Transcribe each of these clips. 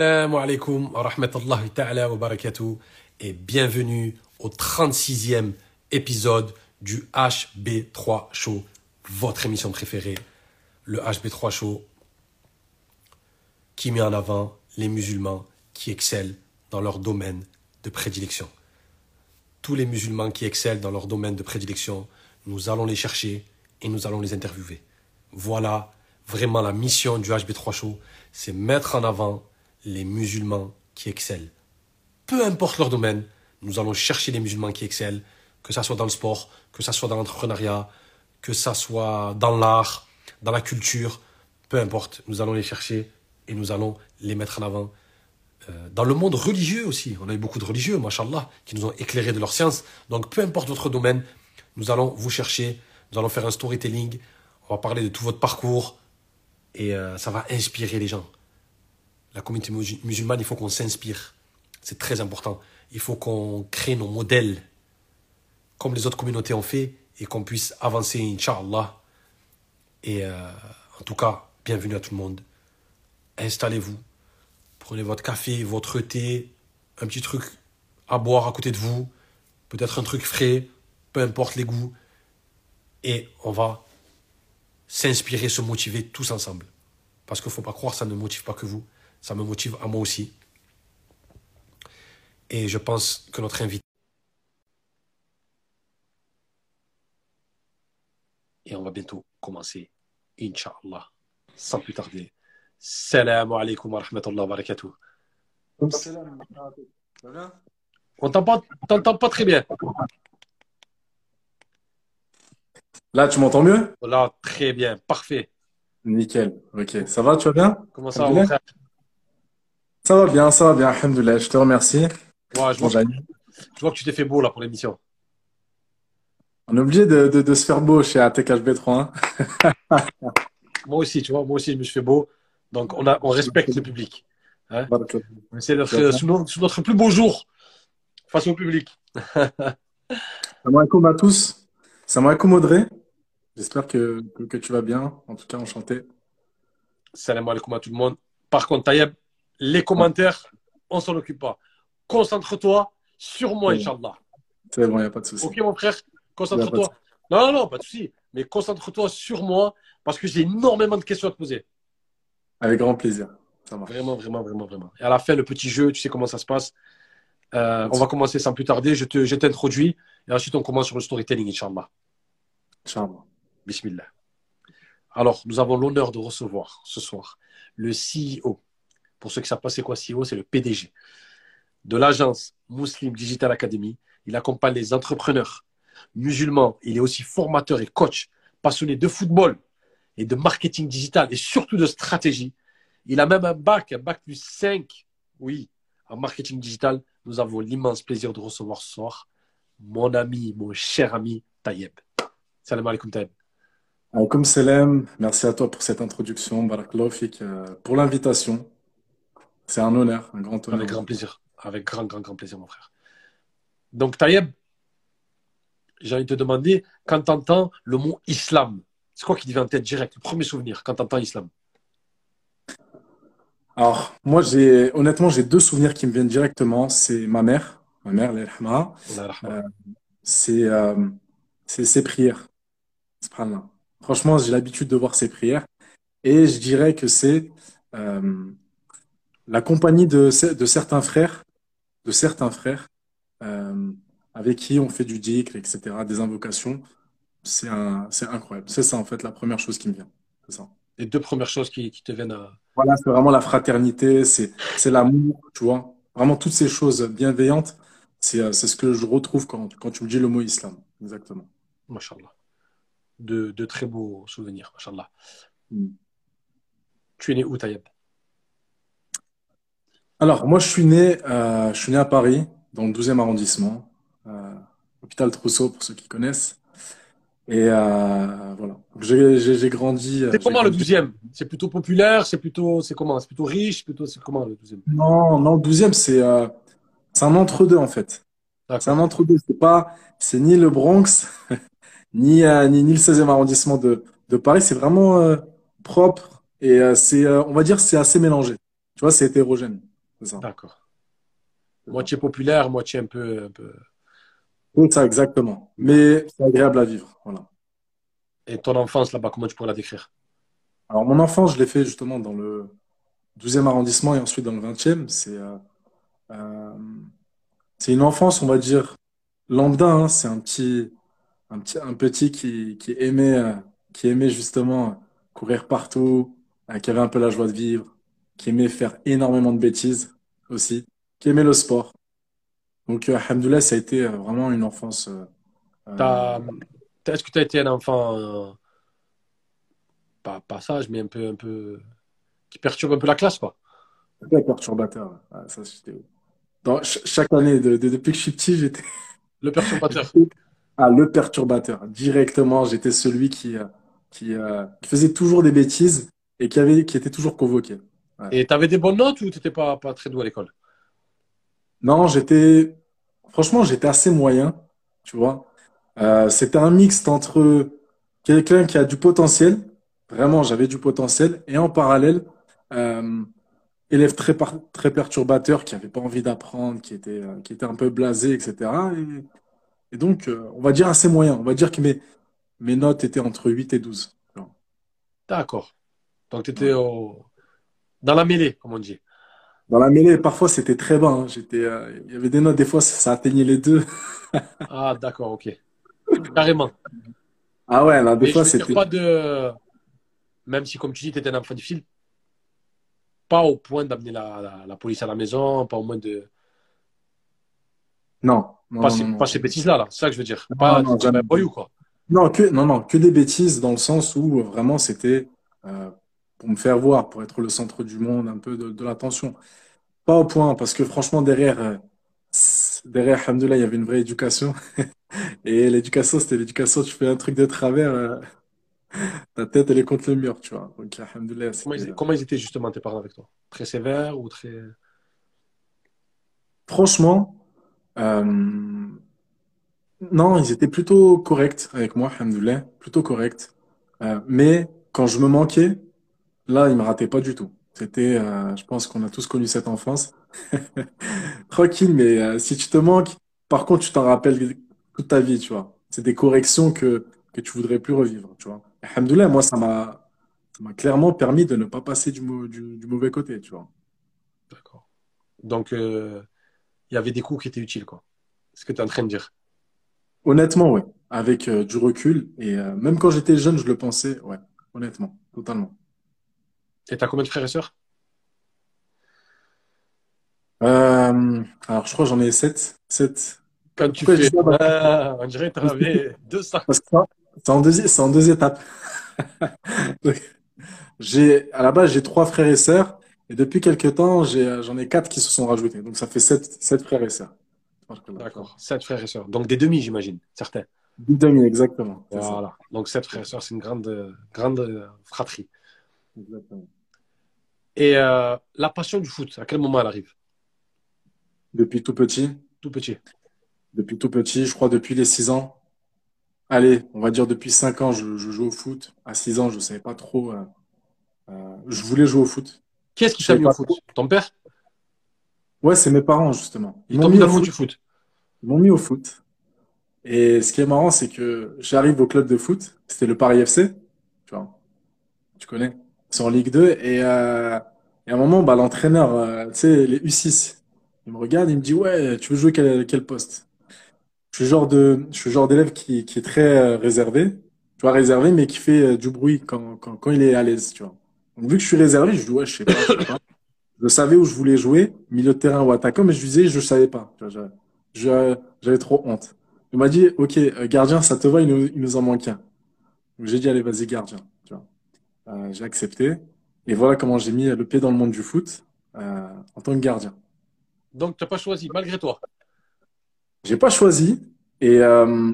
Assalamu alaikum wa rahmatullahi ta'ala wa barakatuh et bienvenue au 36e épisode du HB3 Show, votre émission préférée, le HB3 Show qui met en avant les musulmans qui excellent dans leur domaine de prédilection. Tous les musulmans qui excellent dans leur domaine de prédilection, nous allons les chercher et nous allons les interviewer. Voilà vraiment la mission du HB3 Show, c'est mettre en avant les musulmans qui excellent. Peu importe leur domaine, nous allons chercher les musulmans qui excellent, que ça soit dans le sport, que ça soit dans l'entrepreneuriat, que ça soit dans l'art, dans la culture, peu importe, nous allons les chercher et nous allons les mettre en avant. Euh, dans le monde religieux aussi, on a eu beaucoup de religieux, machallah, qui nous ont éclairés de leur science. Donc peu importe votre domaine, nous allons vous chercher, nous allons faire un storytelling, on va parler de tout votre parcours et euh, ça va inspirer les gens la communauté musulmane, il faut qu'on s'inspire. C'est très important. Il faut qu'on crée nos modèles comme les autres communautés ont fait et qu'on puisse avancer, Inch'Allah. Et euh, en tout cas, bienvenue à tout le monde. Installez-vous. Prenez votre café, votre thé, un petit truc à boire à côté de vous. Peut-être un truc frais, peu importe les goûts. Et on va s'inspirer, se motiver tous ensemble. Parce qu'il ne faut pas croire, ça ne motive pas que vous. Ça me motive à moi aussi. Et je pense que notre invité. Et on va bientôt commencer, Inch'Allah. Sans plus tarder. Salam alaikum wa rahmatullahi wa barakatuh. On t'entend pas très bien. Là, tu m'entends mieux? Là, très bien, parfait. Nickel. Ok. Ça va, tu vas bien? Comment ça va, mon frère? Ça va bien, ça va bien, Alhamdoulilah, je te remercie. Ouais, je, vois, je, vois, que tu t'es fait beau là pour l'émission. On est obligé de, de, de, se faire beau chez ATKHB3. Hein. moi aussi, tu vois, moi aussi je me suis fait beau. Donc on, a, on respecte le public. Hein d'être sous, notre plus beau jour face au public. Salam alaikum à tous. Salam alaikum Audrey. J'espère que, que, que, tu vas bien. En tout cas, enchanté. Salam alaikum à tout le monde. Par contre, Tayeb, les commentaires, on s'en occupe pas. Concentre-toi sur moi, Inch'Allah. C'est bon, il n'y a pas de souci. Ok, mon frère, concentre-toi. Non, non, non, pas de souci. Mais concentre-toi sur moi parce que j'ai énormément de questions à te poser. Avec grand plaisir. Ça Vraiment, vraiment, vraiment, vraiment. Et à la fin, le petit jeu, tu sais comment ça se passe. Euh, on va commencer sans plus tarder. Je, te, je t'introduis et ensuite on commence sur le storytelling, Inch'Allah. Inch'Allah. Bismillah. Alors, nous avons l'honneur de recevoir ce soir le CEO pour ceux qui savent pas c'est quoi CEO, c'est le PDG de l'agence Muslim Digital Academy. Il accompagne les entrepreneurs musulmans. Il est aussi formateur et coach passionné de football et de marketing digital et surtout de stratégie. Il a même un bac, un bac plus 5, oui, en marketing digital. Nous avons l'immense plaisir de recevoir ce soir mon ami, mon cher ami Tayeb. Salam alaikum Tayeb. Alaikum salam. Merci à toi pour cette introduction. Barakallahu euh, pour l'invitation. C'est un honneur, un grand honneur. Avec grand plaisir. Avec grand, grand, grand plaisir, mon frère. Donc, Tayeb, j'ai envie de te demander, quand tu entends le mot islam, c'est quoi qui te vient en tête direct Le premier souvenir quand tu entends islam? Alors, moi, j'ai honnêtement, j'ai deux souvenirs qui me viennent directement. C'est ma mère, ma mère, l'Elhma. Euh, c'est euh, ses prières. Franchement, j'ai l'habitude de voir ses prières. Et je dirais que c'est euh, la compagnie de, de certains frères, de certains frères, euh, avec qui on fait du dhikr, etc., des invocations, c'est incroyable. C'est ça, en fait, la première chose qui me vient. Ça. Les deux premières choses qui, qui te viennent à... Voilà, c'est vraiment la fraternité, c'est l'amour, tu vois. Vraiment, toutes ces choses bienveillantes, c'est ce que je retrouve quand, quand tu me dis le mot islam. Exactement. Mashallah. De, de très beaux souvenirs, Mashallah. Mm. Tu es né où, Tayeb alors, moi, je suis né, euh, je suis né à Paris, dans le 12e arrondissement, euh, hôpital Trousseau, pour ceux qui connaissent. Et euh, voilà. J'ai grandi. C'est comment le 12e C'est plutôt populaire C'est plutôt, c'est comment? C'est plutôt riche Plutôt, c'est comment le 12e Non, non, le 12e, c'est c'est un entre-deux, en fait. C'est un entre-deux. C'est pas, c'est ni le Bronx, ni, ni, ni, le 16e arrondissement de, de Paris. C'est vraiment propre et c'est, on va dire, c'est assez mélangé. Tu vois, c'est hétérogène. D'accord. Moitié populaire, moitié un peu. Un peu... C'est ça, exactement. Mais c'est agréable à vivre. Voilà. Et ton enfance là-bas, comment tu pourrais la décrire? Alors, mon enfance, je l'ai fait justement dans le 12e arrondissement et ensuite dans le 20e. C'est euh, euh, c'est une enfance, on va dire, lambda. Hein. C'est un petit, un petit, un petit qui, qui aimait, euh, qui aimait justement courir partout, qui avait un peu la joie de vivre, qui aimait faire énormément de bêtises aussi, qui aimait le sport. Donc, Alhamdoulilah, ça a été vraiment une enfance. Est-ce que tu as été un enfant, pas, pas sage, mais un peu, un peu, qui perturbe un peu la classe, quoi? Très perturbateur. ça, Dans, chaque année, depuis que je suis petit, j'étais. Le perturbateur. ah, le perturbateur. Directement, j'étais celui qui, euh, qui, euh, qui, faisait toujours des bêtises et qui, avait, qui était toujours convoqué. Et tu avais des bonnes notes ou tu n'étais pas, pas très doué à l'école? Non, j'étais. Franchement, j'étais assez moyen, tu vois. Euh, c'était un mixte entre quelqu'un qui a du potentiel, vraiment j'avais du potentiel, et en parallèle, euh, élève très, très perturbateur qui n'avait pas envie d'apprendre, qui était, euh, qui était un peu blasé, etc. Et, donc, euh, on va dire assez moyen. On va dire que mes, mes notes étaient entre 8 et 12. D'accord. Donc, tu étais au... dans la mêlée, comme on dit. Dans la mêlée, parfois, c'était très bas. Hein. J'étais, il y avait des notes, des fois, ça, atteignait les deux. ah, d'accord, ok. Carrément. Ah ouais, là, des fois, c'était. pas de. Même si, comme tu dis, tu étais un enfant difficile, pas au point d'amener la, la, police à la maison, pas au moins de. Non. pas, ces, bêtises-là, là. c'est ça que je veux dire. pas non, non, boyou, quoi. Non, que, non, non, que des bêtises dans le sens où vraiment c'était euh, pour me faire voir, pour être le centre du monde, un peu de, l'attention. Pas au point, parce que franchement, derrière, euh, derrière, Alhamdoulilah, il y avait une vraie éducation. Et l'éducation, c'était l'éducation, tu fais un truc de travers. Euh, ta tête, elle est contre le mur, tu vois. Donc, comment, ils, comment ils étaient justement tes parents avec toi? Très sévères ou très. Franchement, euh, non, ils étaient plutôt corrects avec moi, alhamdoulilah, plutôt corrects. Euh, mais quand je me manquais, là, ils me rataient pas du tout. C'était, euh, je pense qu'on a tous connu cette enfance. Tranquille, mais si tu te manques, par contre, tu t'en rappelles toute ta vie, tu vois. C'est des corrections que, que tu voudrais plus revivre, tu vois. Alhamdoulilah, moi, ça m'a, m'a clairement permis de ne pas passer du, du, mauvais côté, tu vois. D'accord. Donc, euh, il y avait des coups qui étaient utiles, quoi. C'est ce que tu es en train de dire. Honnêtement, ouais. Avec euh, du recul. Et euh, même quand j'étais jeune, je le pensais, ouais. Honnêtement, totalement. Et tu as combien de frères et sœurs? Alors, je crois que j'en ai sept. Sept. Quand tu fais. Ah, on dirait que tu avais deux Parce que c'est en, deux, en deux étapes. j'ai, à la base, j'ai trois frères et sœurs. Et depuis quelques temps, j'en ai, quatre qui se sont rajoutés. Donc, ça fait sept, sept frères et sœurs. D'accord. Sept frères et sœurs. Donc, des demi, j'imagine, certains. Des demi, exactement. Voilà. Donc, sept frères et sœurs, c'est une grande, grande fratrie. Exactement. Et euh, la passion du foot, à quel moment elle arrive? Depuis tout petit. Tout petit. Depuis tout petit, je crois depuis les six ans. Allez, on va dire depuis 5 ans, je, joue au foot. À 6 ans, je ne savais pas trop. Euh, euh, je voulais jouer au foot. Qu'est-ce qui t'a mis au foot? Ton père? Ouais, c'est mes parents, justement. Ils, m'ont mis, au foot. du foot. Ils m'ont mis au foot. Et ce qui est marrant, c'est que j'arrive au club de foot. C'était le Paris FC. Tu vois, tu connais? En Ligue 2. Et, euh, et à un moment, bah, l'entraîneur, euh, tu sais, les U6, il me regarde, il me dit, ouais, tu veux jouer quel, quel poste? Je suis le genre de, je suis genre d'élève qui, qui est très euh, réservé, tu vois, réservé, mais qui fait euh, du bruit quand, quand, quand il est à l'aise, tu vois. Donc, vu que je suis réservé, je dis, ouais, je sais pas, je. Je savais où je voulais jouer, milieu de terrain ou attaquant, mais je disais, je savais pas. J'avais trop honte. Il m'a dit, OK, euh, gardien, ça te va, il nous, il nous en manque un. J'ai dit, allez, vas-y, gardien. Tu. Euh, j'ai accepté. Et voilà comment j'ai mis le pied dans le monde du foot euh, en tant que gardien. Donc, tu n'as pas choisi, malgré toi j'ai pas choisi. Et euh,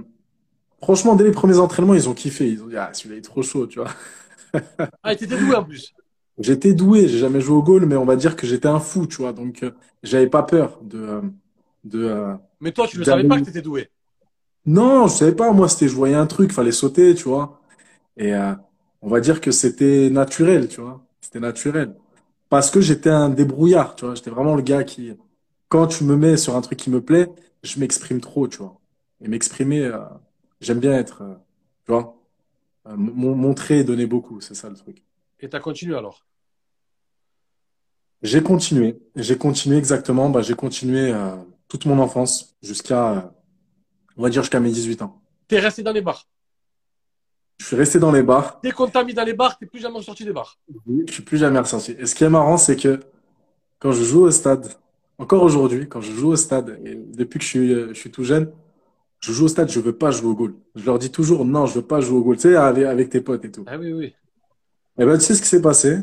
franchement, dès les premiers entraînements, ils ont kiffé. Ils ont dit, ah, celui-là est trop chaud, tu vois. ah, et t'étais doué en plus. J'étais doué, j'ai jamais joué au goal, mais on va dire que j'étais un fou, tu vois. Donc, euh, j'avais pas peur de. Euh, de mais toi, tu ne savais pas que t'étais doué Non, je savais pas. Moi, c'était je voyais un truc, fallait sauter, tu vois. Et on va dire que c'était naturel, tu vois. C'était naturel. parce que j'étais un débrouillard, tu vois. J'étais vraiment le gars qui, quand tu me mets sur un truc qui me plaît, je m'exprime trop, tu vois. Et m'exprimer, euh, j'aime bien être, euh, tu vois, euh, montrer et donner beaucoup, c'est ça le truc. Et tu as continué alors? J'ai continué. J'ai continué exactement. Bah, j'ai continué toute mon enfance jusqu'à, on va dire jusqu'à mes 18 ans. Tu es resté dans les bars? Je suis resté dans les bars. Dès qu'on t'a mis dans les bars, tu plus jamais sorti des bars Oui, je suis plus jamais ressorti. Et ce qui est marrant, c'est que quand je joue au stade, encore aujourd'hui, quand je joue au stade, et depuis que je suis, je suis tout jeune, je joue au stade, je veux pas jouer au goal. Je leur dis toujours, non, je veux pas jouer au goal. Tu sais, avec, avec tes potes et tout. Ah oui, oui. Et ben, tu sais ce qui s'est passé?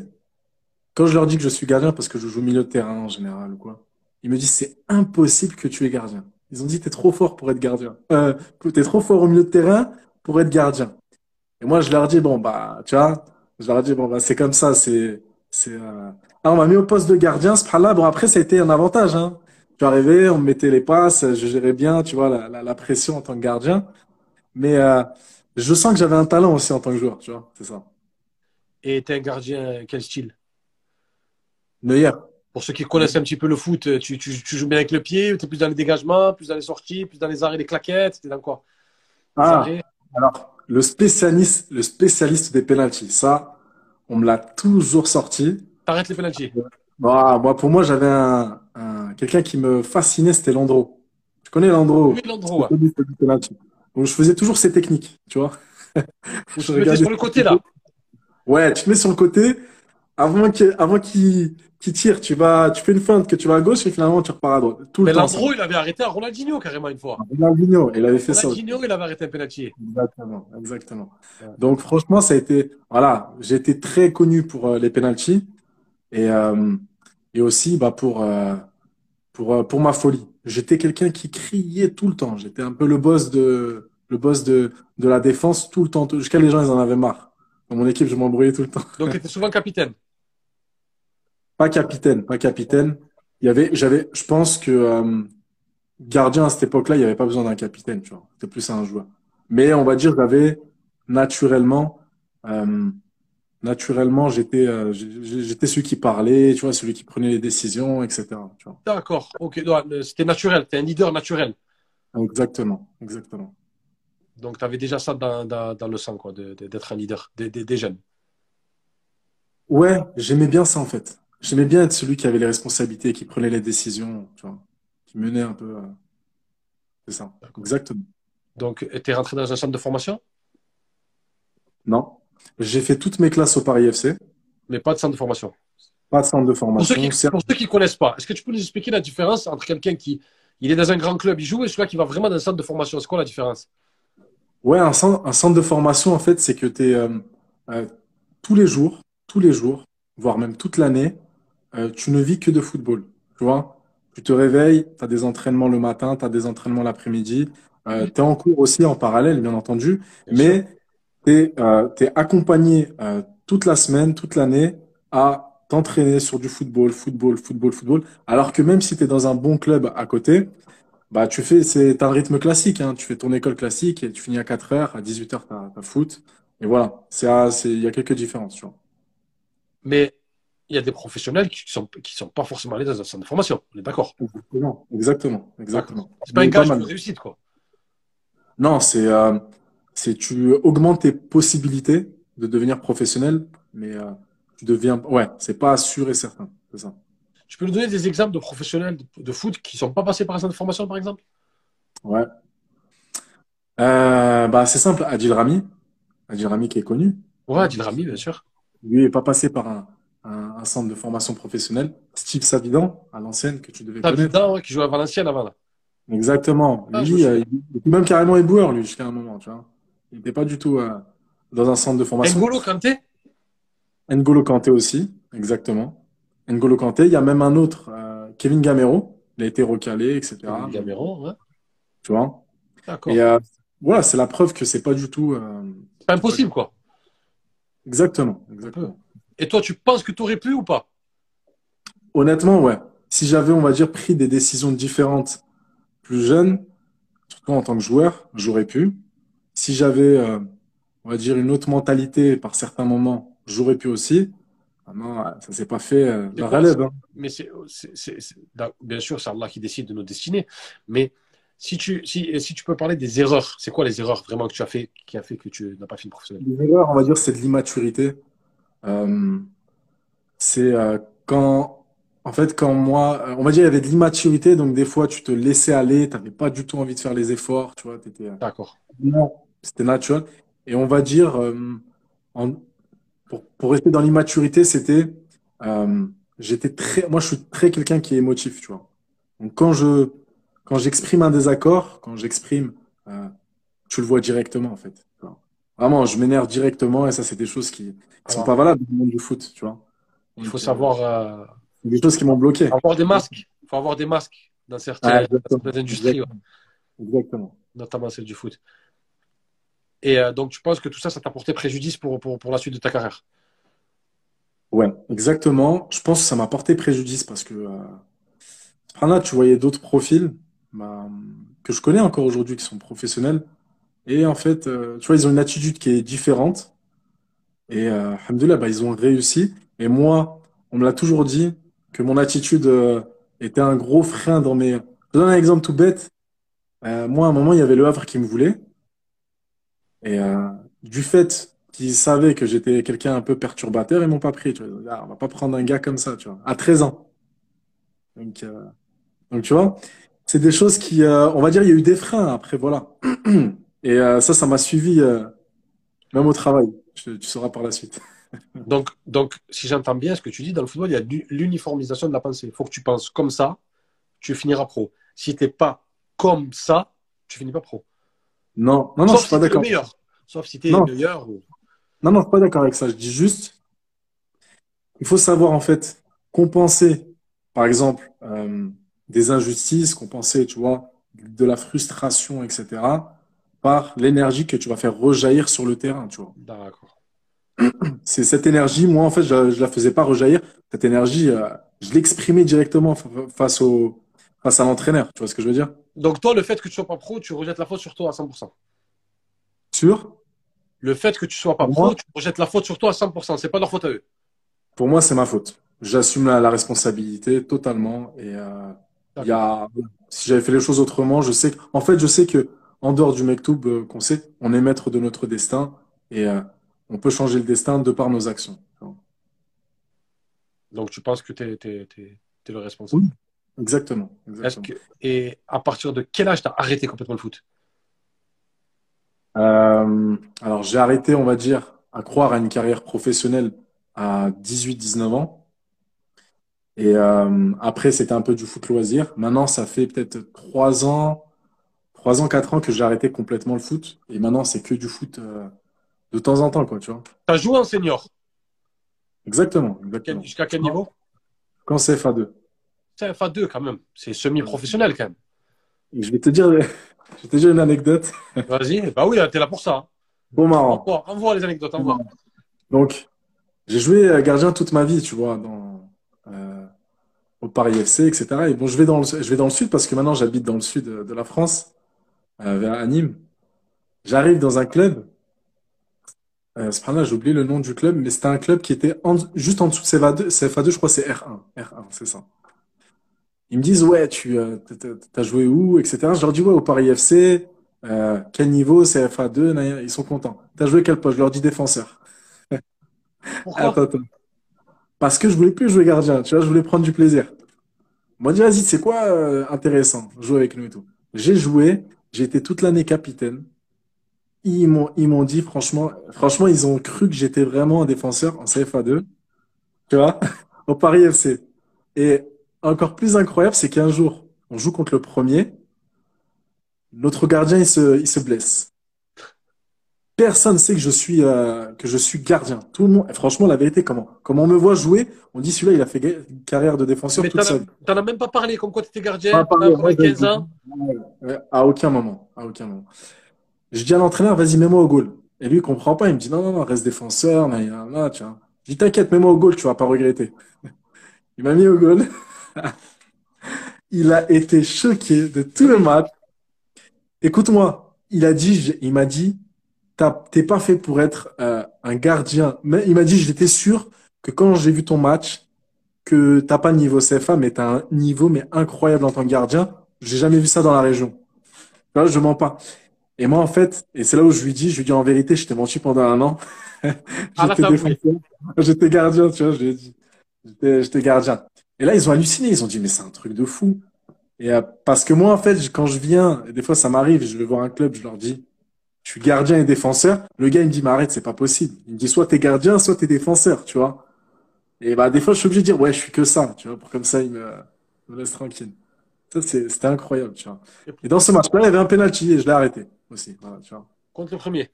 Quand je leur dis que je suis gardien parce que je joue milieu de terrain en général ou quoi, ils me disent, c'est impossible que tu es gardien. Ils ont dit, t'es trop fort pour être gardien. Euh, t'es trop fort au milieu de terrain pour être gardien. Et moi, je leur dis, bon, bah, tu vois, je leur dis, bon, bah, c'est comme ça, c'est, c'est, euh... ah, on m'a mis au poste de gardien, ce là Bon, après, ça a été un avantage, hein. Je suis on me mettait les passes, je gérais bien, tu vois, la, la, pression en tant que gardien. Mais euh, je sens que j'avais un talent aussi en tant que joueur, tu vois, c'est ça. Et t'es un gardien quel style? Neuer. Pour ceux qui connaissent un petit peu le foot, tu, tu, tu joues bien avec le pied, tu es plus dans les dégagements, plus dans les sorties, plus dans les arrêts, les claquettes, t'es dans quoi? Ah, alors, le spécialiste, le spécialiste des penalties, ça, on me l'a toujours sorti. T'arrêtes les penalties bah, moi, pour moi, j'avais un, quelqu'un qui me fascinait, c'était Landro. Tu connais Landro Oui, Landro, Donc, je faisais toujours ces techniques, tu vois. je te mettais sur le côté, là. Ouais, tu te mets sur le côté. Avant qu'il avant qu'il tire, tu vas, tu fais une feinte que tu vas à gauche et finalement tu repars à droite. Tout Mais Landro, il avait arrêté à Ronaldinho carrément une fois. Ronaldinho, il avait fait ça. Ronaldinho, il avait arrêté un penalty. Exactement, exactement. Donc franchement, ça a été, voilà, j'ai été très connu pour euh, les penalties et euh, et aussi bah pour euh, pour, pour ma folie. J'étais quelqu'un qui criait tout le temps. J'étais un peu le boss de, le boss de, de la défense tout le temps. Jusqu'à les gens, ils en avaient marre. Dans mon équipe, je m'embrouillais tout le temps. Donc, tu étais souvent capitaine? Pas capitaine, pas capitaine. Il y avait, j'avais, je pense que, euh, gardien à cette époque-là, il n'y avait pas besoin d'un capitaine, tu vois. C'était plus un joueur. Mais on va dire, j'avais naturellement, euh, naturellement, j'étais euh, j'étais celui qui parlait, tu vois, celui qui prenait les décisions, etc. D'accord, ok. C'était naturel, tu es un leader naturel. Exactement, exactement. Donc, tu avais déjà ça dans, dans, le sang, quoi, d'être un leader des, des, jeunes. Ouais, j'aimais bien ça, en fait. J'aimais bien être celui qui avait les responsabilités, qui prenait les décisions, tu vois, qui menait un peu. Euh, c'est ça, exactement. Donc, tu es rentré dans un centre de formation? Non. J'ai fait toutes mes classes au Paris FC. Mais pas de centre de formation? Pas de centre de formation. Pour ceux qui ne connaissent pas, est-ce que tu peux nous expliquer la différence entre quelqu'un qui il est dans un grand club, il joue, et celui-là qui va vraiment dans un centre de formation? C'est quoi la différence? Ouais, un centre, un centre de formation, en fait, c'est que tu es euh, euh, tous les jours, tous les jours, voire même toute l'année, euh, tu ne vis que de football. Tu vois Tu te réveilles, tu as des entraînements le matin, tu as des entraînements l'après-midi. tu es en cours aussi en parallèle, bien entendu. mais tu es, euh, accompagné euh, toute la semaine, toute l'année à t'entraîner sur du football, football, football, football. Alors que même si tu es dans un bon club à côté, bah tu fais c'est un rythme classique hein. tu fais ton école classique et tu finis à 4 heures, à 18 heures tu as, foot et voilà, c'est il y a quelques différences, tu vois. Mais il y a des professionnels qui sont qui sont pas forcément allés dans un centre de formation, on est d'accord Exactement, exactement, exactement. C'est pas un gage de réussite quoi. Non, c'est euh, c'est tu augmentes tes possibilités de devenir professionnel, mais euh, tu deviens, ouais, c'est pas sûr et certain, c'est ça. Tu peux nous donner des exemples de professionnels de foot qui sont pas passés par un centre de formation, par exemple? Ouais. Euh, bah, c'est simple, Adil Rami. Adil Rami qui est connu. Ouais, Adil Rami, bien sûr. Lui est pas passé par un, un, centre de formation professionnelle. Steve Savidan, à l'ancienne, que tu devais Savidan, connaître. Ouais, qui jouait à Valenciennes avant. Là. Exactement. Ah, lui, euh, il, il, même carrément éboueur, lui, jusqu'à un moment, tu vois. Il n'était pas du tout euh, dans un centre de formation. N'Golo Kanté? N'Golo Kanté aussi, exactement. N'Golo Kanté. Il y a même un autre, euh, Kevin Gamero. Il a été recalé, etc. Kevin Gamero, ouais. Tu vois D'accord. Et euh, voilà, c'est la preuve que c'est pas du tout. c'est pas impossible, quoi. Exactement, exactement. Et toi, tu penses que tu aurais pu ou pas? Honnêtement, ouais. Si j'avais, on va dire, pris des décisions différentes plus jeune, surtout en tant que joueur, j'aurais pu. Si j'avais, euh, on va dire, une autre mentalité par certains moments, j'aurais pu aussi. non, ça s'est pas fait euh, la relève. Hein. Mais c'est, bien sûr, c'est Allah qui décide de nos destinées. Mais si tu, si, si tu peux parler des erreurs, c'est quoi les erreurs vraiment que tu as fait qui a fait que tu n'as pas fini professionnel? Les erreurs, on va dire, c'est de l'immaturité. Euh, c'est euh, quand, en fait, quand moi, on va dire, il y avait de l'immaturité, donc des fois, tu te laissais aller, tu n'avais pas du tout envie de faire les efforts, tu vois, étais, D'accord. C'était naturel. Et on va dire, en, pour, pour rester dans l'immaturité, c'était, euh, j'étais très, moi je suis très quelqu'un qui est émotif, tu vois. Donc quand je, quand j'exprime un désaccord, quand j'exprime, euh, tu le vois directement en fait. Vraiment, je m'énerve directement et ça c'est des choses qui, ne sont pas valables dans le monde du foot, tu vois. Il faut savoir. Euh, des choses qui m'ont bloqué. Il faut avoir des masques. Il faut avoir des masques dans certaines, industries. Exactement. Notamment celle du foot. Et euh, donc, tu penses que tout ça, ça t'a porté préjudice pour, pour, pour, la suite de ta carrière? Ouais, exactement. Je pense que ça m'a porté préjudice parce que euh, là, tu voyais d'autres profils bah, que je connais encore aujourd'hui qui sont professionnels. Et en fait, euh, tu vois, ils ont une attitude qui est différente. Et euh, bah, ils ont réussi. Et moi, on me l'a toujours dit que mon attitude euh, était un gros frein dans mes. Je donne un exemple tout bête. moi, à un moment, il y avait le Havre qui me voulait. Et euh, du fait qu'ils savaient que j'étais quelqu'un un peu perturbateur, ils m'ont pas pris. Tu vois. Ah, on va pas prendre un gars comme ça, tu vois, à 13 ans. Donc, euh, donc tu vois, c'est des choses qui, euh, on va dire, il y a eu des freins après, voilà. Et euh, ça, ça m'a suivi euh, même au travail. tu sauras par la suite. donc, donc, si j'entends bien ce que tu dis, dans le football, il y a l'uniformisation de la pensée. Il faut que tu penses comme ça, tu finiras pro. Si tu n'es pas comme ça, tu finis pas pro. Non, non, non, je suis pas d'accord. meilleur. Sauf si tu es le meilleur. Non, non, je suis pas d'accord avec ça. Je dis juste, il faut savoir en fait compenser, par exemple, euh, des injustices, compenser, tu vois, de la frustration, etc., par l'énergie que tu vas faire rejaillir sur le terrain, tu vois. D'accord. C'est cette énergie, moi en fait, je, je la faisais pas rejaillir. Cette énergie, euh, je l'exprimais directement face au face à l'entraîneur. Tu vois ce que je veux dire? Donc, toi, le fait que tu sois pas pro, tu rejettes la faute sur toi à 100%. Sur? Le fait que tu sois pas pro, tu rejettes la faute sur toi à 100%. C'est pas leur faute à eux. Pour moi, c'est ma faute. J'assume la, responsabilité totalement. Et euh, y a, si j'avais fait les choses autrement, je sais que, en fait, je sais que en dehors du Mektoub euh, qu'on sait, on est maître de notre destin et euh, on peut changer le destin de par nos actions. Donc, tu penses que tu es, le responsable? Exactement. et à partir de quel âge tu as arrêté complètement le foot? Euh, Alors, j'ai arrêté, on va dire, à croire à une carrière professionnelle à 18-19 ans. Et euh, après, c'était un peu du foot loisir. Maintenant, ça fait peut-être 3 ans, 3 ans, 4 ans que j'ai arrêté complètement le foot. Et maintenant, c'est que du foot euh, de temps en temps, quoi, tu vois. Tu as joué en senior? Exactement. exactement. Jusqu'à quel niveau? Quand c'est FA2. C'est FA2 quand même. C'est semi-professionnel quand même. Je vais te dire, je te dire une anecdote. Vas-y. Bah oui, t'es là pour ça. Hein. Bon marrant. Envoie, les anecdotes, envoie. Donc, j'ai joué gardien toute ma vie, tu vois, dans, euh, au Paris FC, etc. Et bon, je vais dans le, je vais dans le sud parce que maintenant j'habite dans le sud de, la France, euh, vers Nîmes. J'arrive dans un club. Euh, là j'ai oublié le nom du club, mais c'était un club qui était juste en dessous de CFA2. CFA2, je crois, c'est R1. R1, c'est ça. Ils me disent, ouais, tu euh, as joué où, etc. Je leur dis, ouais, au Paris FC. Euh, quel niveau CFA2 Ils sont contents. Tu as joué quel poste? Je leur dis défenseur. Pourquoi? Parce que je voulais plus jouer gardien. Tu vois, je voulais prendre du plaisir. Moi, dis, vas-y, c'est quoi euh, intéressant Jouer avec nous et tout. J'ai joué. Été toute l'année capitaine. Ils m'ont, ils m'ont dit, franchement, franchement, ils ont cru que j'étais vraiment un défenseur en CFA2. Tu vois? Au Paris FC. Et encore plus incroyable, c'est qu'un jour, on joue contre le premier, notre gardien, il se, il se blesse. Personne ne sait que je suis euh, que je suis gardien. Tout le monde, franchement, la vérité, comment comment on me voit jouer, on dit celui-là, il a fait une carrière de défenseur tout seul. T'en as même pas parlé, comme quoi tu étais gardien, parlé, 15 ans. À aucun moment, à aucun moment. Je dis à l'entraîneur, vas-y, mets-moi au goal. Et lui, il comprend pas. Il me dit, non, non, non, reste défenseur. Mais, là, tu vois. Je dis, t'inquiète, mets-moi au goal, tu vas pas regretter. Il m'a mis au goal. il a été choqué de tout le match. Écoute-moi, il a dit, il m'a dit, t'es pas fait pour être euh, un gardien. Mais il m'a dit, j'étais sûr que quand j'ai vu ton match, que t'as pas le niveau CFA, mais tu as un niveau mais incroyable en tant que gardien. J'ai jamais vu ça dans la région. Là, je mens pas. Et moi, en fait, et c'est là où je lui dis, je lui dis en vérité, je t'ai menti pendant un an. Ah, j'étais gardien, tu vois, je lui ai dit. J'étais gardien. Et là, ils ont halluciné. Ils ont dit, mais c'est un truc de fou. Et euh, parce que moi, en fait, quand je viens, des fois, ça m'arrive, je vais voir un club, je leur dis, je suis gardien et défenseur. Le gars, il me dit, mais arrête, c'est pas possible. Il me dit, soit t'es gardien, soit t'es défenseur, tu vois. Et bah, des fois, je suis obligé de dire, ouais, je suis que ça, tu vois, pour comme ça, il me, me laisse tranquille. Ça, c'était incroyable, tu vois. Et dans ce match-là, il y avait un penalty et je l'ai arrêté aussi, voilà, tu vois. Contre le premier.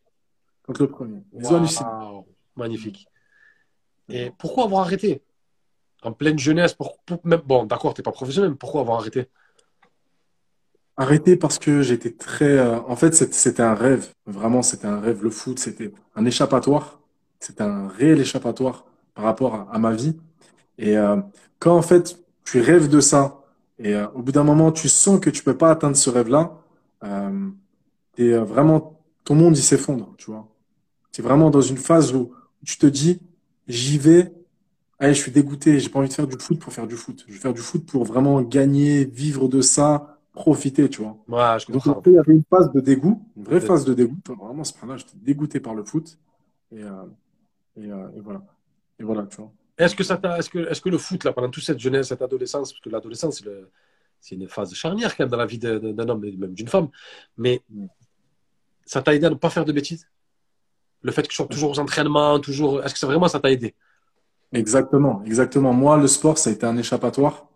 Contre le premier. Wow. Magnifique. Et pourquoi avoir arrêté? En pleine jeunesse, pour, même, bon, d'accord, t'es pas professionnel, mais pourquoi avoir arrêté? Arrêté parce que j'étais très. Euh, en fait, c'était un rêve. Vraiment, c'était un rêve. Le foot, c'était un échappatoire. C'était un réel échappatoire par rapport à, ma vie. Et euh, quand en fait tu rêves de ça et euh, au bout d'un moment tu sens que tu peux pas atteindre ce rêve-là, euh, et vraiment ton monde il s'effondre, tu vois. C'est vraiment dans une phase où tu te dis j'y vais, allez je suis dégoûté, j'ai pas envie de faire du foot pour faire du foot. Je vais faire du foot pour vraiment gagner, vivre de ça, profiter, tu vois. Ouais, je comprends. Donc il y avait une phase de dégoût, une vraie phase de dégoût. Vraiment, ce là j'étais dégoûté par le foot. Et, et, et voilà. Et voilà, tu vois. Est-ce que, ça est-ce, que, est-ce que le foot, là, pendant toute cette jeunesse, cette adolescence, parce que l'adolescence, c'est, une phase charnière quand même dans la vie d'un homme et même d'une femme, mais ça t'a aidé à ne pas faire de bêtises? Le fait que tu sois toujours aux entraînements, toujours. Est-ce que ça, vraiment ça t'a aidé? Exactement, exactement. Moi, le sport, ça a été un échappatoire.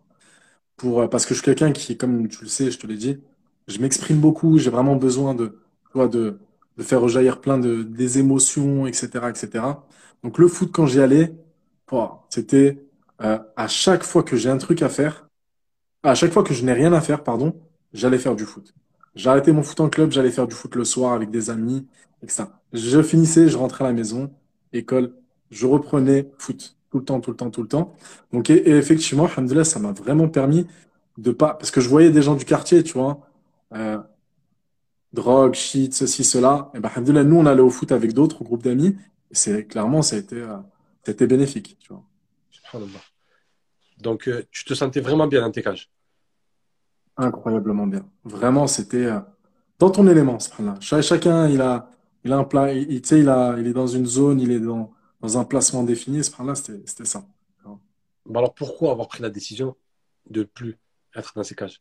Pour, euh, parce que je suis quelqu'un qui, comme tu le sais, je te l'ai dit, je m'exprime beaucoup, j'ai vraiment besoin de, de, de faire rejaillir plein de, des émotions, etc., etc. Donc le foot, quand j'y allais, c'était euh, à chaque fois que j'ai un truc à faire, à chaque fois que je n'ai rien à faire, pardon, j'allais faire du foot. J'arrêtais mon foot en club, j'allais faire du foot le soir avec des amis, etc. Je finissais, je rentrais à la maison, école, je reprenais foot tout le temps, tout le temps, tout le temps. Donc et, effectivement, alhamdoulilah, ça m'a vraiment permis de pas, parce que je voyais des gens du quartier, tu vois, euh, drogue, shit, ceci, cela. Et ben, alhamdoulilah, nous on allait au foot avec d'autres groupes d'amis c'est clairement, ça a été, euh, bénéfique. Tu vois. Donc, euh, tu te sentais vraiment bien dans tes cages? Incroyablement bien. Vraiment, c'était dans ton élément, ce là Chacun, il a, il a un plat, il, il, il, a, il est dans une zone, il est dans, dans un placement défini. Ce là c'était ça. Alors, pourquoi avoir pris la décision de ne plus être dans ces cages?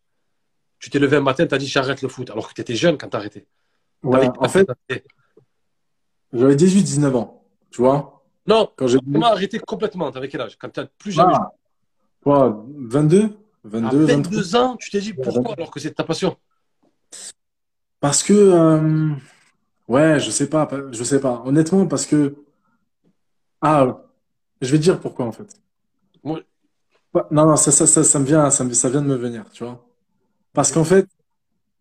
Tu t'es levé un matin, tu as dit j'arrête le foot, alors que tu étais jeune quand tu as arrêté. en fait, j'avais 18-19 ans. Tu vois Non, quand j'ai arrêté complètement. T'avais quel âge? Quand tu plus jamais. Ah. Quoi 22 22, 22 ans, tu t'es dit pourquoi alors que c'est ta passion? Parce que. Euh, ouais, je sais pas. Je sais pas. Honnêtement, parce que. Ah, je vais te dire pourquoi en fait. Non, non, ça, ça, ça, ça me vient, ça, ça vient de me venir, tu vois. Parce qu'en fait,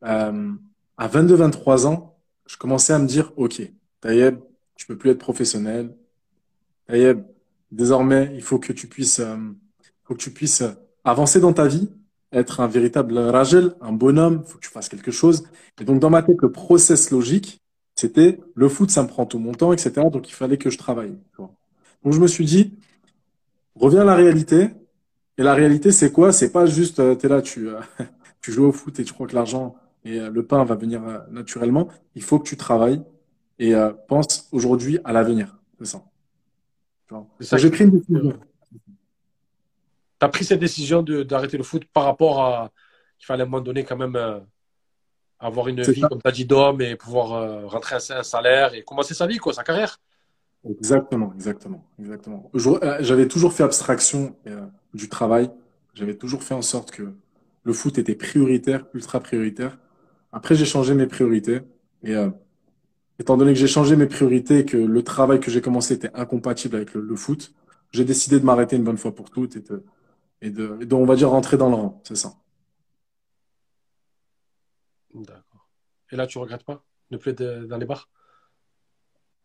euh, à 22-23 ans, je commençais à me dire, ok, Taïeb, tu peux plus être professionnel. Taïeb, désormais, il faut que tu puisses, euh, faut que tu puisses avancer dans ta vie, être un véritable ragel, un bonhomme, faut que tu fasses quelque chose. Et donc, dans ma tête, le process logique, c'était le foot, ça me prend tout mon temps, etc. Donc, il fallait que je travaille. Donc, je me suis dit, reviens à la réalité. Et la réalité, c'est quoi? C'est pas juste, euh, tu es là, tu, euh, tu joues au foot et tu crois que l'argent et le pain va venir naturellement. Il faut que tu travailles, et euh, pense aujourd'hui à l'avenir. C'est ça. ça J'ai pris une décision. Tu as pris cette décision d'arrêter le foot par rapport à qu'il fallait à un moment donné quand même euh, avoir une vie, comme tu as dit, d'homme et pouvoir euh, rentrer à un salaire et commencer sa vie, quoi, sa carrière. Exactement, exactement, exactement. J'avais toujours fait abstraction du travail. J'avais toujours fait en sorte que le foot était prioritaire, ultra prioritaire. Après, j'ai changé mes priorités et étant donné que j'ai changé mes priorités et que le travail que j'ai commencé était incompatible avec le, foot, j'ai décidé de m'arrêter une bonne fois pour toutes et de, et on va dire, rentrer dans le rang. C'est ça. D'accord. Et là, tu regrettes pas de plus être dans les bars?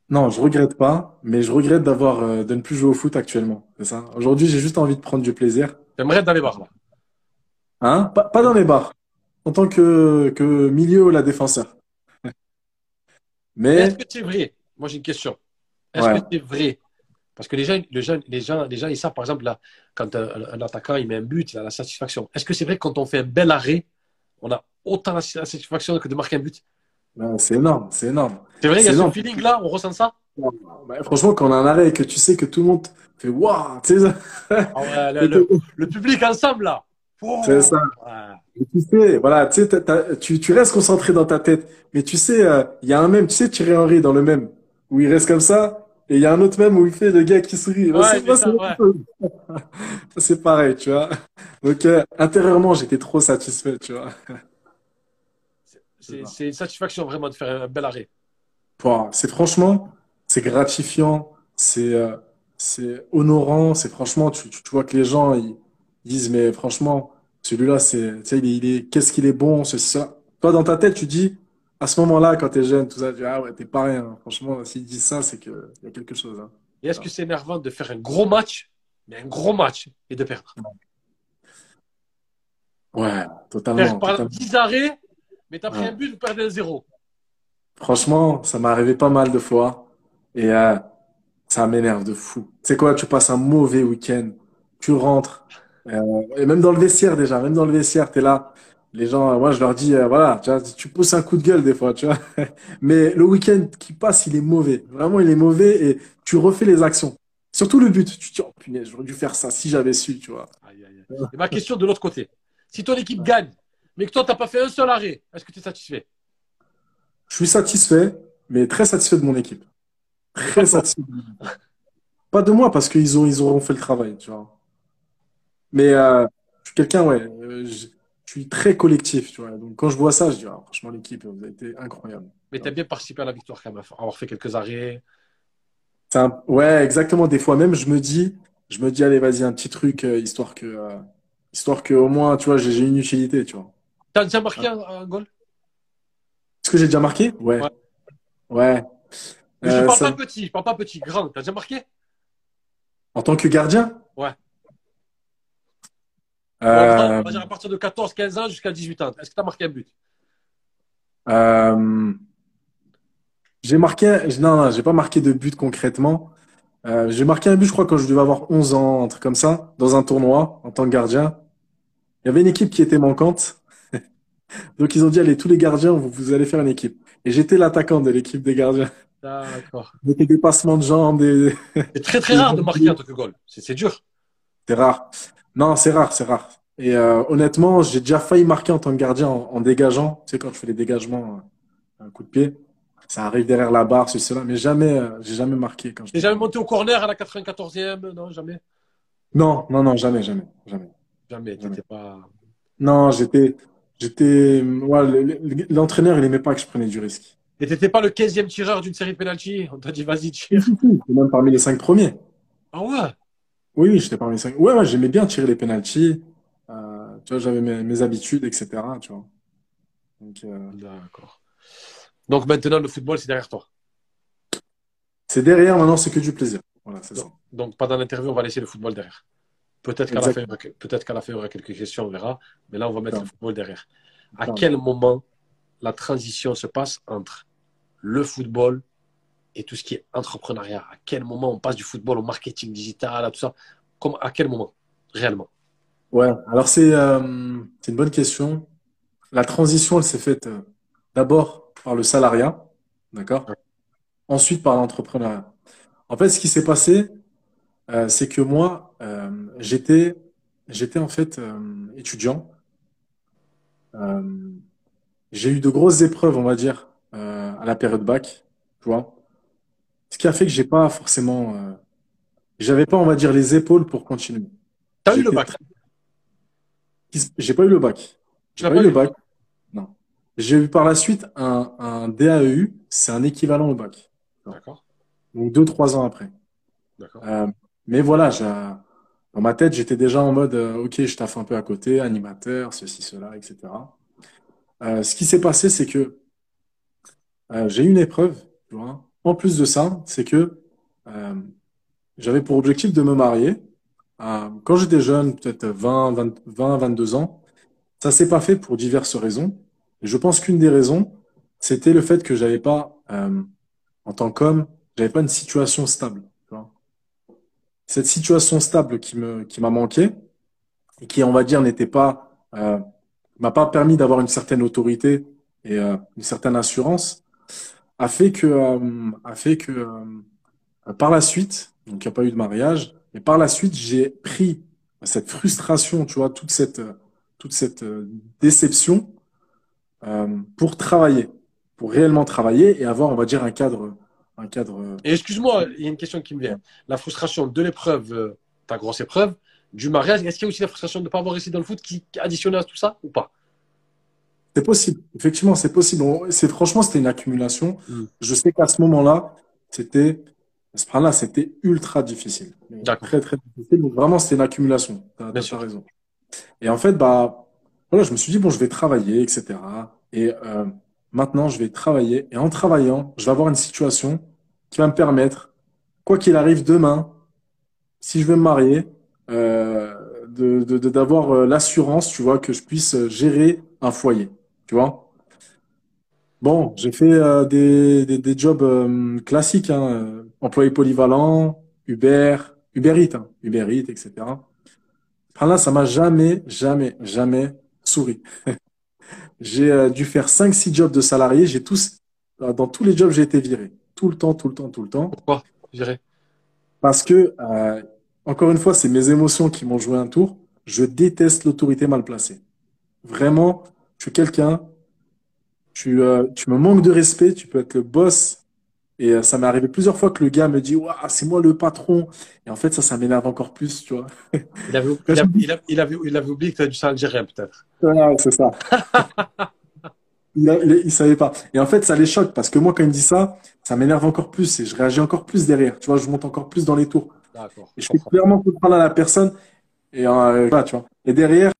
Non, je regrette pas, mais je regrette d'avoir euh, de ne plus jouer au foot actuellement. C'est ça? Aujourd'hui, j'ai juste envie de prendre du plaisir. J'aimerais être dans les bars là. Hein? Pas, pas dans les bars. En tant que, que milieu ou la défenseur. Mais... Est-ce que c'est vrai? Moi, j'ai une question. Est-ce que c'est vrai? Parce que les gens, les gens, les gens, les gens ils savent, par exemple, là, quand un, attaquant il met un but, il a la satisfaction. Est-ce que c'est vrai que quand on fait un bel arrêt, on a autant la satisfaction que de marquer un but? C'est énorme, c'est énorme. C'est vrai, il y a ce feeling-là, on ressent ça? Bah, Franchement, quand on a un arrêt et que tu sais que tout le monde fait waouh, le, public ensemble, là. c'est ça. tu sais, voilà, tu, sais, tu, tu restes concentré dans ta tête. Mais tu sais, euh, il y a un même, tu sais, Thierry Henry dans le même, où il reste comme ça, et il y a un autre même où il fait le gars qui sourit. c'est pareil, tu vois. Donc, euh, intérieurement, j'étais trop satisfait, tu vois. C'est une satisfaction vraiment de faire un bel arrêt. c'est franchement, c'est gratifiant, c'est euh, c'est honorant, c'est franchement, tu, tu, vois que les gens ils, disent, mais franchement, celui-là, c'est, il est, qu'est-ce qu'il est bon, c'est ça. Toi, dans ta tête, tu dis, à ce moment-là, quand tu es jeune, tout ça, tu dis, ah ouais, t'es pas rien. Franchement, s'ils disent ça, c'est qu'il y a quelque chose. Hein. Et est-ce que c'est énervant de faire un gros match, mais un gros match, et de perdre? Ouais, totalement. Perdre par 10 arrêts, mais t'as pris un but, vous perdez un zéro. Franchement, ça m'est arrivé pas mal de fois. Et euh, ça m'énerve de fou. Tu sais quoi, tu passes un mauvais week-end, tu rentres, euh, et même dans le vestiaire déjà, même dans le vestiaire, tu es là. Les gens, moi, je leur dis, euh, voilà, tu, vois, tu pousses un coup de gueule des fois, tu vois. Mais le week-end qui passe, il est mauvais. Vraiment, il est mauvais et tu refais les actions. Surtout le but. Tu te dis, oh punaise, j'aurais dû faire ça si j'avais su, tu vois. Et ma question de l'autre côté. Si ton équipe gagne, mais que toi, tu n'as pas fait un seul arrêt, est-ce que tu es satisfait? Je suis satisfait, mais très satisfait de mon équipe. Très satisfait. Pas de moi, parce qu'ils ont, ils auront fait le travail, tu vois. Mais euh, je suis quelqu'un, ouais, euh, je, suis très collectif, tu vois. Donc quand je vois ça, je dis, ah, franchement, l'équipe, vous avez été incroyable. Mais tu as bien participé à la victoire quand même, avoir fait quelques arrêts. Ouais, exactement. Des fois même, je me dis, je me dis, allez, vas-y, un petit truc, euh, histoire que, histoire que au moins, tu vois, j'ai une utilité, tu vois. T'as déjà marqué un, goal? Est-ce que j'ai déjà marqué? Ouais. Ouais. Mais je parle pas petit, je parle pas petit, grand. T'as déjà marqué? En tant que gardien? Ouais. Euh... On va dire à partir de 14, 15 ans jusqu'à 18 ans. Est-ce que tu as marqué un but? Euh... J'ai marqué. Non, non, j'ai pas marqué de but concrètement. Euh, j'ai marqué un but, je crois, quand je devais avoir 11 ans, un truc comme ça, dans un tournoi, en tant que gardien. Il y avait une équipe qui était manquante. Donc, ils ont dit, allez, tous les gardiens, vous, vous allez faire une équipe. Et j'étais l'attaquant de l'équipe des gardiens. D'accord. Des dépassements de jambes. Des... C'est très, très rare de marquer en tant que goal. C'est dur. C'est rare. Non, c'est rare, c'est rare. Et euh, honnêtement, j'ai déjà failli marquer en tant que gardien en, dégageant. Tu sais, quand je fais les dégagements, euh, un coup de pied, ça arrive derrière la barre, c'est cela. Mais jamais, euh, j'ai jamais marqué. Quand je... jamais monté au corner à la 94e Non, jamais? Non, non, non, jamais, jamais, jamais. Jamais. T'étais pas. Non, j'étais, j'étais. L'entraîneur, il aimait pas que je prenais du risque. Et t'étais pas le 15e tireur d'une série de penalty On t'a dit, vas-y, tire. même parmi les cinq premiers. Ah ouais? Oui, oui, j'étais parmi les cinq. Ouais, ouais, j'aimais bien tirer les penalties. Euh, tu vois, j'avais mes, habitudes, etc. Tu vois. Donc, euh, D'accord. Donc maintenant, le football, c'est derrière toi. C'est derrière, maintenant, c'est que du plaisir. Voilà, c'est ça. Donc, pendant l'interview, on va laisser le football derrière. Peut-être qu'à la, fin, peut qu'à la fin, il y aura quelques questions, on verra. Mais là, on va mettre le football derrière. À quel moment la transition se passe entre le football et tout ce qui est entrepreneuriat? À quel moment on passe du football au marketing digital, à tout ça? Comme, À quel moment, réellement? Ouais, alors c'est euh, une bonne question. La transition, elle s'est faite euh, d'abord par le salariat, d'accord? Ensuite par l'entrepreneuriat. En fait, ce qui s'est passé, euh, c'est que moi, j'étais j'étais en fait étudiant. j'ai eu de grosses épreuves, on va dire, à la période bac, tu vois. Ce qui a fait que j'ai pas forcément, euh, j'avais pas, on va dire, les épaules pour continuer. T'as eu le bac? J'ai pas eu le bac. J'ai pas, eu le bac. Non. J'ai eu par la suite un, un DAEU, c'est un équivalent au bac. D'accord. Donc deux, trois ans après. D'accord. Euh, mais voilà, dans ma tête, j'étais déjà en mode, euh, ok, je taffe un peu à côté, animateur, ceci, cela, etc. Euh, ce qui s'est passé, c'est que euh, j'ai eu une épreuve, tu vois, en plus de ça, c'est que euh, j'avais pour objectif de me marier. Quand j'étais jeune, peut-être 20, 20, 22 ans, ça s'est pas fait pour diverses raisons. Et je pense qu'une des raisons, c'était le fait que j'avais pas, en tant qu'homme, j'avais pas une situation stable. Cette situation stable qui me, qui m'a manqué et qui, on va dire, n'était pas, euh, m'a pas permis d'avoir une certaine autorité et euh, une certaine assurance, a fait que, euh, a fait que, euh, par la suite, donc il n'y a pas eu de mariage, mais par la suite, j'ai pris cette frustration, tu vois, toute cette, toute cette déception pour travailler, pour réellement travailler et avoir, on va dire, un cadre un cadre. Euh, Et excuse-moi, il y a une question qui me vient. La frustration de l'épreuve, euh, ta grosse épreuve, du mariage, est-ce qu'il y a aussi la frustration de ne pas avoir réussi dans le foot qui additionne à tout ça ou pas? C'est possible. Effectivement, c'est possible. C'est franchement, c'était une accumulation. Hmm. Je sais qu'à ce moment-là, c'était là c'était ultra difficile. Très, très difficile. Donc, vraiment, c'était une accumulation. Tu as, raison. Et en fait, bah, voilà, je me suis dit, bon, je vais travailler, etc. Et euh, Maintenant, je vais travailler et en travaillant, je vais avoir une situation qui va me permettre, quoi qu'il arrive demain, si je veux me marier, euh, de, d'avoir euh, l'assurance, tu vois, que je puisse gérer un foyer, tu vois. Bon, j'ai fait euh, des, des, jobs classiques, hein, employé polyvalent, Uber, Uber hein, etc. là, ça m'a jamais, jamais, jamais souri. J'ai euh, dû faire 5-6 jobs de salarié. J'ai tous, euh, dans tous les jobs, j'ai été viré. Tout le temps, tout le temps, tout le temps. Pourquoi viré? Parce que, euh, encore une fois, c'est mes émotions qui m'ont joué un tour. Je déteste l'autorité mal placée. Vraiment, je suis quelqu'un, tu, tu me manques de respect, tu peux être le boss. Et ça m'est arrivé plusieurs fois que le gars me dit, waouh, c'est moi le patron. Et en fait, ça, ça m'énerve encore plus, tu vois. Il avait, il avait, il avait oublié que tu as du sang algérien, peut-être. Ouais, c'est ça. il, il, savait pas. Et en fait, ça les choque parce que moi, quand il me dit ça, ça m'énerve encore plus et je réagis encore plus derrière. Tu vois, je monte encore plus dans les tours. Et je fais clairement comprendre à la personne. Et euh, tu vois. Et derrière,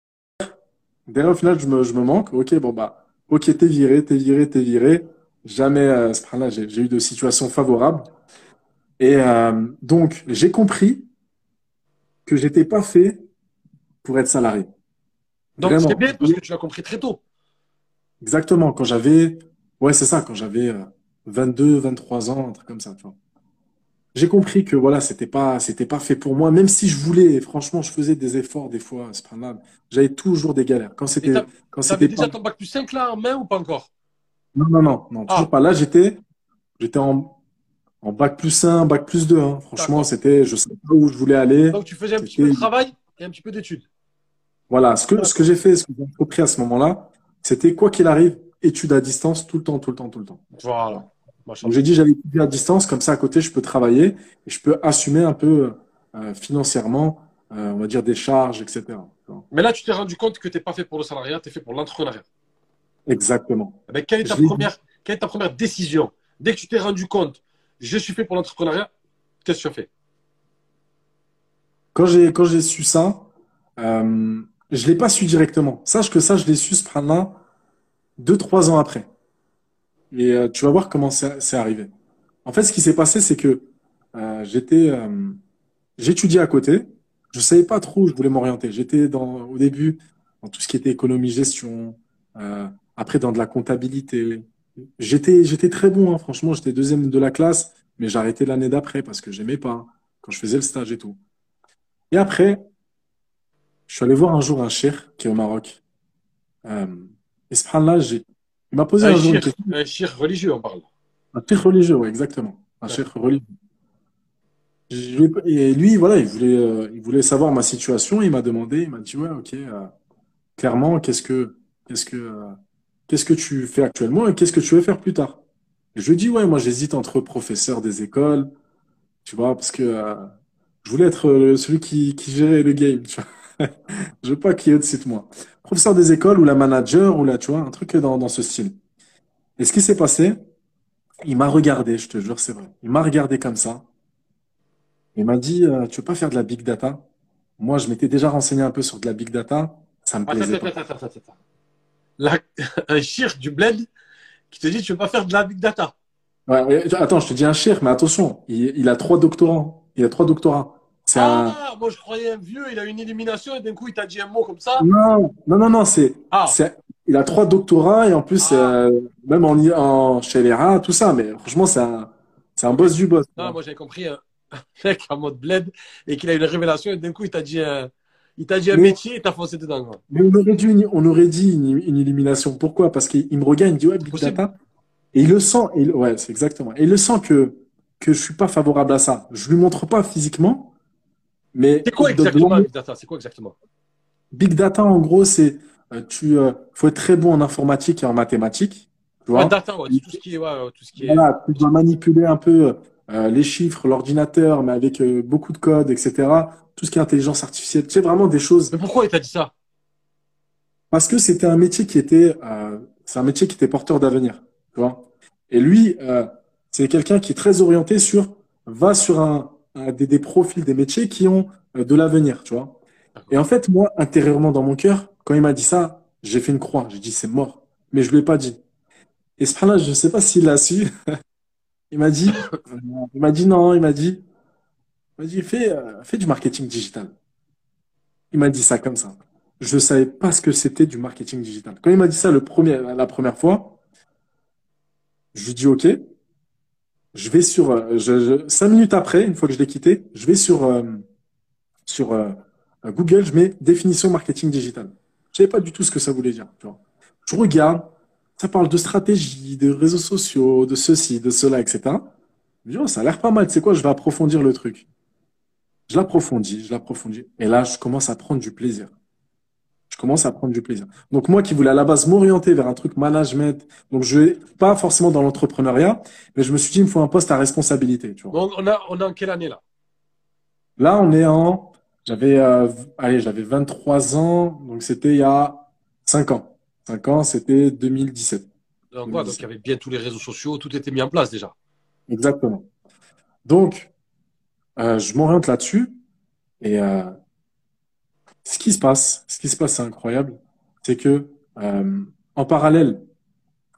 derrière, au final, je me, je me manque. Ok, bon, bah, ok, t'es viré, t'es viré, t'es viré. Jamais, euh, là j'ai eu de situations favorables. Et euh, donc, j'ai compris que j'étais pas fait pour être salarié. Donc c'est bien parce que tu l'as compris très tôt. Exactement, quand j'avais, ouais, c'est ça, quand j'avais 22, euh, 23 ans, un truc comme ça, tu vois. J'ai compris que voilà, c'était pas, c'était pas fait pour moi, même si je voulais, franchement, je faisais des efforts des fois, pas mal. J'avais toujours des galères. Quand c'était, quand c'était déjà ton bac plus 5 là en main ou pas encore? Non, non, non, non, toujours ah. pas. Là, j'étais, j'étais en, en bac plus 1, bac plus 2, hein. Franchement, c'était, je sais pas où je voulais aller. Donc, tu faisais un petit peu de travail et un petit peu d'études. Voilà, ce que, ce que j'ai fait, ce que j'ai compris à ce moment-là, c'était quoi qu'il arrive, études à distance tout le temps, tout le temps, tout le temps. Voilà. Donc j'ai dit j'allais étudier à distance, comme ça à côté je peux travailler et je peux assumer un peu euh, financièrement, euh, on va dire des charges, etc. Mais là tu t'es rendu compte que tu n'es pas fait pour le salariat, tu es fait pour l'entrepreneuriat. Exactement. Mais quelle, est ta première, quelle est ta première décision? Dès que tu t'es rendu compte, je suis fait pour l'entrepreneuriat, qu'est-ce que tu as fait? Quand j'ai quand j'ai su ça, euh, je l'ai pas su directement. Sache que ça, je l'ai su ce là deux, trois ans après. Et euh, tu vas voir comment c'est arrivé. En fait, ce qui s'est passé, c'est que euh, j'étais, euh, j'étudiais à côté. Je savais pas trop où je voulais m'orienter. J'étais dans, au début, dans tout ce qui était économie, gestion. Après, dans de la comptabilité. J'étais, j'étais très bon. Hein, franchement, j'étais deuxième de la classe, mais j'ai arrêté l'année d'après parce que j'aimais pas quand je faisais le stage et tout. Et après, je suis allé voir un jour un cher qui est au Maroc. Euh, et là il m'a posé un, jour une question. Un cher religieux, on parle. Un cher religieux, oui, exactement. Un cher religieux. Et lui, voilà, il voulait, euh, il voulait savoir ma situation. Il m'a demandé, il m'a dit, ouais, ok, euh, clairement, qu'est-ce que, qu'est-ce que, euh, qu'est-ce que tu fais actuellement et qu'est-ce que tu veux faire plus tard? Et je lui dis, ouais, moi, j'hésite entre professeur des écoles, tu vois, parce que je voulais être celui qui, qui gérait le game, tu vois. je veux pas qu'il y ait au-dessus de moi. Professeur des écoles ou la manager ou là, tu vois, un truc dans, dans ce style. Et ce qui s'est passé, il m'a regardé, je te jure, c'est vrai. Il m'a regardé comme ça. Il m'a dit, euh, tu veux pas faire de la big data? Moi, je m'étais déjà renseigné un peu sur de la big data. Ça me plaisait pas. un chir du bled qui te dit, tu veux pas faire de la big data? Ouais, attends, je te dis un chir, mais attention, il, il a trois doctorants. Il a trois doctorats. Ah, moi je croyais un vieux, il a une illumination et d'un coup il t'a dit un mot comme ça. Non, non, non, non c'est. Ah. Il a trois doctorats et en plus, ah. euh, même en, en, chez les rats, tout ça, mais franchement, c'est un, un boss du boss. Non, moi j'avais compris mec en mode bled et qu'il a eu une révélation et d'un coup il t'a dit un, il t'a dit un métier et t'as foncé dedans. Mais on aurait, dû, on aurait dit une, une élimination. Pourquoi? Parce qu'il me regarde, il me dit ouais, Big Data. Et il le sent. Et ouais, c'est exactement. Et il le sent que que je suis pas favorable à ça. Je lui montre pas physiquement, mais. C'est quoi exactement Big Data? C'est quoi exactement? Big Data, en gros, c'est euh, tu euh, faut être très bon en informatique et en mathématiques. Tu vois data, ouais, tout ce qui est, ouais, tout ce qui est. Voilà, tu dois manipuler un peu euh, les chiffres, l'ordinateur, mais avec euh, beaucoup de code, etc. Tout ce qui est intelligence artificielle, tu sais vraiment des choses. Mais pourquoi il t'a dit ça? Parce que c'était un métier qui était, euh, c'est un métier qui était porteur d'avenir, tu vois. Et lui, c'est quelqu'un qui est très orienté sur, va sur un, des, des, profils, des métiers qui ont de l'avenir, tu vois. Et en fait, moi, intérieurement dans mon cœur, quand il m'a dit ça, j'ai fait une croix. J'ai dit c'est mort, mais je lui ai pas dit. Et ce là je sais pas s'il l'a su. Il m'a dit, il m'a dit non, il m'a dit, il m'a dit fais, euh, fais du marketing digital. Il m'a dit ça comme ça. Je ne savais pas ce que c'était du marketing digital. Quand il m'a dit ça le premier, la première fois, je lui dis ok. Je vais sur, euh, je, cinq minutes après, une fois que je l'ai quitté, je vais sur euh, sur Google, je mets définition marketing digital. Je savais pas du tout ce que ça voulait dire. Je regarde, ça parle de stratégie, de réseaux sociaux, de ceci, de cela, etc. Je dis, oh, ça a l'air pas mal, tu sais quoi, je vais approfondir le truc. Je l'approfondis, je l'approfondis. Et là, je commence à prendre du plaisir. Je commence à prendre du plaisir. Donc moi qui voulais à la base m'orienter vers un truc management, donc je vais pas forcément dans l'entrepreneuriat, mais je me suis dit, il me faut un poste à responsabilité. Tu vois. Donc on a, on est en quelle année là? Là, on est en, j'avais, euh, allez, j'avais 23 ans, donc c'était il y a 5 ans. 5 ans, c'était 2017. Donc, donc il y avait bien tous les réseaux sociaux, tout était mis en place déjà. Exactement. Donc, euh, je m'oriente là-dessus. Et euh, ce qui se passe, ce qui se passe, c'est incroyable, c'est que euh, en parallèle,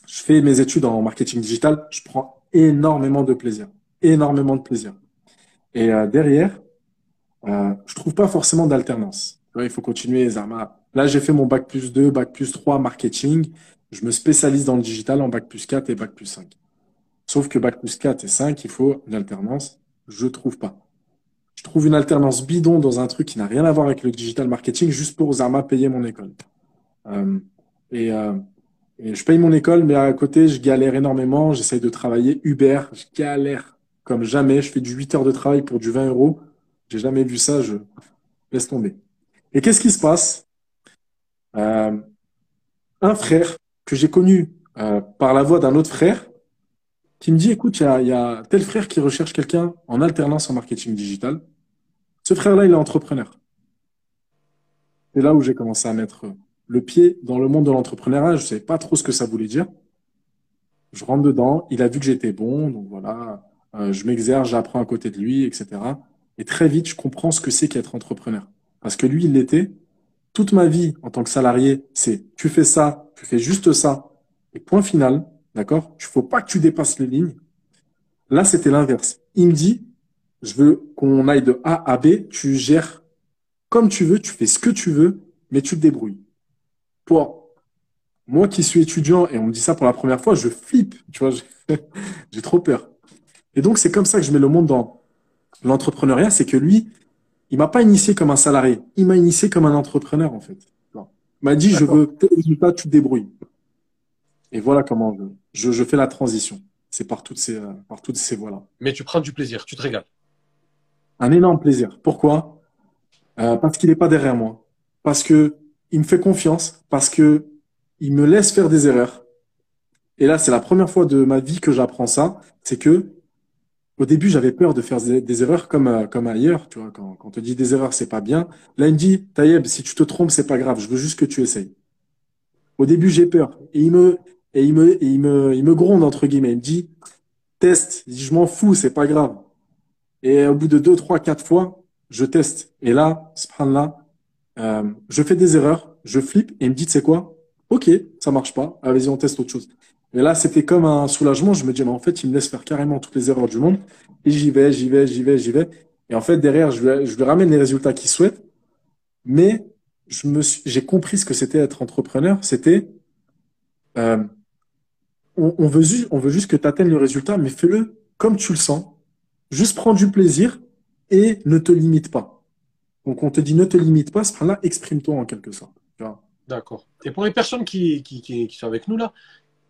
je fais mes études en marketing digital, je prends énormément de plaisir, énormément de plaisir. Et derrière, je trouve pas forcément d'alternance. Il faut continuer, Zarma Là, j'ai fait mon bac plus 2, bac plus 3 marketing. Je me spécialise dans le digital en bac plus 4 et bac plus 5. Sauf que bac plus 4 et 5, il faut une alternance. Je trouve pas. Je trouve une alternance bidon dans un truc qui n'a rien à voir avec le digital marketing juste pour Zama payer mon école. Euh, et, euh, et, je paye mon école, mais à côté, je galère énormément. J'essaye de travailler Uber. Je galère comme jamais. Je fais du 8 heures de travail pour du 20 euros. J'ai jamais vu ça. Je laisse tomber. Et qu'est-ce qui se passe? Un frère que j'ai connu euh, par la voix d'un autre frère qui me dit, écoute, il y a, y a, tel frère qui recherche quelqu'un en alternance en marketing digital. Ce frère-là, il est entrepreneur. C'est là où j'ai commencé à mettre le pied dans le monde de l'entrepreneuriat. Je ne savais pas trop ce que ça voulait dire. Je rentre dedans. Il a vu que j'étais bon. Donc voilà, euh, je m'exerce, j'apprends à côté de lui, etc. Et très vite, je comprends ce que c'est qu'être entrepreneur. Parce que lui, il l'était toute ma vie en tant que salarié, c'est tu fais ça, tu fais juste ça, et point final, d'accord? Il faut pas que tu dépasses les lignes. Là, c'était l'inverse. Il me dit, je veux qu'on aille de A à B, tu gères comme tu veux, tu fais ce que tu veux, mais tu te débrouilles. Toi, moi qui suis étudiant et on me dit ça pour la première fois, je flippe, tu vois, j'ai trop peur. Et donc, c'est comme ça que je mets le monde dans l'entrepreneuriat, c'est que lui, il m'a pas initié comme un salarié. Il m'a initié comme un entrepreneur, en fait. Il m'a dit, je veux tel résultat, tu te débrouilles. Et voilà comment je, je, fais la transition. C'est par toutes ces, par toutes ces voies-là. Mais tu prends du plaisir, tu te régales. Un énorme plaisir. Pourquoi? Euh, Parce qu'il n'est pas derrière moi. Parce que il me fait confiance. Parce que il me laisse faire des erreurs. Et là, c'est la première fois de ma vie que j'apprends ça. C'est que au début, j'avais peur de faire des, erreurs comme euh, comme ailleurs, tu vois. Quand, on te dit des erreurs, c'est pas bien. Là, il me dit, Taïeb, si tu te trompes, c'est pas grave. Je veux juste que tu essayes. Au début, j'ai peur. Et il me et il me il me il me gronde entre guillemets. Il me dit, teste. Je m'en fous, c'est pas grave. Et au bout de deux, trois, quatre fois, je teste. Et là, là, euh, je fais des erreurs, je flippe et il me dit, c'est quoi? Ok, ça marche pas. Allez, y on teste autre chose. Et là, c'était comme un soulagement. Je me dis, mais en fait, il me laisse faire carrément toutes les erreurs du monde. Et j'y vais, j'y vais, j'y vais, j'y vais. Et en fait, derrière, je lui, je lui ramène les résultats qu'il souhaite. Mais je me j'ai compris ce que c'était être entrepreneur. C'était, euh, on, on, veut juste, on veut juste que tu atteignes le résultat, mais fais-le comme tu le sens. Juste prends du plaisir et ne te limite pas. Donc, on te dit ne te limite pas, ce là exprime-toi en quelque sorte. D'accord. Et pour les personnes qui, qui, qui, sont avec nous là,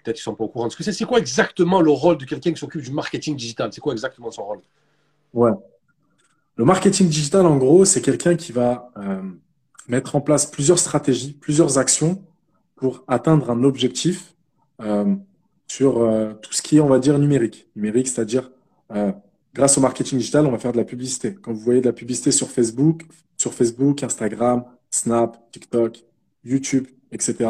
peut-être ne sont pas au courant c'est, quoi exactement le rôle de quelqu'un qui s'occupe du marketing digital? C'est quoi exactement son rôle? Ouais. Le marketing digital, en gros, c'est quelqu'un qui va euh, mettre en place plusieurs stratégies, plusieurs actions pour atteindre un objectif euh, sur euh, tout ce qui est, on va dire, numérique. Numérique, c'est-à-dire, grâce au marketing digital, on va faire de la publicité. Quand vous voyez de la publicité sur Facebook, sur Facebook, Instagram, Snap, TikTok, YouTube, etc.,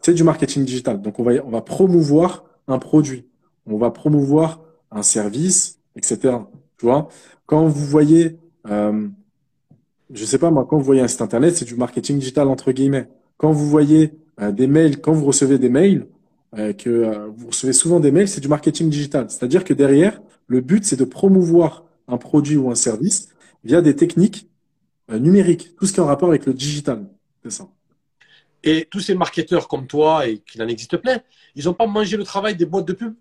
c'est du marketing digital. Donc, on va, on va promouvoir un produit, on va promouvoir un service, etc. Tu vois, quand vous voyez, euh, je sais pas moi, quand vous voyez un site internet, c'est du marketing digital entre guillemets. Quand vous voyez euh, des mails, quand vous recevez des mails, euh, que euh, vous recevez souvent des mails, c'est du marketing digital. C'est-à-dire que derrière, le but, c'est de promouvoir un produit ou un service via des techniques numériques, tout ce qui est en rapport avec le digital. C'est ça. Et tous ces marketeurs comme toi, et qu'il en existe plein, ils n'ont pas mangé le travail des boîtes de pub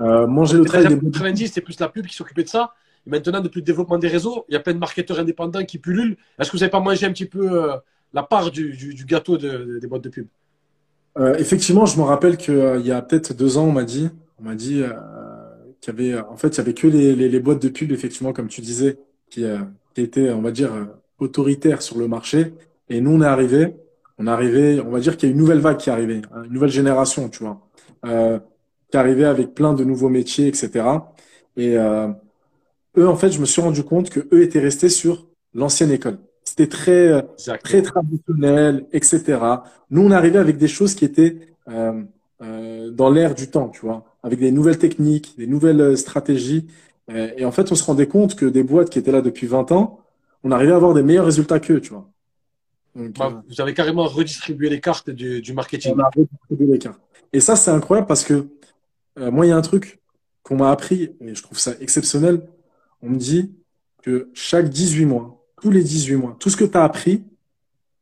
euh, Manger le travail des boîtes 90, c'est plus la pub qui s'occupait de ça. Et maintenant, depuis le développement des réseaux, il y a plein de marketeurs indépendants qui pullulent. Est-ce que vous n'avez pas mangé un petit peu la part du, gâteau des boîtes de pub? Euh, Effectivement, je me rappelle qu'il euh, y a peut-être deux ans, on m'a dit, on m'a dit euh, qu'il y avait, en fait, il y avait que les, boîtes de pub, effectivement, comme tu disais, qui, qui étaient, on va dire, autoritaires sur le marché. Et nous, on est arrivé, on est arrivé, on va dire qu'il y a une nouvelle vague qui est arrivée, hein, une nouvelle génération, tu vois, qui est arrivée avec plein de nouveaux métiers, etc. Et eux, en fait, je me suis rendu compte que eux étaient restés sur l'ancienne école. C'était très, euh, très traditionnel, etc. Nous, on arrivait avec des choses qui étaient euh, euh, dans l'air du temps, tu vois, avec des nouvelles techniques, des nouvelles euh, stratégies. Et, en fait, on se rendait compte que des boîtes qui étaient là depuis 20 ans, on arrivait à avoir des meilleurs résultats qu'eux, tu vois. Bah, vous avez carrément redistribué les cartes du, du marketing. On a redistribué les cartes. Et ça, c'est incroyable parce que moi, il y a un truc qu'on m'a appris, et je trouve ça exceptionnel. On me dit que chaque 18 mois, tous les 18 mois. Tout ce que tu as appris,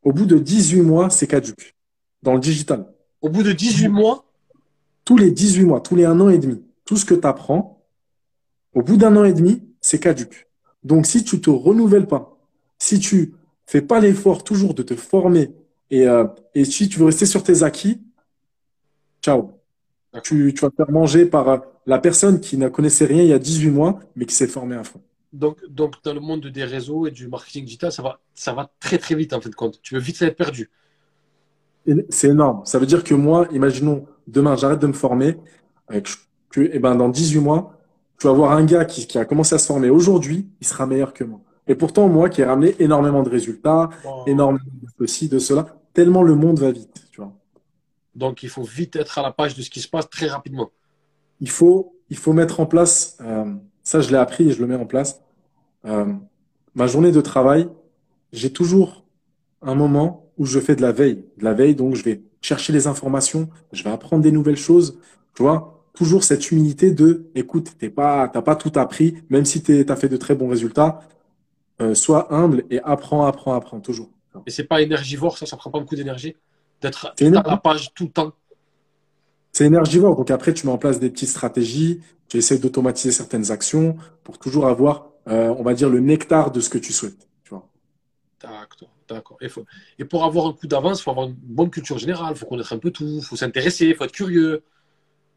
au bout de 18 mois, c'est caduque. Dans le digital. Au bout de 18 mois? Tous les 18 mois, tous les un an et demi. Tout ce que tu apprends, au bout d'un an et demi, c'est caduque. Donc, si tu te renouvelles pas, si tu fais pas l'effort toujours de te former et, euh, et si tu veux rester sur tes acquis, ciao. Tu, tu vas te faire manger par euh, la personne qui ne connaissait rien il y a 18 mois, mais qui s'est formée à fond. Donc, donc, dans le monde des réseaux et du marketing digital, ça va, ça va très très vite en fait de compte. Tu veux vite être perdu. C'est énorme. Ça veut dire que moi, imaginons, demain, j'arrête de me former, que, et eh ben, dans 18 mois, tu vas voir un gars qui, qui a commencé à se former aujourd'hui, il sera meilleur que moi. Et pourtant, moi qui ai ramené énormément de résultats, énormément de ceci, de cela, tellement le monde va vite, tu vois. Donc, il faut vite être à la page de ce qui se passe très rapidement. Il faut, il faut mettre en place, euh, ça, je l'ai appris et je le mets en place. Euh, ma journée de travail, j'ai toujours un moment où je fais de la veille. De la veille, donc je vais chercher les informations, je vais apprendre des nouvelles choses. Tu vois, toujours cette humilité de, écoute, t'es pas, t'as pas tout appris, même si tu as fait de très bons résultats. Euh, sois humble et apprends, apprends, apprends toujours. Et c'est pas énergivore, ça, ça prend pas beaucoup d'énergie d'être à la page tout le temps. C'est énergivore. Donc après, tu mets en place des petites stratégies, tu essaies d'automatiser certaines actions pour toujours avoir, euh, on va dire, le nectar de ce que tu souhaites. D'accord, d'accord. Et, et, pour avoir un coup d'avance, il faut avoir une bonne culture générale, il faut connaître un peu tout, il faut s'intéresser, il faut être curieux.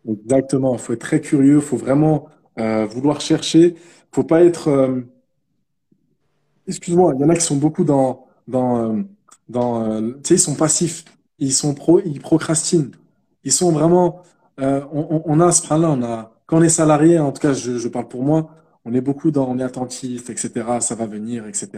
Exactement, il faut être très curieux, il faut vraiment euh, vouloir chercher, il faut pas être... Euh, excuse-moi, il y en a qui sont beaucoup dans... dans, dans tu sais, ils sont passifs, ils, sont pro, ils procrastinent. Ils sont vraiment... on, on, a ce a quand on est salarié, en tout cas, je, parle pour moi, on est beaucoup dans, on est attentif, etc. Ça va venir, etc.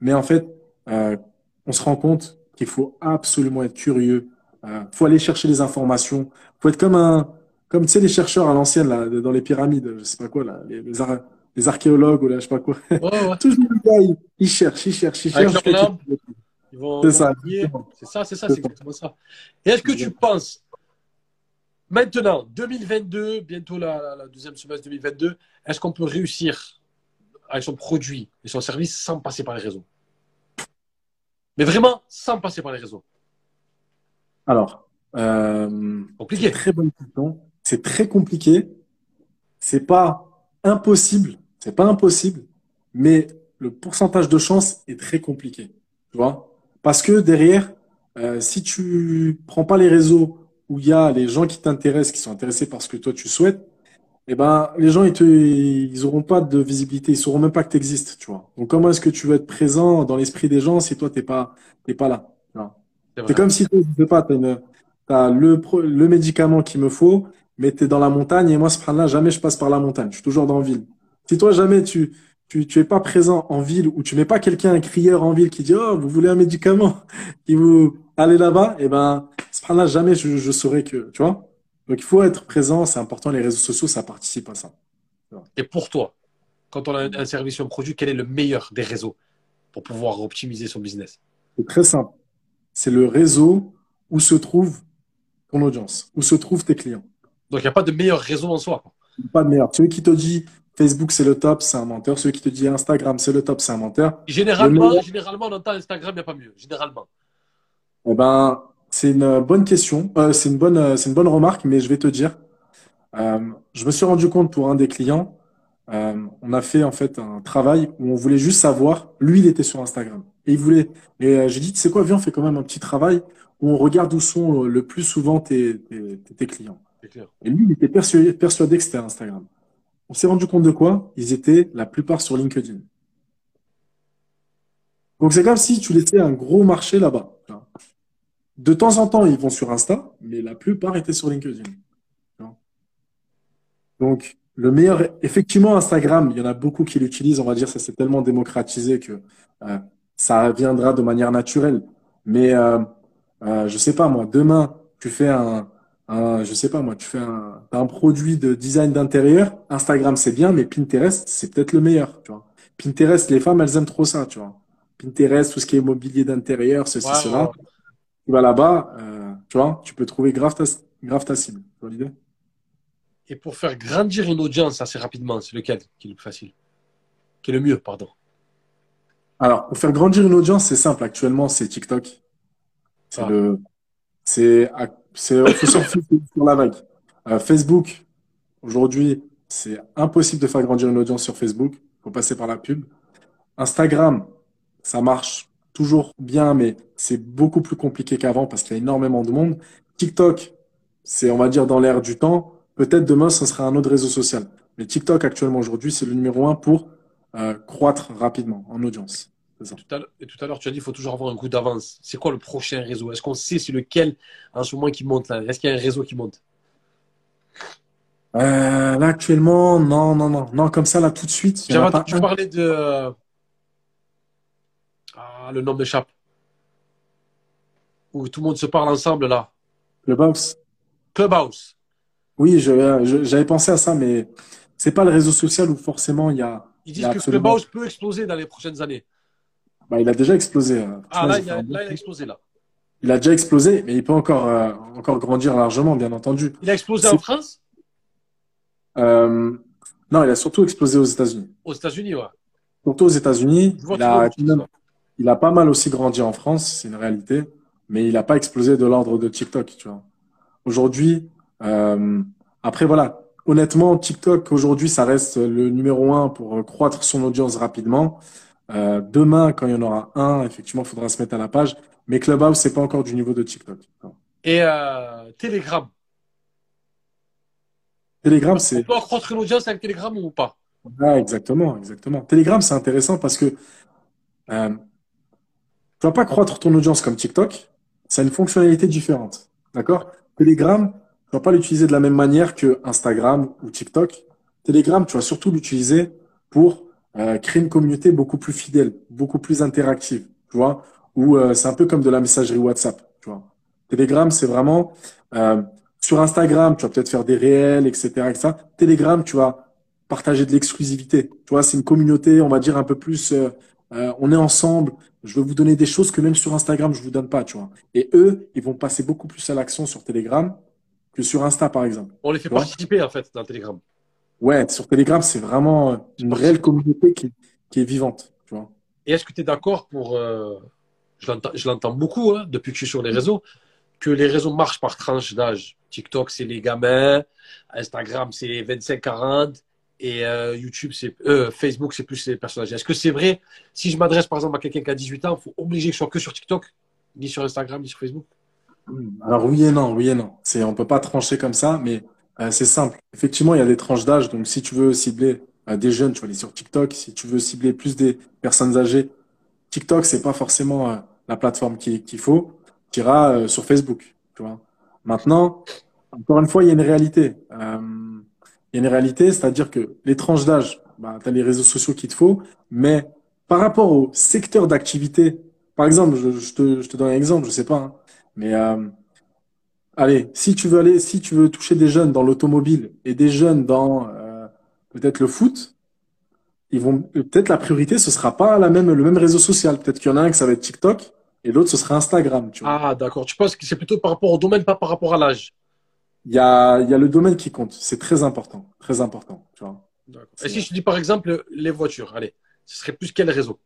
Mais en fait, euh, on se rend compte qu'il faut absolument être curieux. Euh, faut aller chercher les informations. Faut être comme un, comme tu sais les chercheurs à l'ancienne là, dans les pyramides, je sais pas quoi là, les, les, archéologues ou là, je sais pas quoi. Toujours le gars, ils, cherchent, ils cherchent, ils cherchent. C'est ça. C'est ça, c'est ça, c'est exactement ça. Et est-ce que tu penses Maintenant, 2022, bientôt la, deuxième semestre 2022, est-ce qu'on peut réussir avec son produit et son service sans passer par les réseaux? Mais vraiment, sans passer par les réseaux Alors, euh, compliqué. Très bonne question. C'est très compliqué. C'est pas impossible, c'est pas impossible, mais le pourcentage de chance est très compliqué. Tu vois Parce que derrière, euh, si tu prends pas les réseaux où il y a les gens qui t'intéressent, qui sont intéressés par ce que toi tu souhaites, eh ben, les gens, ils te, ils auront pas de visibilité, ils sauront même pas que tu existes, tu vois. Donc, comment est-ce que tu veux être présent dans l'esprit des gens si toi, t'es pas, t'es pas là, C'est comme si tu sais pas, t'as une, t'as le, le médicament qu'il me faut, mais t'es dans la montagne et moi, ce là jamais je passe par la montagne. Je suis toujours dans la ville. Si toi, jamais tu, tu, tu es pas présent en ville ou tu mets pas quelqu'un, un crieur en ville qui dit, oh, vous voulez un médicament, qui vous, allez là-bas, et eh ben, ce là jamais je, je saurais que, tu vois. Donc il faut être présent, c'est important, les réseaux sociaux, ça participe à ça. Et pour toi, quand on a un service ou un produit, quel est le meilleur des réseaux pour pouvoir optimiser son business? C'est très simple. C'est le réseau où se trouve ton audience, où se trouvent tes clients. Donc il n'y a pas de meilleur réseau en soi. Pas de meilleur. Celui qui te dit Facebook c'est le top, c'est un menteur. Celui qui te dit Instagram c'est le top, c'est un menteur. Généralement, généralement on entend Instagram, il n'y a pas mieux. Généralement. Eh ben, c'est une bonne question. Euh, c'est une bonne, euh, c'est une bonne remarque, mais je vais te dire. Euh, je me suis rendu compte pour un des clients, on a fait en fait un travail où on voulait juste savoir. Lui, il était sur Instagram et il voulait. Et j'ai dit, tu sais quoi, viens, on fait quand même un petit travail où on regarde où sont le plus souvent tes, tes, clients. Et lui, il était persuadé, persuadé que c'était Instagram. On s'est rendu compte de quoi? Ils étaient la plupart sur LinkedIn. Donc c'est comme si tu laissais un gros marché là-bas. De temps en temps, ils vont sur Insta, mais la plupart étaient sur LinkedIn. Donc, le meilleur, effectivement, Instagram, il y en a beaucoup qui l'utilisent. On va dire, ça s'est tellement démocratisé que euh, ça viendra de manière naturelle. Mais euh, euh, je sais pas moi, demain, tu fais un, un je sais pas moi, tu fais un, un produit de design d'intérieur. Instagram, c'est bien, mais Pinterest, c'est peut-être le meilleur. Tu vois. Pinterest, les femmes, elles aiment trop ça. Tu vois. Pinterest, tout ce qui est mobilier d'intérieur, ceci, cela tu vas là-bas, euh, tu vois, tu peux trouver grave ta, grave ta cible. Tu vois l'idée Et pour faire grandir une audience assez rapidement, c'est lequel qui est le plus facile? Qui est le mieux, pardon? Alors, pour faire grandir une audience, c'est simple. Actuellement, c'est TikTok. C'est ah. le. C'est. C'est sur la vague. Euh, Facebook, aujourd'hui, c'est impossible de faire grandir une audience sur Facebook. Il faut passer par la pub. Instagram, ça marche toujours bien, mais c'est beaucoup plus compliqué qu'avant parce qu'il y a énormément de monde. TikTok, c'est, on va dire, dans l'air du temps. Peut-être demain, ce sera un autre réseau social. Mais TikTok, actuellement, aujourd'hui, c'est le numéro un pour euh, croître rapidement en audience. Et tout à l'heure, tu as dit qu'il faut toujours avoir un coup d'avance. C'est quoi le prochain réseau? Est-ce qu'on sait c'est lequel en ce moment qui monte là? Est-ce qu'il y a un réseau qui monte? Euh, Là, actuellement, non, non, non. Non, comme ça, là, tout de suite. J'avais entendu parler de ah, le nom m'échappe. Où tout le monde se parle ensemble là. Clubhouse. Clubhouse. Oui, j'avais pensé à ça, mais c'est pas le réseau social où forcément il y a. Ils disent que Clubhouse peut exploser dans les prochaines années. Bah, il a déjà explosé. Hein. Ah, là, il a, là, il a explosé là. Il a déjà explosé, mais il peut encore, euh, encore grandir largement, bien entendu. Il a explosé en France? Euh, Non, il a surtout explosé aux États-Unis. Aux États-Unis, ouais. Surtout aux États-Unis. Il a, il a pas mal aussi grandi en France, c'est une réalité, mais il n'a pas explosé de l'ordre de TikTok, tu vois. Aujourd'hui, euh, après voilà, honnêtement, TikTok aujourd'hui, ça reste le numéro un pour croître son audience rapidement. Euh, demain, quand il y en aura un, effectivement, il faudra se mettre à la page. Mais Clubhouse, c'est pas encore du niveau de TikTok. Et euh, Telegram. Telegram, c'est. On peut croître une audience avec Telegram ou pas? Ah, Exactement, exactement. Telegram, c'est intéressant parce que euh, tu vas pas croître ton audience comme TikTok. Ça a une fonctionnalité différente. D'accord? Telegram, tu vas pas l'utiliser de la même manière que Instagram ou TikTok. Telegram, tu vas surtout l'utiliser pour euh, créer une communauté beaucoup plus fidèle, beaucoup plus interactive. Tu vois Ou euh, c'est un peu comme de la messagerie WhatsApp. Tu vois Telegram, c'est vraiment euh, sur Instagram, tu vas peut-être faire des réels, etc., etc. Telegram, tu vas partager de l'exclusivité. Tu vois, c'est une communauté, on va dire un peu plus. Euh, euh, on est ensemble. Je vais vous donner des choses que même sur Instagram, je vous donne pas, tu vois. Et eux, ils vont passer beaucoup plus à l'action sur Telegram que sur Insta, par exemple. On les fait participer, en fait, dans Telegram. Ouais, sur Telegram, c'est vraiment une réelle communauté qui, est vivante, tu vois. Et est-ce que tu es d'accord pour, euh, je l'entends beaucoup, hein, depuis que je suis sur les réseaux, que les réseaux marchent par tranche d'âge? TikTok, c'est les gamins. Instagram, c'est 25-40. et euh, YouTube, c'est euh, Facebook, c'est plus les personnes âgées. Est-ce que c'est vrai? Si je m'adresse par exemple à quelqu'un qui a 18 ans, il faut obliger que je sois que sur TikTok, ni sur Instagram, ni sur Facebook? Alors oui et non, oui et non. C'est, on peut pas trancher comme ça, mais euh, c'est simple. Effectivement, il y a des tranches d'âge. Donc si tu veux cibler des jeunes, tu vas aller sur TikTok. Si tu veux cibler plus des personnes âgées, TikTok, c'est pas forcément la plateforme qu'il faut. Tu iras sur Facebook. Tu vois. Maintenant, encore une fois, il y a une réalité. Euh, il y a une réalité, c'est-à-dire que les tranches d'âge, bah, tu as les réseaux sociaux qu'il te faut, mais par rapport au secteur d'activité, par exemple, je, te, je, te, donne un exemple, je sais pas, hein, mais euh, allez, si tu veux aller, si tu veux toucher des jeunes dans l'automobile et des jeunes dans euh, peut-être le foot, ils vont peut-être la priorité, ce sera pas la même le même réseau social. Peut-être qu'il y en a un qui ça va être TikTok et l'autre ce sera Instagram. Tu vois. Ah d'accord. Tu penses que c'est plutôt par rapport au domaine, pas par rapport à l'âge? Il y a, y a le domaine qui compte. C'est très important. Très important. Tu vois. Et si je te dis par exemple les voitures, allez, ce serait plus quel réseau?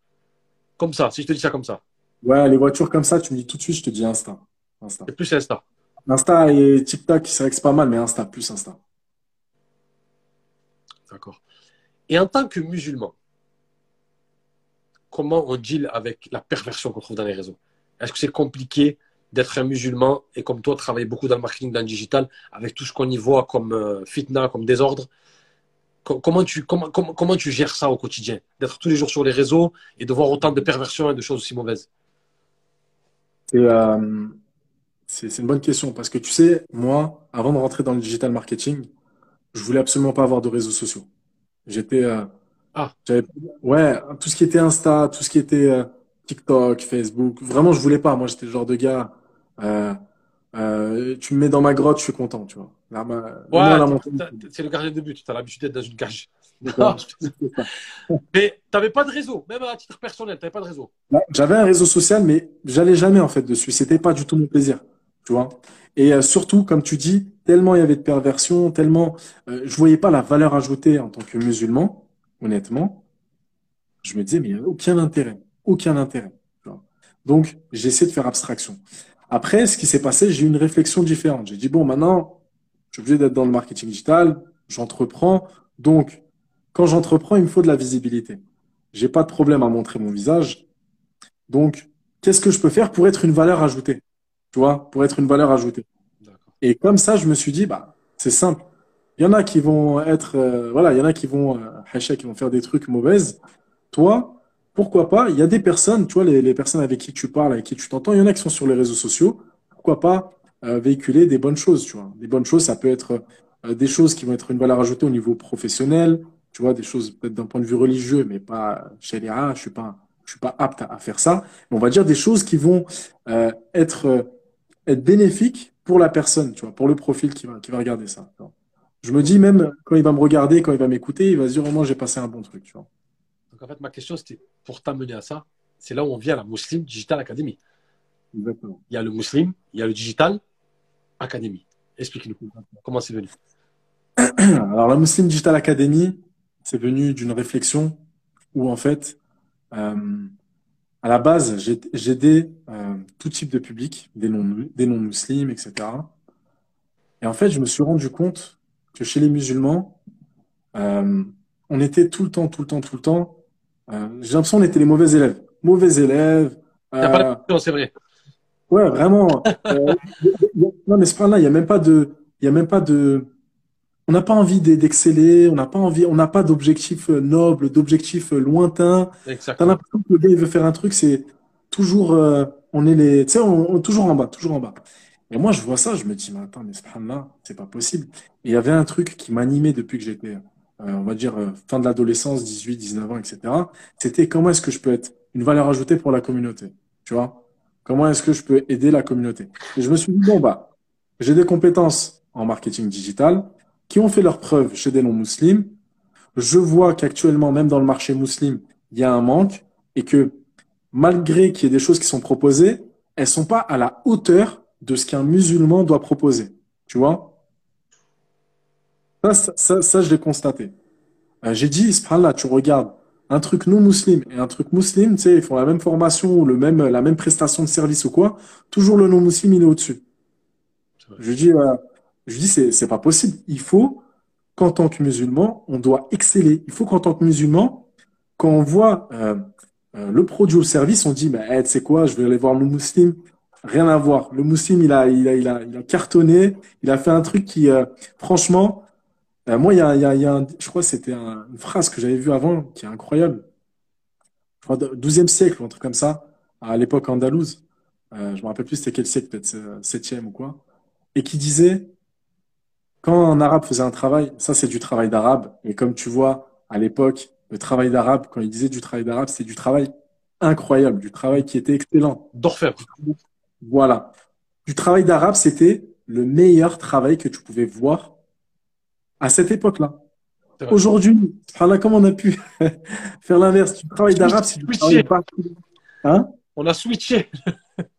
Comme ça, si je te dis ça comme ça. Ouais, les voitures comme ça, tu me dis tout de suite, je te dis Insta. Insta. C'est plus Insta. Insta et TikTok, c'est vrai que c'est pas mal, mais Insta, plus Insta. D'accord. Et en tant que musulman, comment on deal avec la perversion qu'on trouve dans les réseaux? Est-ce que c'est compliqué d'être un musulman et comme toi, travailler beaucoup dans le marketing, dans le digital, avec tout ce qu'on y voit comme euh, fitna, comme désordre? comment, tu, comment, comment, tu gères ça au quotidien? D'être tous les jours sur les réseaux et de voir autant de perversions et de choses aussi mauvaises? Euh, C'est une bonne question parce que tu sais, moi, avant de rentrer dans le digital marketing, je voulais absolument pas avoir de réseaux sociaux. J'étais. Euh, ah. Ouais, tout ce qui était Insta, tout ce qui était TikTok, Facebook, vraiment, je voulais pas. Moi, j'étais le genre de gars euh, euh, tu me mets dans ma grotte, je suis content, tu vois. c'est le gardien de but, tu as l'habitude d'être dans une cage. mais tu n'avais pas de réseau, même à titre personnel, tu n'avais pas de réseau. J'avais un réseau social, mais j'allais jamais en fait dessus. C'était pas du tout mon plaisir, Et euh, surtout, comme tu dis, tellement il y avait de perversion, tellement euh, je voyais pas la valeur ajoutée en tant que musulman, honnêtement. Je me disais, mais il n'y a aucun intérêt, aucun intérêt. Donc, j'ai essayé de faire abstraction. Après, ce qui s'est passé, j'ai eu une réflexion différente. J'ai dit, bon, maintenant, je suis obligé d'être dans le marketing digital, j'entreprends. Donc, quand j'entreprends, il me faut de la visibilité. J'ai pas de problème à montrer mon visage. Donc, qu'est-ce que je peux faire pour être une valeur ajoutée? Tu vois, pour être une valeur ajoutée. Et comme ça, je me suis dit, bah, c'est simple. Il y en a qui vont être, euh, voilà, il y en a qui vont, euh, qui vont faire des trucs mauvaises. Toi, pourquoi pas Il y a des personnes, tu vois, les, personnes avec qui tu parles, avec qui tu t'entends, il y en a qui sont sur les réseaux sociaux. Pourquoi pas euh, véhiculer des bonnes choses, tu vois Des bonnes choses, ça peut être euh, des choses qui vont être une valeur ajoutée au niveau professionnel, tu vois, des choses peut-être d'un point de vue religieux, mais pas chez les je suis pas, je suis pas apte à, faire ça. Mais on va dire des choses qui vont être être bénéfiques pour la personne, tu vois, pour le profil qui va qui va regarder ça. Je me dis même quand il va me regarder, quand il va m'écouter, il va se dire au moins j'ai passé un bon truc, tu vois en fait, ma question, c'était pour t'amener à ça. C'est là où on vient à la Muslim Digital Academy. Exactement. Il y a le Muslim, il y a le Digital Academy. Explique-nous comment c'est venu? Alors, la Muslim Digital Academy, c'est venu d'une réflexion où, en fait, euh, à la base, j'aidais euh, tout type de public, des non-musulmans, etc. Et en fait, je me suis rendu compte que chez les musulmans, euh, on était tout le temps, tout le temps, tout le temps euh, j'ai l'impression qu'on était les mauvais élèves. Mauvais élèves. A pas de c'est vrai. Ouais, vraiment. euh, non, mais ce point-là, il n'y a même pas de, il y a même pas de, on n'a pas envie d'exceller, on n'a pas envie, on n'a pas d'objectif euh, noble, d'objectif euh, lointain. T'as l'impression que le gars, il veut faire un truc, c'est toujours, on est les, tu sais, on, toujours en bas, toujours en bas. Et moi, je vois ça, je me dis, mais attends, mais ce là c'est pas possible. Et il y avait un truc qui m'animait depuis que j'étais euh, on va dire, euh, fin de l'adolescence, 18, 19 ans, etc., c'était comment est-ce que je peux être une valeur ajoutée pour la communauté, tu vois? Comment est-ce que je peux aider la communauté? Et je me suis dit, bon, bah, j'ai des compétences en marketing digital qui ont fait leurs preuves chez des non-musulmans. Je vois qu'actuellement, même dans le marché musulman, il y a un manque et que malgré qu'il y ait des choses qui sont proposées, elles sont pas à la hauteur de ce qu'un musulman doit proposer. Tu vois? Ça, ça, ça, je l'ai constaté. Euh, j'ai dit, là, tu regardes un truc non musulman et un truc musulman, tu sais, ils font la même formation ou le même, la même prestation de service ou quoi. Toujours le non musulman, il est au-dessus. Je dis, euh, je dis, c'est, c'est pas possible. Il faut qu'en tant que musulman, on doit exceller. Il faut qu'en tant que musulman, quand on voit euh, euh, le produit ou le service, on dit, hey, tu sais quoi, je vais aller voir le musulman. Rien à voir. Le musulman, il a, il a, il a, cartonné. Il a fait un truc qui, euh, franchement, moi, il y a, y a je crois que c'était une phrase que j'avais vue avant qui est incroyable. Je crois 12e siècle ou un truc comme ça, à l'époque andalouse. je me rappelle plus c'était quel siècle, peut-être 7e ou quoi. Et qui disait, quand un arabe faisait un travail, ça c'est du travail d'arabe. Et comme tu vois, à l'époque, le travail d'arabe, quand il disait du travail d'arabe, c'est du travail incroyable, du travail qui était excellent. D'orfèvre. Voilà. Du travail d'arabe, c'était le meilleur travail que tu pouvais voir à cette époque-là. Aujourd'hui, comment on a pu faire l'inverse? Du travail d'arabe, c'est du travail Hein? On a switché.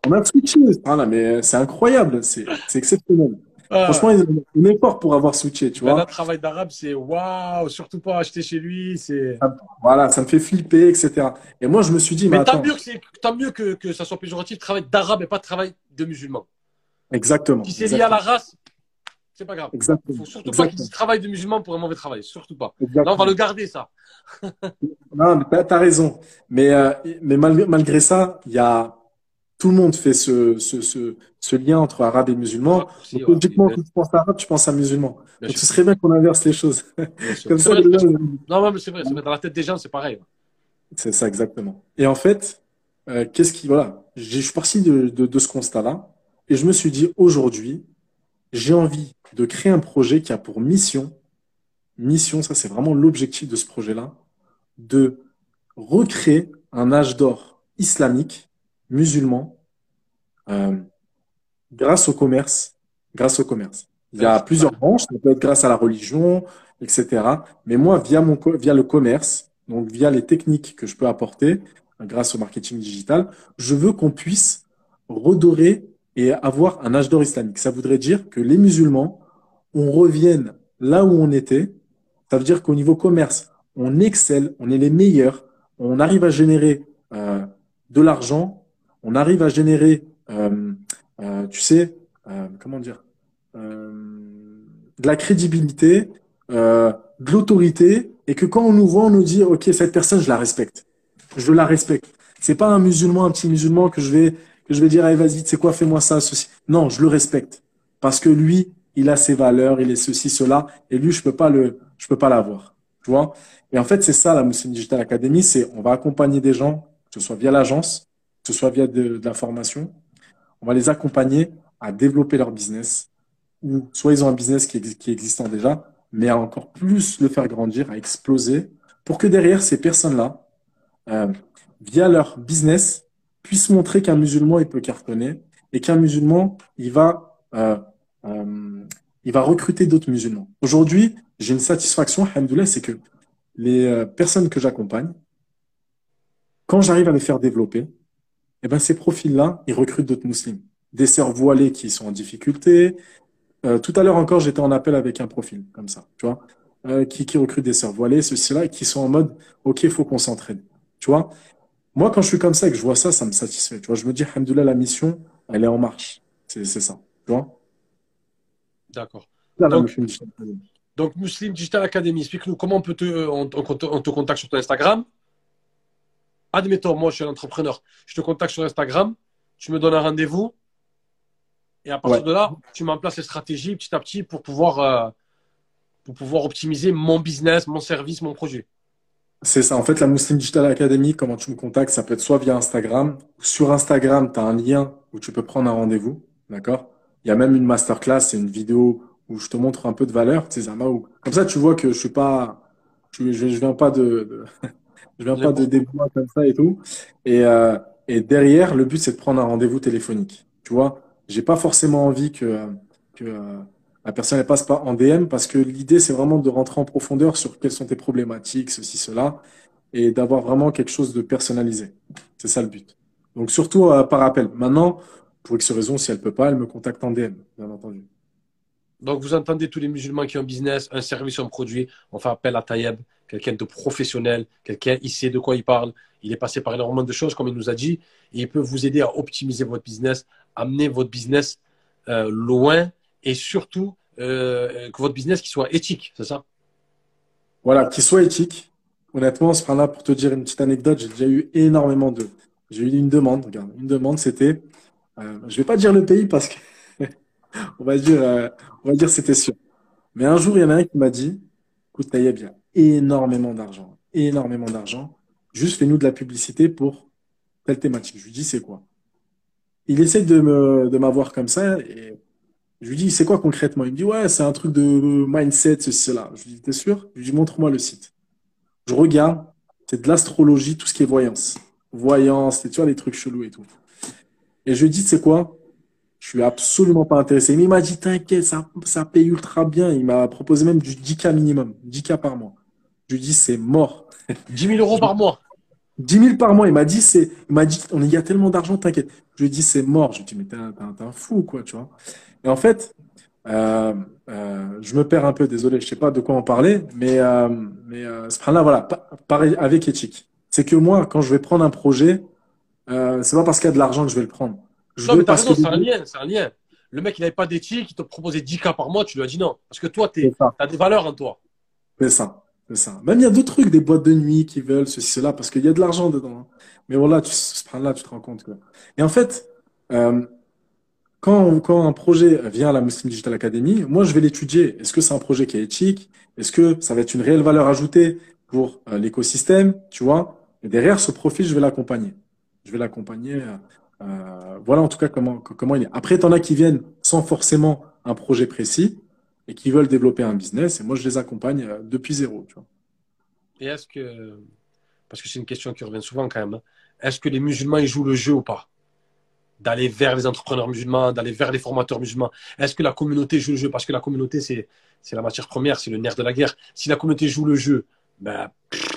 on a switché. Voilà, mais c'est incroyable, c'est exceptionnel. Ah. Franchement, il a un effort pour avoir switché, tu vois. Le travail d'arabe, c'est waouh, surtout pas acheter chez lui. c'est Voilà, ça me fait flipper, etc. Et moi, je me suis dit, mais, mais tant mieux, que, tant mieux que, que ça soit péjoratif, travail d'arabe et pas travail de musulman. Exactement. Si c'est lié à la race, c'est pas grave. Exactement. Faut surtout pas qu'il dise travail de musulman pour un mauvais travail, surtout pas. Là, on va le garder, ça. non, mais t'as raison. Mais, euh, mais malgré, malgré ça, il y a tout le monde fait ce, ce, ce, ce lien entre arabe et musulman. Donc, logiquement, quand tu penses à arabe, tu penses à musulman. Donc, ce serait bien qu'on inverse les choses. Comme ça, Non, mais c'est vrai, dans la tête des gens, c'est pareil. C'est ça, exactement. Et en fait, euh, qu'est-ce qui, voilà, je suis parti de, de, de ce constat-là et je me suis dit, aujourd'hui, j'ai envie de créer un projet qui a pour mission, mission, ça c'est vraiment l'objectif de ce projet-là, de recréer un âge d'or islamique musulmans euh, grâce au commerce. Grâce au commerce. Il y a plusieurs branches, ça peut être grâce à la religion, etc. Mais moi, via, mon, via le commerce, donc via les techniques que je peux apporter, grâce au marketing digital, je veux qu'on puisse redorer et avoir un âge d'or islamique. Ça voudrait dire que les musulmans, on revienne là où on était. Ça veut dire qu'au niveau commerce, on excelle, on est les meilleurs, on arrive à générer euh, de l'argent on arrive à générer, euh, euh, tu sais, euh, comment dire, de la crédibilité, de l'autorité, et que quand on nous voit, on nous dit, ok, cette personne, je la respecte, je la respecte. C'est pas un musulman, un petit musulman que je vais que je vais dire, allez, vas-y, c'est quoi, fais-moi ça, ceci. Non, je le respecte parce que lui, il a ses valeurs, il est ceci, cela, et lui, je peux pas le, je peux pas l'avoir, tu vois? Et en fait, c'est ça la Muslim Digital Academy, c'est on va accompagner des gens, que ce soit via l'agence, que ce soit via de, la formation, on va les accompagner à développer leur business, ou soit ils ont un business qui, qui existant déjà, mais à encore plus le faire grandir, à exploser, pour que derrière ces personnes-là, euh, via leur business, puissent montrer qu'un musulman il peut cartonner et qu'un musulman il va euh, euh, il va recruter d'autres musulmans. Aujourd'hui, j'ai une satisfaction, alhamdoulilah, c'est que les personnes que j'accompagne, quand j'arrive à les faire développer, eh ben, ces profils-là, ils recrutent d'autres musulmans. Des sœurs voilées qui sont en difficulté. Euh, tout à l'heure encore, j'étais en appel avec un profil comme ça, tu vois, euh, qui, qui recrute des sœurs voilées, ceci-là, et qui sont en mode, OK, il faut qu'on s'entraîne. Tu vois, moi, quand je suis comme ça et que je vois ça, ça me satisfait. Tu vois, je me dis, Alhamdoulilah, la mission, elle est en marche. C'est ça. Tu vois D'accord. Donc, donc, Muslim Digital Academy, explique-nous comment on peut te, on, on te contacte sur ton Instagram admettons, moi, je suis un entrepreneur, je te contacte sur Instagram, tu me donnes un rendez-vous, et à partir de là, tu mets en place les stratégies petit à petit pour pouvoir, euh, pour pouvoir optimiser mon business, mon service, mon projet. C'est ça. En fait, la Muslim Digital Academy, comment tu me contactes, ça peut être soit via Instagram. Sur Instagram, tu as un lien où tu peux prendre un rendez-vous. D'accord? Il y a même une masterclass, c'est une vidéo où je te montre un peu de valeur. Tu sais, Comme ça, tu vois que je suis pas, je, je, viens pas de je viens pas de débois comme ça et tout. Et, euh, et derrière, le but, c'est de prendre un rendez-vous téléphonique. Tu vois, j'ai pas forcément envie que, que euh, la personne ne passe pas en DM parce que l'idée, c'est vraiment de rentrer en profondeur sur quelles sont tes problématiques, ceci, cela, et d'avoir vraiment quelque chose de personnalisé. C'est ça le but. Donc, surtout euh, par appel. Maintenant, pour X raison, si elle peut pas, elle me contacte en DM, bien entendu. Donc, vous entendez tous les musulmans qui ont un business, un service, un produit. On fait appel à Tayeb quelqu'un de professionnel, quelqu'un, il sait de quoi il parle, il est passé par énormément de choses, comme il nous a dit, et il peut vous aider à optimiser votre business, amener votre business euh, loin, et surtout euh, que votre business qui soit éthique, c'est ça? Voilà, qui soit éthique. Honnêtement, ce là pour te dire une petite anecdote, j'ai déjà eu énormément de. J'ai eu une demande, regarde, une demande, c'était. Euh, je vais pas dire le pays parce que on va dire, on va dire c'était sûr. Mais un jour, il y en a un qui m'a dit, écoute, Taïeb, il y a énormément d'argent, énormément d'argent. Juste fais-nous de la publicité pour telle thématique. Je lui dis, c'est quoi? Il essaie de me, de m'avoir comme ça et je lui dis, c'est quoi concrètement? Il me dit, ouais, c'est un truc de mindset, ceci, cela. Je lui dis, t'es sûr? Je lui dis, montre-moi le site. Je regarde, c'est de l'astrologie, tout ce qui est voyance. Voyance, tu vois, les trucs chelous et tout. Et je lui dis, c'est quoi? Je suis absolument pas intéressé. Mais il m'a dit, t'inquiète, ça, ça paye ultra bien. Il m'a proposé même du 10K minimum, 10K par mois. Je lui dis, c'est mort. 10 000 euros par mois. 10 000 par mois. Il m'a dit, c'est, il m'a dit, on y a tellement d'argent, t'inquiète. Je lui dis, c'est mort. Je lui dis, mais t'es un, un, fou, quoi, tu vois. Et en fait, euh, euh, je me perds un peu, désolé, je sais pas de quoi en parler, mais, euh, mais euh, ce là voilà, pareil avec éthique. C'est que moi, quand je vais prendre un projet, euh, c'est pas parce qu'il y a de l'argent que je vais le prendre. Je non, mais t'as raison, c'est un lien, c'est un lien. Le mec, il n'avait pas d'éthique, il te proposait 10 cas par mois, tu lui as dit non. Parce que toi, tu as des valeurs en toi. C'est ça, c'est ça. Même il y a d'autres trucs, des boîtes de nuit qui veulent ceci, cela, parce qu'il y a de l'argent dedans. Hein. Mais voilà, tu, là, tu te rends compte. que Et en fait, euh, quand, quand un projet vient à la Muslim Digital Academy, moi, je vais l'étudier. Est-ce que c'est un projet qui est éthique? Est-ce que ça va être une réelle valeur ajoutée pour euh, l'écosystème? Tu vois? Et derrière ce profil, je vais l'accompagner. Je vais l'accompagner euh, voilà en tout cas comment, comment il est. Après, tu en as qui viennent sans forcément un projet précis et qui veulent développer un business. Et moi, je les accompagne euh, depuis zéro. Et est-ce que, parce que c'est une question qui revient souvent quand même, hein, est-ce que les musulmans, ils jouent le jeu ou pas? D'aller vers les entrepreneurs musulmans, d'aller vers les formateurs musulmans. Est-ce que la communauté joue le jeu? Parce que la communauté, c'est, c'est la matière première, c'est le nerf de la guerre. Si la communauté joue le jeu, ben,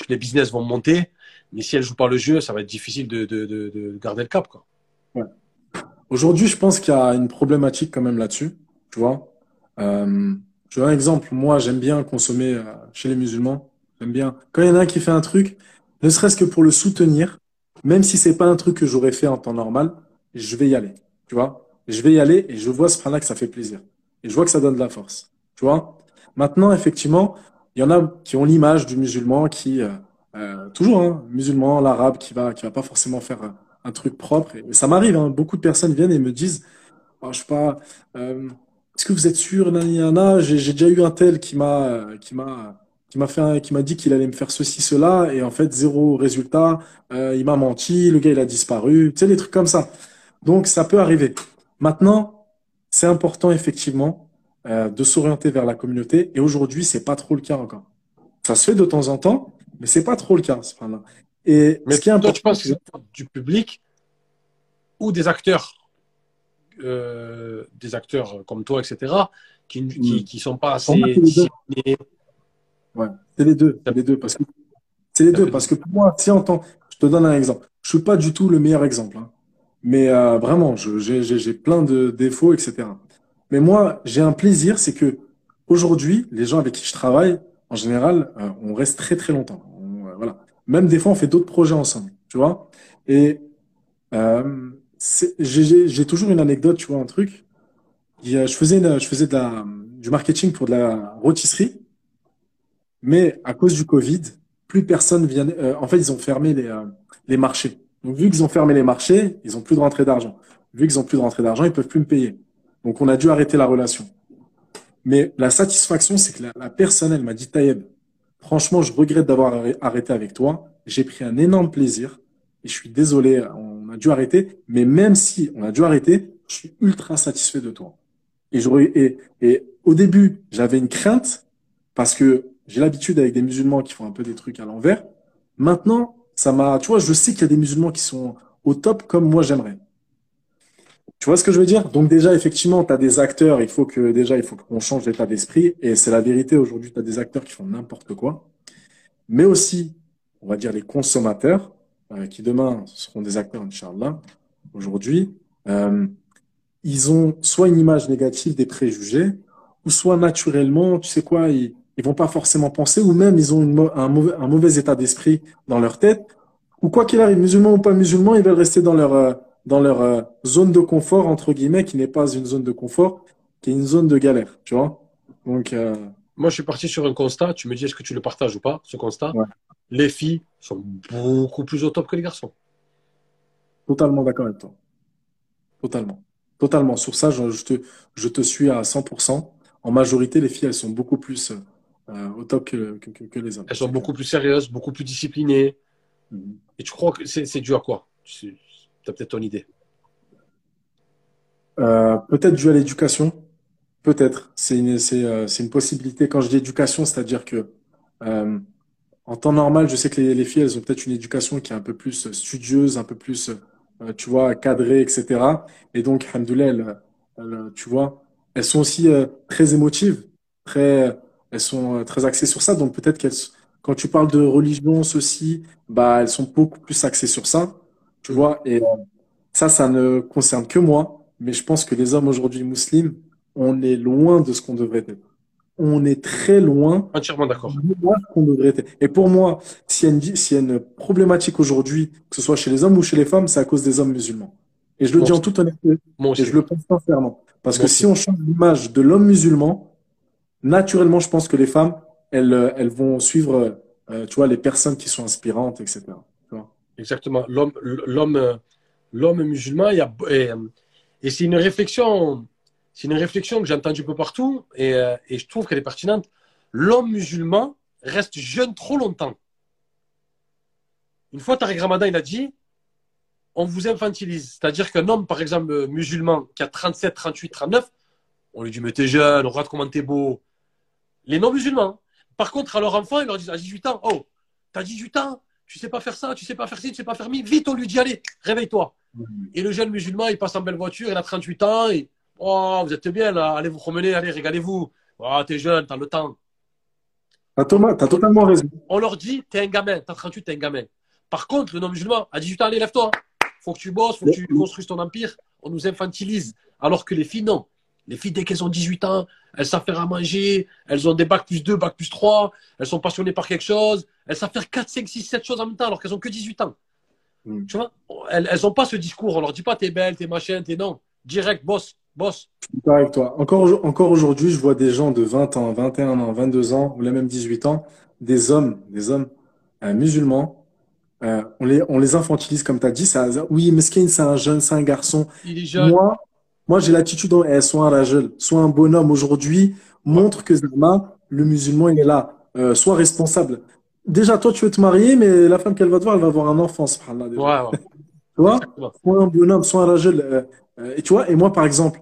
les business vont monter. Mais si elle joue pas le jeu, ça va être difficile de, de, de, de garder le cap. Quoi. Aujourd'hui, je pense qu'il y a une problématique quand même là-dessus. Tu vois, euh, je un exemple. Moi, j'aime bien consommer euh, chez les musulmans. J'aime bien. Quand il y en a un qui fait un truc, ne serait-ce que pour le soutenir, même si c'est pas un truc que j'aurais fait en temps normal, je vais y aller. Tu vois, je vais y aller et je vois ce là que ça fait plaisir. Et je vois que ça donne de la force. Tu vois. Maintenant, effectivement, il y en a qui ont l'image du musulman qui, euh, euh toujours, hein, musulman, l'arabe, qui va, qui va pas forcément faire euh, un truc propre. Ça m'arrive, hein, beaucoup de personnes viennent et me disent, oh, je sais pas, euh, est-ce que vous êtes sûr, j'ai déjà eu un tel qui m'a, qui m'a, qui m'a fait, qui m'a dit qu'il allait me faire ceci, cela, et en fait zéro résultat. Euh, il m'a menti, le gars il a disparu, tu sais des trucs comme ça. Donc ça peut arriver. Maintenant, c'est important effectivement euh, de s'orienter vers la communauté. Et aujourd'hui, c'est pas trop le cas encore. Ça se fait de temps en temps, mais c'est pas trop le cas. Et Mais ce qui est important, tu penses que c'est du public ou des acteurs, euh, des acteurs comme toi, etc., qui ne qui, qui, sont pas assez. Ouais, c'est les deux. C'est les deux parce que c'est les deux parce que pour moi, si en tant, je te donne un exemple. Je suis pas du tout le meilleur exemple, hein. mais euh, vraiment, j'ai plein de défauts, etc. Mais moi, j'ai un plaisir, c'est que aujourd'hui, les gens avec qui je travaille, en général, euh, on reste très très longtemps. Même des fois, on fait d'autres projets ensemble, tu vois. Et euh, j'ai toujours une anecdote, tu vois, un truc. Je faisais, je faisais de la, du marketing pour de la rôtisserie, mais à cause du Covid, plus personne vient. Euh, en fait, ils ont fermé les, euh, les marchés. Donc, vu qu'ils ont fermé les marchés, ils ont plus de rentrée d'argent. Vu qu'ils ont plus de rentrée d'argent, ils peuvent plus me payer. Donc, on a dû arrêter la relation. Mais la satisfaction, c'est que la, la personne, elle m'a dit, Taïeb, Franchement, je regrette d'avoir arrêté avec toi. J'ai pris un énorme plaisir et je suis désolé, on a dû arrêter. Mais même si on a dû arrêter, je suis ultra satisfait de toi. Et, et, et au début, j'avais une crainte parce que j'ai l'habitude avec des musulmans qui font un peu des trucs à l'envers. Maintenant, ça m'a, tu vois, je sais qu'il y a des musulmans qui sont au top comme moi j'aimerais. Tu vois ce que je veux dire? Donc déjà, effectivement, tu as des acteurs, il faut que déjà, il faut qu'on change d'état d'esprit. Et c'est la vérité, aujourd'hui, tu as des acteurs qui font n'importe quoi. Mais aussi, on va dire, les consommateurs, euh, qui demain seront des acteurs, Inch'Allah, aujourd'hui, euh, ils ont soit une image négative des préjugés, ou soit naturellement, tu sais quoi, ils, ils vont pas forcément penser, ou même ils ont une, un, mauvais, un mauvais état d'esprit dans leur tête, ou quoi qu'il arrive, musulmans ou pas musulmans, ils veulent rester dans leur... Euh, dans leur euh, zone de confort, entre guillemets, qui n'est pas une zone de confort, qui est une zone de galère, tu vois. Donc, euh, Moi, je suis parti sur un constat. Tu me dis, est-ce que tu le partages ou pas, ce constat? Les filles sont beaucoup plus au top que les garçons. Totalement d'accord avec toi. Totalement. Totalement. Sur ça, je, te, je te suis à 100%. En majorité, les filles, elles sont beaucoup plus euh, au top que, que, les hommes. Elles sont beaucoup plus sérieuses, beaucoup plus disciplinées. Mhm. Et tu crois que c'est dû à quoi? Tu as peut-être ton idée. Euh, peut-être dû à l'éducation. Peut-être. C'est une, euh, une, possibilité. Quand je dis éducation, c'est-à-dire que en temps normal, je sais que les, les filles, elles ont peut-être une éducation qui est un peu plus studieuse, un peu plus euh, tu vois, cadrées, etc. Et donc, alhamdoulilah, tu vois, elles sont aussi euh, très émotives, très, elles sont euh, très axées sur ça. Donc, peut-être qu'elles, quand tu parles de religion, ceci, bah, elles sont beaucoup plus axées sur ça, tu vois. Et ça, ça ne concerne que moi. Mais je pense que les hommes aujourd'hui musulmans, on est loin de ce qu'on devrait être on est très loin. Entièrement d'accord. Et pour moi, s'il y, a une problématique aujourd'hui, que ce soit chez les hommes ou chez les femmes, c'est à cause des hommes musulmans. Et je le dis en toute honnêteté. et je le pense sincèrement. Parce que si on change l'image de l'homme musulman, naturellement, je pense que les femmes, elles, elles vont suivre, euh, tu vois, les personnes qui sont inspirantes, etc. Exactement. L'homme, l'homme, l'homme musulman, il y a, et c'est une réflexion c'est une réflexion que j'ai entendue un peu partout euh, et, je trouve qu'elle est pertinente. L'homme musulman reste jeune trop longtemps. Une fois, Tariq Ramadan, il a dit on vous infantilise. C'est-à-dire qu'un homme, par exemple, musulman, qui a 37, 38, 39, on lui dit mais t'es jeune, on regarde comment t'es beau. Les non-musulmans. Par contre, à leur enfant, ils leur disent à 18 ans oh, t'as 18 ans, tu sais pas faire ça, tu sais pas faire ci, tu sais pas faire mi. Vite, on lui dit allez, réveille-toi. Mmh. Et le jeune musulman, il passe en belle voiture, il a 38 ans, et Oh, vous êtes bien là, allez vous promener, allez, régalez-vous. Oh, t'es jeune, t'as le temps. T'as totalement raison. On leur dit, t'es un gamin, t'as 38, t'es un gamin. Par contre, le non-musulman, à 18 ans, allez, lève-toi. Faut que tu bosses, faut que tu construises ton empire. On nous infantilise. Alors que les filles, non. Les filles, dès qu'elles ont 18 ans, elles savent faire à manger, elles ont des bacs plus 2, bacs plus 3, elles sont passionnées par quelque chose, elles savent faire 4, 5, 6, 7 choses en même temps alors qu'elles ont que 18 ans. Hmm. Tu vois Elles n'ont pas ce discours, on leur dit pas t'es belle, t'es machin, t'es non. Direct, boss, boss. avec toi. Encore, encore aujourd'hui, je vois des gens de 20 ans, 21 ans, 22 ans, ou même 18 ans, des hommes, des hommes euh, musulmans. Euh, on, les, on les infantilise, comme tu as dit. Ça, oui, Meskin, c'est un jeune, c'est un garçon. Il est jeune. Moi, moi j'ai l'attitude, eh, soit un ragel, soit un bonhomme aujourd'hui, montre que Zama, le musulman, il est là. Euh, soit responsable. Déjà, toi, tu veux te marier, mais la femme qu'elle va te voir, elle va avoir un enfant, subhanallah. Déjà. Ouais, ouais. tu vois? Soit un bonhomme, soit un ragel. Euh, euh, et tu vois, et moi, par exemple,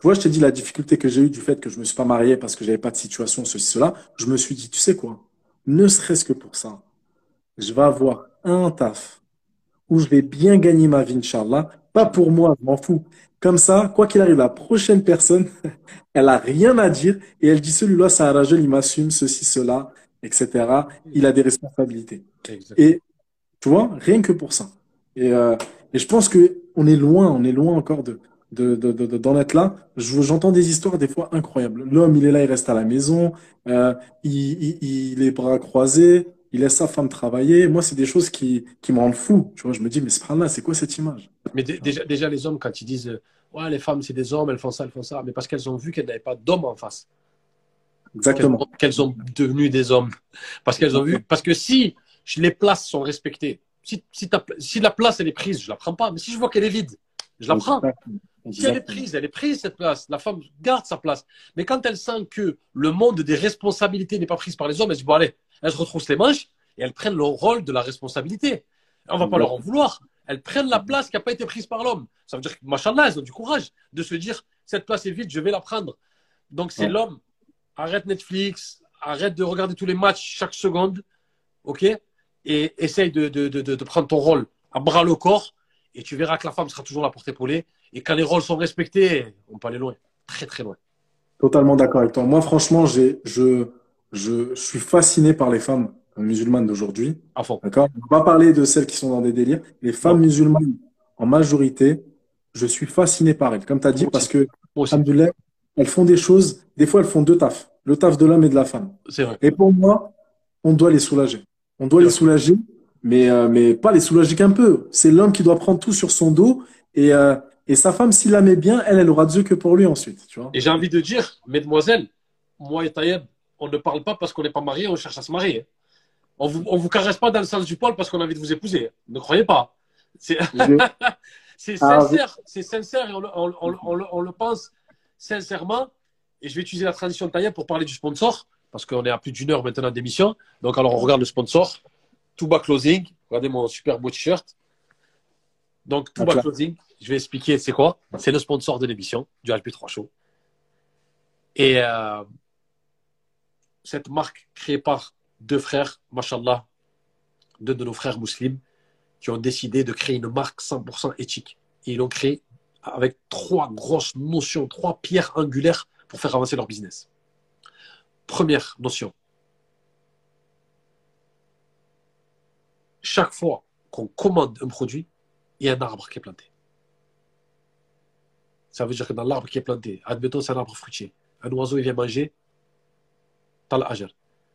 tu vois, je t'ai dit la difficulté que j'ai eue du fait que je me suis pas marié parce que j'avais pas de situation, ceci, cela. Je me suis dit, tu sais quoi? Ne serait-ce que pour ça, je vais avoir un taf où je vais bien gagner ma vie, Inch'Allah. Pas pour moi, je m'en fous. Comme ça, quoi qu'il arrive, la prochaine personne, elle a rien à dire et elle dit celui-là, c'est un rageux, il m'assume ceci, cela, etc. Il a des responsabilités. Et tu vois, rien que pour ça. Et, euh, et je pense que on est loin, on est loin encore de, de, de, de d'en être là. J'entends des histoires des fois incroyables. L'homme, il est là, il reste à la maison, euh, il, il, il les bras croisés, il laisse sa femme travailler. Moi, c'est des choses qui, qui me rendent fou. Tu vois, je me dis, mais c'est là, c'est quoi cette image? Mais déjà, déjà, les hommes, quand ils disent, ouais, les femmes, c'est des hommes, elles font ça, elles font ça, mais parce qu'elles ont vu qu'elles n'avaient pas d'hommes en face. Exactement. Qu'elles sont devenues des hommes. Parce qu'elles ont vu, parce que si les places sont respectées, si, si, la place elle est prise, je la prends pas. Mais si je vois qu'elle est vide, je la prends. Si elle est prise, elle est prise cette place. La femme garde sa place. Mais quand elle sent que le monde des responsabilités n'est pas pris par les hommes, elle se dit bon allez, elles se retroussent les manches et elles prennent le rôle de la responsabilité. On va pas leur en vouloir. Elles prennent la place qui n'a pas été prise par l'homme. Ça veut dire que, machallah, elles ont du courage de se dire cette place est vide, je vais la prendre. Donc c'est l'homme. Arrête Netflix, arrête de regarder tous les matchs chaque seconde. OK? Et essaye de, de, de, de, prendre ton rôle à bras le corps et tu verras que la femme sera toujours là pour t'épauler. Et quand les rôles sont respectés, on peut aller loin, très très loin. Totalement d'accord avec toi. Moi, franchement, je, je, suis fasciné par les femmes musulmanes d'aujourd'hui. D'accord? On va parler de celles qui sont dans des délires. Les femmes musulmanes, en majorité, je suis fasciné par elles. Comme tu as dit, parce que, elles font des choses, des fois, elles font deux tafs. Le taf de l'homme et de la femme. C'est vrai. Et pour moi, on doit les soulager. On doit les soulager, mais, euh, mais pas les soulager qu'un peu. C'est l'homme qui doit prendre tout sur son dos et, euh, et sa femme, s'il la met bien, elle, elle aura Dieu que pour lui ensuite. Tu vois et j'ai envie de dire, mesdemoiselles, moi et Tayeb, on ne parle pas parce qu'on n'est pas marié, on cherche à se marier. On vous, on vous caresse pas dans le sens du poil parce qu'on a envie de vous épouser. Ne croyez pas. C'est ah, sincère, c'est sincère et on, on, le pense sincèrement. Et je vais utiliser la transition de pour parler du sponsor parce qu'on est à plus d'une heure maintenant d'émission. Donc, alors, on regarde le sponsor. Tuba Closing. Regardez mon super beau t-shirt. Donc, Tuba Closing, je vais expliquer c'est quoi? C'est le sponsor de l'émission du HP3 Show. Et euh, cette marque créée par deux frères, mashallah, deux de nos frères musulmans, qui ont décidé de créer une marque 100% éthique. Et ils l'ont créé avec trois grosses notions, trois pierres angulaires pour faire avancer leur business. Première notion. Chaque fois qu'on commande un produit, il y a un arbre qui est planté. Ça veut dire que dans l'arbre qui est planté, admettons c'est un arbre fruitier, un oiseau il vient manger, t'as l'ajr.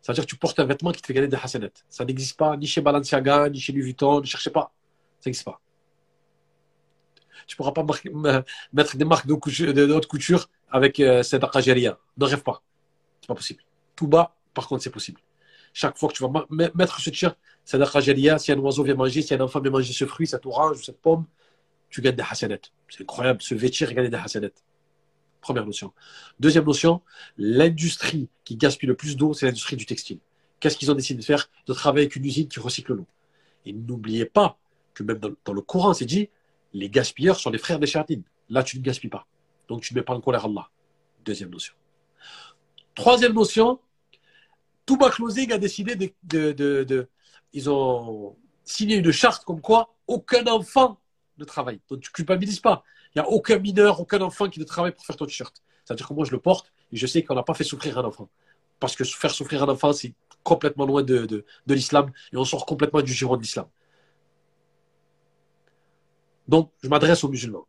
Ça veut dire que tu portes un vêtement qui te fait gagner des hasanat. Ça n'existe pas ni chez Balenciaga, ni chez Louis Vuitton, ne cherchez pas. Ça n'existe pas. Tu ne pourras pas mettre des marques de, haute couture avec euh, cette akajaria. Ne rêve pas. C'est pas possible. Tout bas, par contre, c'est possible. Chaque fois que tu vas mettre ce t-shirt, c'est. Si un oiseau vient manger, si un enfant vient manger ce fruit, cette orange ou cette pomme, tu gagnes des hasanat. C'est incroyable. Se vêtir et gagner des hasanat. Première notion. Deuxième notion, l'industrie qui gaspille le plus d'eau, c'est l'industrie du textile. Qu'est-ce qu'ils ont décidé de faire De travailler avec une usine qui recycle l'eau. Et n'oubliez pas que même dans, le Coran, c'est dit, les gaspilleurs sont les frères des chatines. Là, tu ne gaspilles pas. Donc, tu ne mets pas en colère Allah. Deuxième notion. Troisième notion, Touba Closing a décidé de, de, Ils ont signé une charte comme quoi aucun enfant ne travaille. Donc, tu ne culpabilises pas. Il n'y a aucun mineur, aucun enfant qui ne travaille pour faire ton t-shirt. C'est-à-dire que moi, je le porte et je sais qu'on n'a pas fait souffrir un enfant. Parce que faire souffrir un enfant, c'est complètement loin de, l'islam et on sort complètement du giron de l'islam. Donc, je m'adresse aux musulmans.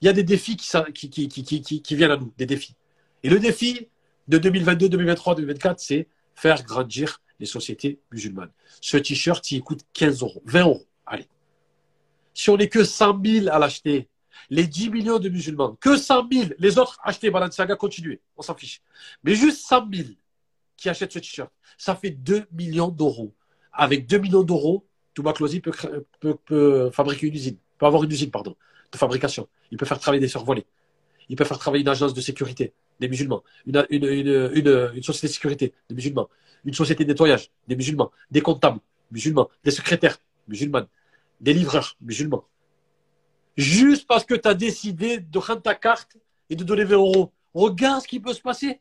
Il y a des défis qui, qui, viennent à nous, des défis. Et le défi de 2022, 2023, 2024, c'est faire grandir les sociétés musulmanes. Ce t-shirt, il coûte 15 euros, 20 euros. Allez. Si on n'est que 100 000 à l'acheter, les 10 millions de musulmans, que 100 000, les autres achetez Balenciaga, continuez, on s'en fiche. Mais juste 100 000 qui achètent ce t-shirt, ça fait 2 millions d'euros. Avec 2 millions d'euros, Touba Closy peut, fabriquer une usine, peut avoir une usine, pardon, de fabrication. Il peut faire travailler des survolés. Il peut faire travailler une agence de sécurité des musulmans, une, une, société de sécurité des musulmans, une société de nettoyage des musulmans, des comptables musulmans, des secrétaires musulmans, des livreurs musulmans. Juste parce que tu as décidé de prendre ta carte et de donner 20 euros. Regarde ce qui peut se passer.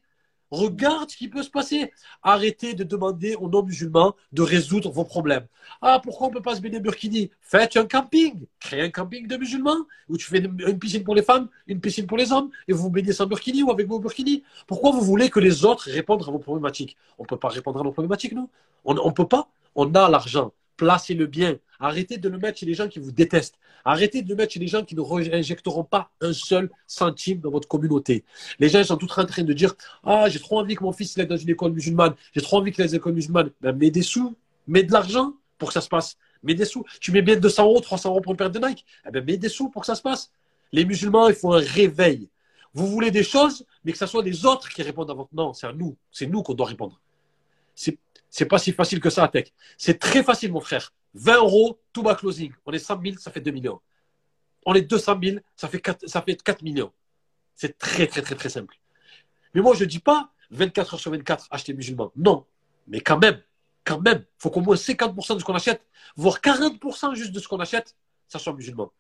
Regarde ce qui peut se passer. Arrêtez de demander aux non-musulmans de résoudre vos problèmes. Ah, pourquoi on ne peut pas se baigner burkini? Faites un camping. Créez un camping de musulmans où tu fais une piscine pour les femmes, une piscine pour les hommes et vous vous baignez sans burkini ou avec vos burkini. Pourquoi vous voulez que les autres répondent à vos problématiques? On ne peut pas répondre à nos problématiques, nous. On ne peut pas. On a l'argent placez le bien. Arrêtez de le mettre chez les gens qui vous détestent. Arrêtez de le mettre chez les gens qui ne réinjecteront pas un seul centime dans votre communauté. Les gens sont tous en train de dire Ah, j'ai trop envie que mon fils aille dans une école musulmane. J'ai trop envie qu'il aille dans une. Ben, mets des sous, mets de l'argent pour que ça se passe. Mets des sous. Tu mets bien 200 euros, 300 euros pour une paire de Nike. Eh ben, mets des sous pour que ça se passe. Les musulmans, il faut un réveil. Vous voulez des choses, mais que ce soit les autres qui répondent à votre non. C'est à nous. C'est nous qu'on doit répondre. C'est pas si facile que ça, Tech. C'est très facile, mon frère. 20 euros, tout bas closing. On est 100 000, ça fait 2 millions. On est 200 000, ça fait 4, ça fait 4 millions. C'est très, très, très, très simple. Mais moi, je ne dis pas 24 heures sur 24, acheter musulman. Non. Mais quand même, quand même, il faut qu'au moins 50% de ce qu'on achète, voire 40% juste de ce qu'on achète, ça soit musulman.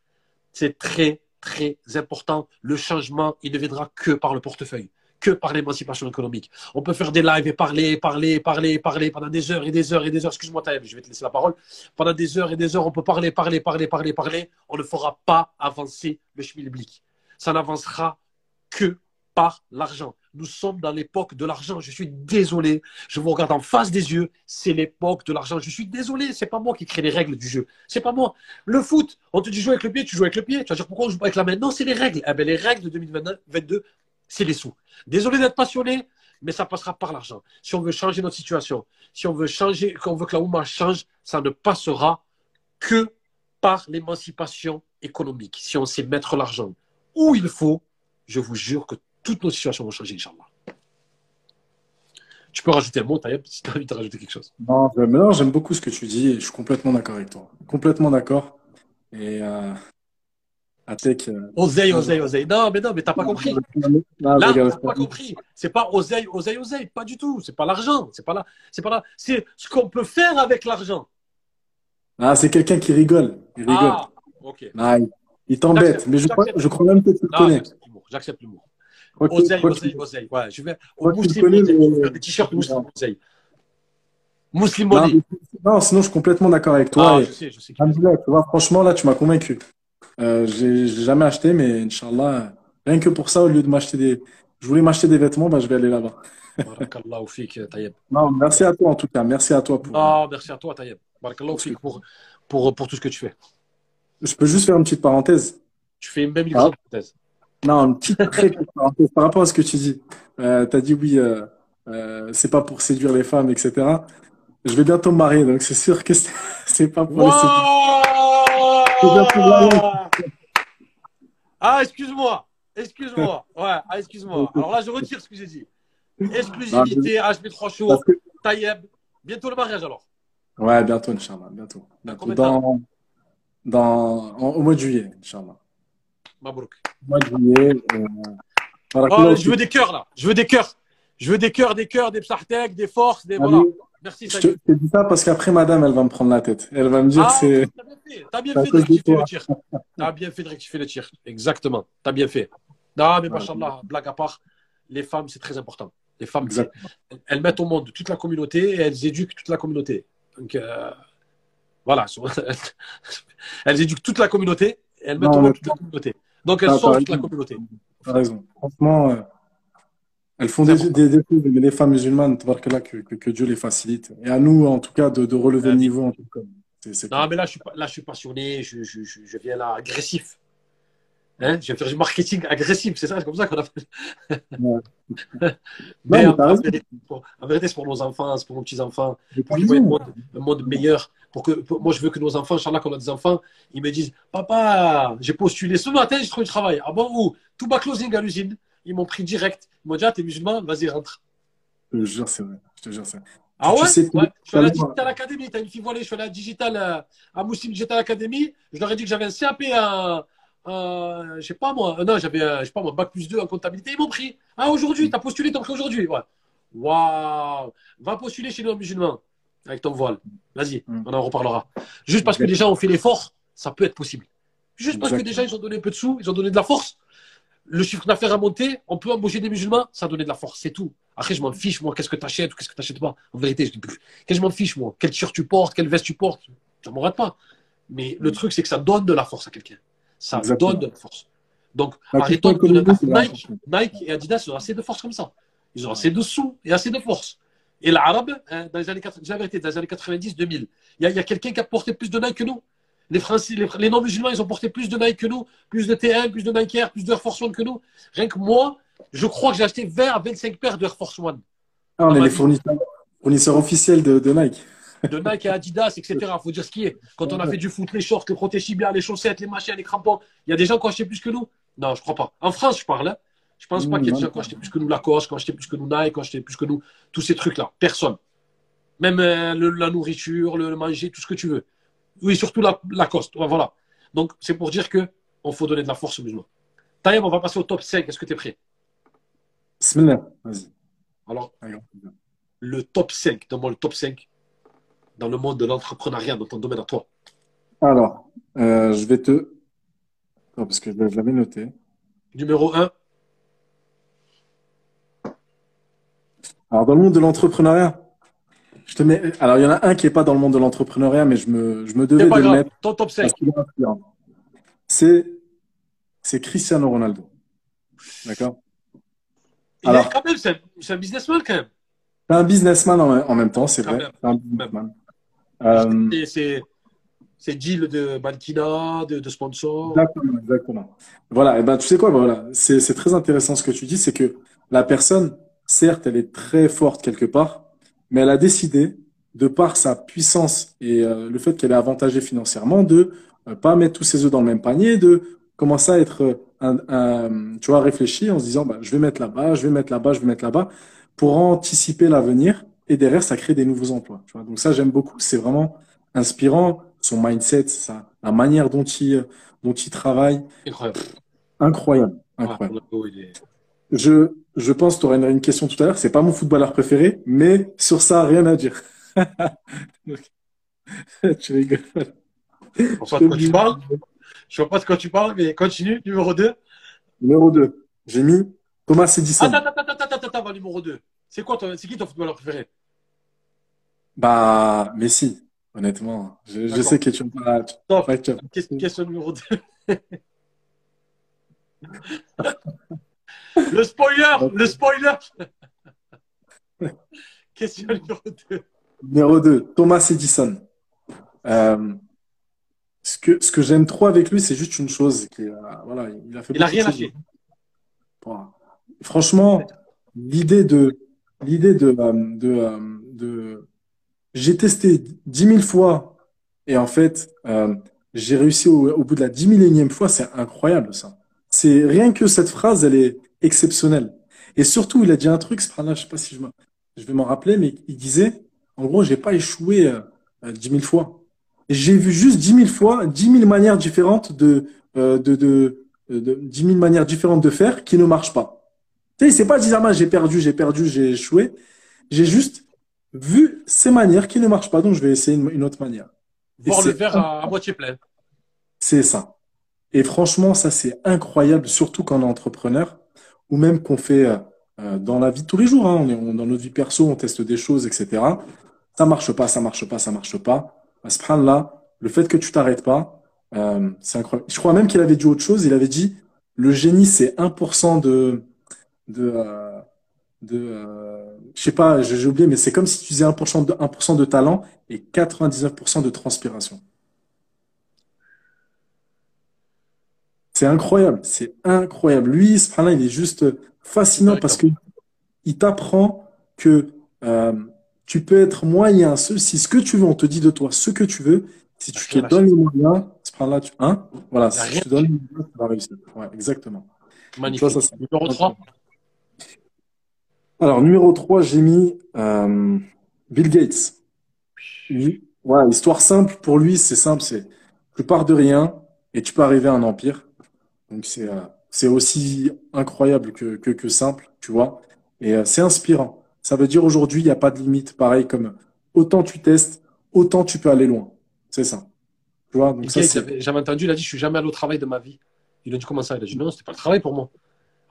C'est très, très important. Le changement, il ne viendra que par le portefeuille par l'émancipation économique. On peut faire des lives et parler, parler, parler, parler pendant des heures et des heures et des heures. Excuse-moi, je vais te laisser la parole. Pendant des heures et des heures, on peut parler, parler, parler, parler, parler. On ne fera pas avancer le schmilblick. Ça n'avancera que par l'argent. Nous sommes dans l'époque de l'argent. Je suis désolé. Je vous regarde en face des yeux. C'est l'époque de l'argent. Je suis désolé. C'est pas moi qui crée les règles du jeu. C'est pas moi. Le foot, on te dit jouer avec le pied, tu joues avec le pied. Tu vas dire pourquoi on joue avec la main Non, c'est les règles. Eh ben, les règles de 2022, c'est les sous. Désolé d'être passionné, mais ça passera par l'argent. Si on veut changer notre situation, si on veut changer, qu'on veut que la Ouma change, ça ne passera que par l'émancipation économique. Si on sait mettre l'argent où il faut, je vous jure que toutes nos situations vont changer, Inch'Allah. Tu peux rajouter un mot, Taïeb, si tu as envie de rajouter quelque chose. Non, j'aime beaucoup ce que tu dis et je suis complètement d'accord avec toi. Complètement d'accord. Et euh, Atek. Euh, oseille, oseille, oseille. Non, mais non, mais t'as pas compris. Là, t'as pas compris. C'est pas oseille, oseille, oseille. Pas du tout. C'est pas l'argent. C'est pas là. C'est pas là. C'est ce qu'on peut faire avec l'argent. Ah, c'est quelqu'un qui rigole. Il rigole. Ah, ok. Ah, il t'embête. Mais je crois, je crois même que tu le connais. J'accepte l'humour. Oseille, oseille, oseille. Ouais, je vais au des t-shirts Muslim oseille. Muslim Non, sinon, je suis complètement d'accord avec toi. Ah, je sais, je sais. Tu vois, franchement, là, tu m'as convaincu. Euh, j'ai jamais acheté, mais Inch'Allah, rien que pour ça, au lieu de m'acheter des. Je voulais m'acheter des vêtements, bah, je vais aller là-bas. non, merci à toi en tout cas. Merci à toi. Pour... Non, merci à toi, Taïeb. pour, pour, pour tout ce que tu fais. Je peux juste faire une petite parenthèse. Tu fais une même ah. parenthèse. Non, une petite très parenthèse par rapport à ce que tu dis. Euh, tu as dit oui, euh, euh, c'est pas pour séduire les femmes, etc. Je vais bientôt me marier, donc c'est sûr que c'est pas pour les séduire. Ah, excuse-moi. Excuse-moi. Ouais, ah, excuse-moi. Alors là, je retire ce que j'ai dit. Exclusivité, HB3 Show, Tayeb. Bientôt le mariage alors Ouais, bientôt, Inch'Allah. Bientôt. bientôt. Dans, dans, au mois de juillet, Inch'Allah. Mabrouk. Au mois de juillet. Euh, oh, je veux des cœurs là. Je veux des cœurs. Je veux des cœurs, des cœurs, des psartek, des forces, des. Voilà. Merci, Je te, dis ça parce qu'après, madame, elle va me prendre la tête. Elle va me dire ah, que c'est. T'as bien fait, de rectifier le tir. T'as bien fait de rectifier le tir. Exactement. T'as bien fait. Non, mais machallah, blague à part, les femmes, c'est très important. Les femmes, elles mettent au monde toute la communauté et elles éduquent toute la communauté. Donc, euh, voilà. elles éduquent toute la communauté et elles mettent au monde toute la communauté. Donc, elles sauvent toute la communauté. T'as raison. Franchement. Euh, elles font des, des, des, les femmes musulmanes, que, que, que Dieu les facilite. Et à nous, en tout cas, de, de relever le niveau. En tout cas. non, mais là je, suis, là, je suis passionné, je, je, je, viens là agressif. Hein je vais faire du marketing agressif, c'est ça, c'est comme ça qu'on appelle. mais, en, vérité, c'est pour nos enfants, c'est pour nos petits-enfants. Pour qu'ils voient un monde, un monde meilleur. Pour que, moi, je veux que nos enfants, Inch'Allah, quand on a des enfants, ils me disent Papa, j'ai postulé ce matin, j'ai trouvé du travail. Ah bon, où Tout bas closing à l'usine. Ils m'ont pris direct. Ils m'ont dit, ah, t'es musulman, vas-y, rentre. Je te jure, c'est vrai. Je te jure, c'est vrai. Ah ouais, Je suis à la Digital Academy. T'as une fille voilée. Je suis à la Digital, euh, à Muslim Digital Academy. Je leur ai dit que j'avais un CAP à, euh, je sais pas moi. Euh, non, j'avais, je sais pas moi, bac plus 2 en comptabilité. Ils m'ont pris. Ah, aujourd'hui, t'as postulé, t'as pris aujourd'hui. Ouais. Waouh. Va postuler chez nos musulmans avec ton voile. Vas-y, mm. on en reparlera. Juste parce que les gens ont fait l'effort, ça peut être possible. Juste parce que déjà, ils ont donné un peu de sous, ils ont donné de la force le chiffre d'affaires a monté, on peut embaucher des musulmans, ça a donné de la force, c'est tout. Après, je m'en fiche, moi, qu'est-ce que tu achètes ou qu'est-ce que tu n'achètes pas? En vérité, je qu'est-ce que je m'en fiche, moi? Quelle t-shirt tu portes, quelle veste tu portes, ça ne pas. Mais le truc, c'est que ça donne de la force à quelqu'un. Ça donne de la force. Donc, arrêtons de Nike, Nike et Adidas, ils ont assez de force comme ça. Ils ont assez de sous et assez de force. Et l'arabe, hein, dans les années, dans les années 90, 2000, il y a, a quelqu'un qui a porté plus de Nike que nous? Les, Français, les, non-musulmans, ils ont porté plus de Nike que nous, plus de TM, plus de Nike Air, plus de Air Force One que nous. Rien que moi, je crois que j'ai acheté 20 à 25 paires de Air Force One. Ah, on est les fournisseurs, officiels de, Nike. De Nike et Adidas, etc. Il faut dire ce qui est. Quand on a fait du foot, les shorts, les protège bien, les chaussettes, les machins, les crampons, il y a des gens qui ont acheté plus que nous? Non, je crois pas. En France, je parle. Hein. Je pense pas qu'il y ait des gens qui ont acheté plus que nous Lacoste, qui ont acheté plus que nous Nike, qui ont acheté plus que nous tous ces trucs-là. Personne. Même euh, la nourriture, le manger, tout ce que tu veux. Oui, surtout la, Lacoste. Voilà. Donc, c'est pour dire que on faut donner de la force aux musulmans. Taïm, on va passer au top 5. Est-ce que tu es prêt? Bismillah. Vas-y. Alors, le top 5, donne-moi le top 5 dans le monde de l'entrepreneuriat, dans ton domaine à toi. Alors, euh, je vais te. parce que je l'avais noté. Numéro 1. Alors, dans le monde de l'entrepreneuriat, je te mets. Alors, il y en a un qui n'est pas dans le monde de l'entrepreneuriat, mais je me, je me devais de le mettre. Ton top 5. C'est, c'est Cristiano Ronaldo. D'accord? Il est quand même, c'est un, businessman quand même. C'est un businessman en, même temps, c'est vrai. C'est un businessman. Euh, c'est deal de Balkina, de, de sponsors. Exactement, exactement. Voilà, et ben tu sais quoi, ben voilà, c'est très intéressant ce que tu dis, c'est que la personne, certes, elle est très forte quelque part, mais elle a décidé, de par sa puissance et euh, le fait qu'elle est avantagée financièrement, de ne euh, pas mettre tous ses œufs dans le même panier, de commencer à être, un, un, tu vois, réfléchi en se disant, bah, je vais mettre là-bas, je vais mettre là-bas, je vais mettre là-bas, pour anticiper l'avenir et derrière, ça crée des nouveaux emplois. Tu vois. Donc ça, j'aime beaucoup. C'est vraiment inspirant. Son mindset, ça, la manière dont il, dont il travaille. Incroyable. Incroyable. Incroyable. Je, je pense que tu aurais une question tout à l'heure. C'est pas mon footballeur préféré, mais sur ça, rien à dire. tu rigoles. Pas de quoi tu parles. Je vois pas de quoi tu parles, mais continue. Numéro 2. Numéro 2. J'ai mis Thomas Edison. Attends, attends, attends, attends, attends, numéro 2. C'est quoi c'est qui ton footballeur préféré? Bah, Messi, honnêtement. Je, je sais que tu pas. Top. Question numéro 2. le spoiler, le spoiler. Question numéro 2. Numéro 2, Thomas Edison. Euh, ce que, ce que j'aime trop avec lui, c'est juste une chose. Qui, voilà, il a fait il a rien lâché. Franchement, l'idée de, l'idée de, euh, de, euh, de, j'ai testé dix mille fois et en fait, j'ai réussi au, bout de la dix millionième fois. C'est incroyable ça. C'est rien que cette phrase, elle est exceptionnelle. Et surtout, il a dit un truc, là je sais pas si je, je vais m'en rappeler, mais il disait, en gros, j'ai pas échoué dix mille fois j'ai vu juste dix mille fois, dix mille manières différentes de, euh, de, de, de, dix mille manières différentes de faire qui ne marchent pas. Tu sais, c'est pas dire, ah, j'ai perdu, j'ai perdu, j'ai échoué. J'ai juste vu ces manières qui ne marchent pas, donc je vais essayer une, autre manière. Voir le verre à, moitié plein. C'est ça. Et franchement, ça, c'est incroyable, surtout quand on est entrepreneur ou même qu'on fait euh, euh, dans la vie de tous les jours. Hein. On est, dans notre vie perso, on teste des choses, etc. Ça marche pas, ça marche pas, ça marche pas là, le fait que tu t'arrêtes pas, euh, c'est incroyable. Je crois même qu'il avait dit autre chose. Il avait dit le génie, c'est 1% de. de, euh, de euh, je sais pas, j'ai oublié, mais c'est comme si tu disais 1% de, 1% de talent et 99% de transpiration. C'est incroyable, c'est incroyable. Lui, ce là il est juste fascinant parce que il t'apprend que euh, tu peux être moyen. Si ce que tu veux, on te dit de toi ce que tu veux. Si tu te donnes les moyens, là, tu, hein, voilà, si tu te donnes les moyens, tu vas réussir. Ouais, exactement. Magnifique. ça, numéro 3. Alors, numéro 3, j'ai mis euh, Bill Gates. Voilà, histoire simple pour lui, c'est simple, c'est tu pars de rien et tu peux arriver à un empire. Donc c'est euh, c'est aussi incroyable que, que, que simple, tu vois. Et euh, c'est inspirant. Ça veut dire aujourd'hui, il n'y a pas de limite. Pareil comme autant tu testes, autant tu peux aller loin. C'est ça. Tu vois, donc ça, J'avais entendu, il a dit, je suis jamais allé au travail de ma vie. Il a dit, comment ça? Il a dit, non, c'était pas le travail pour moi.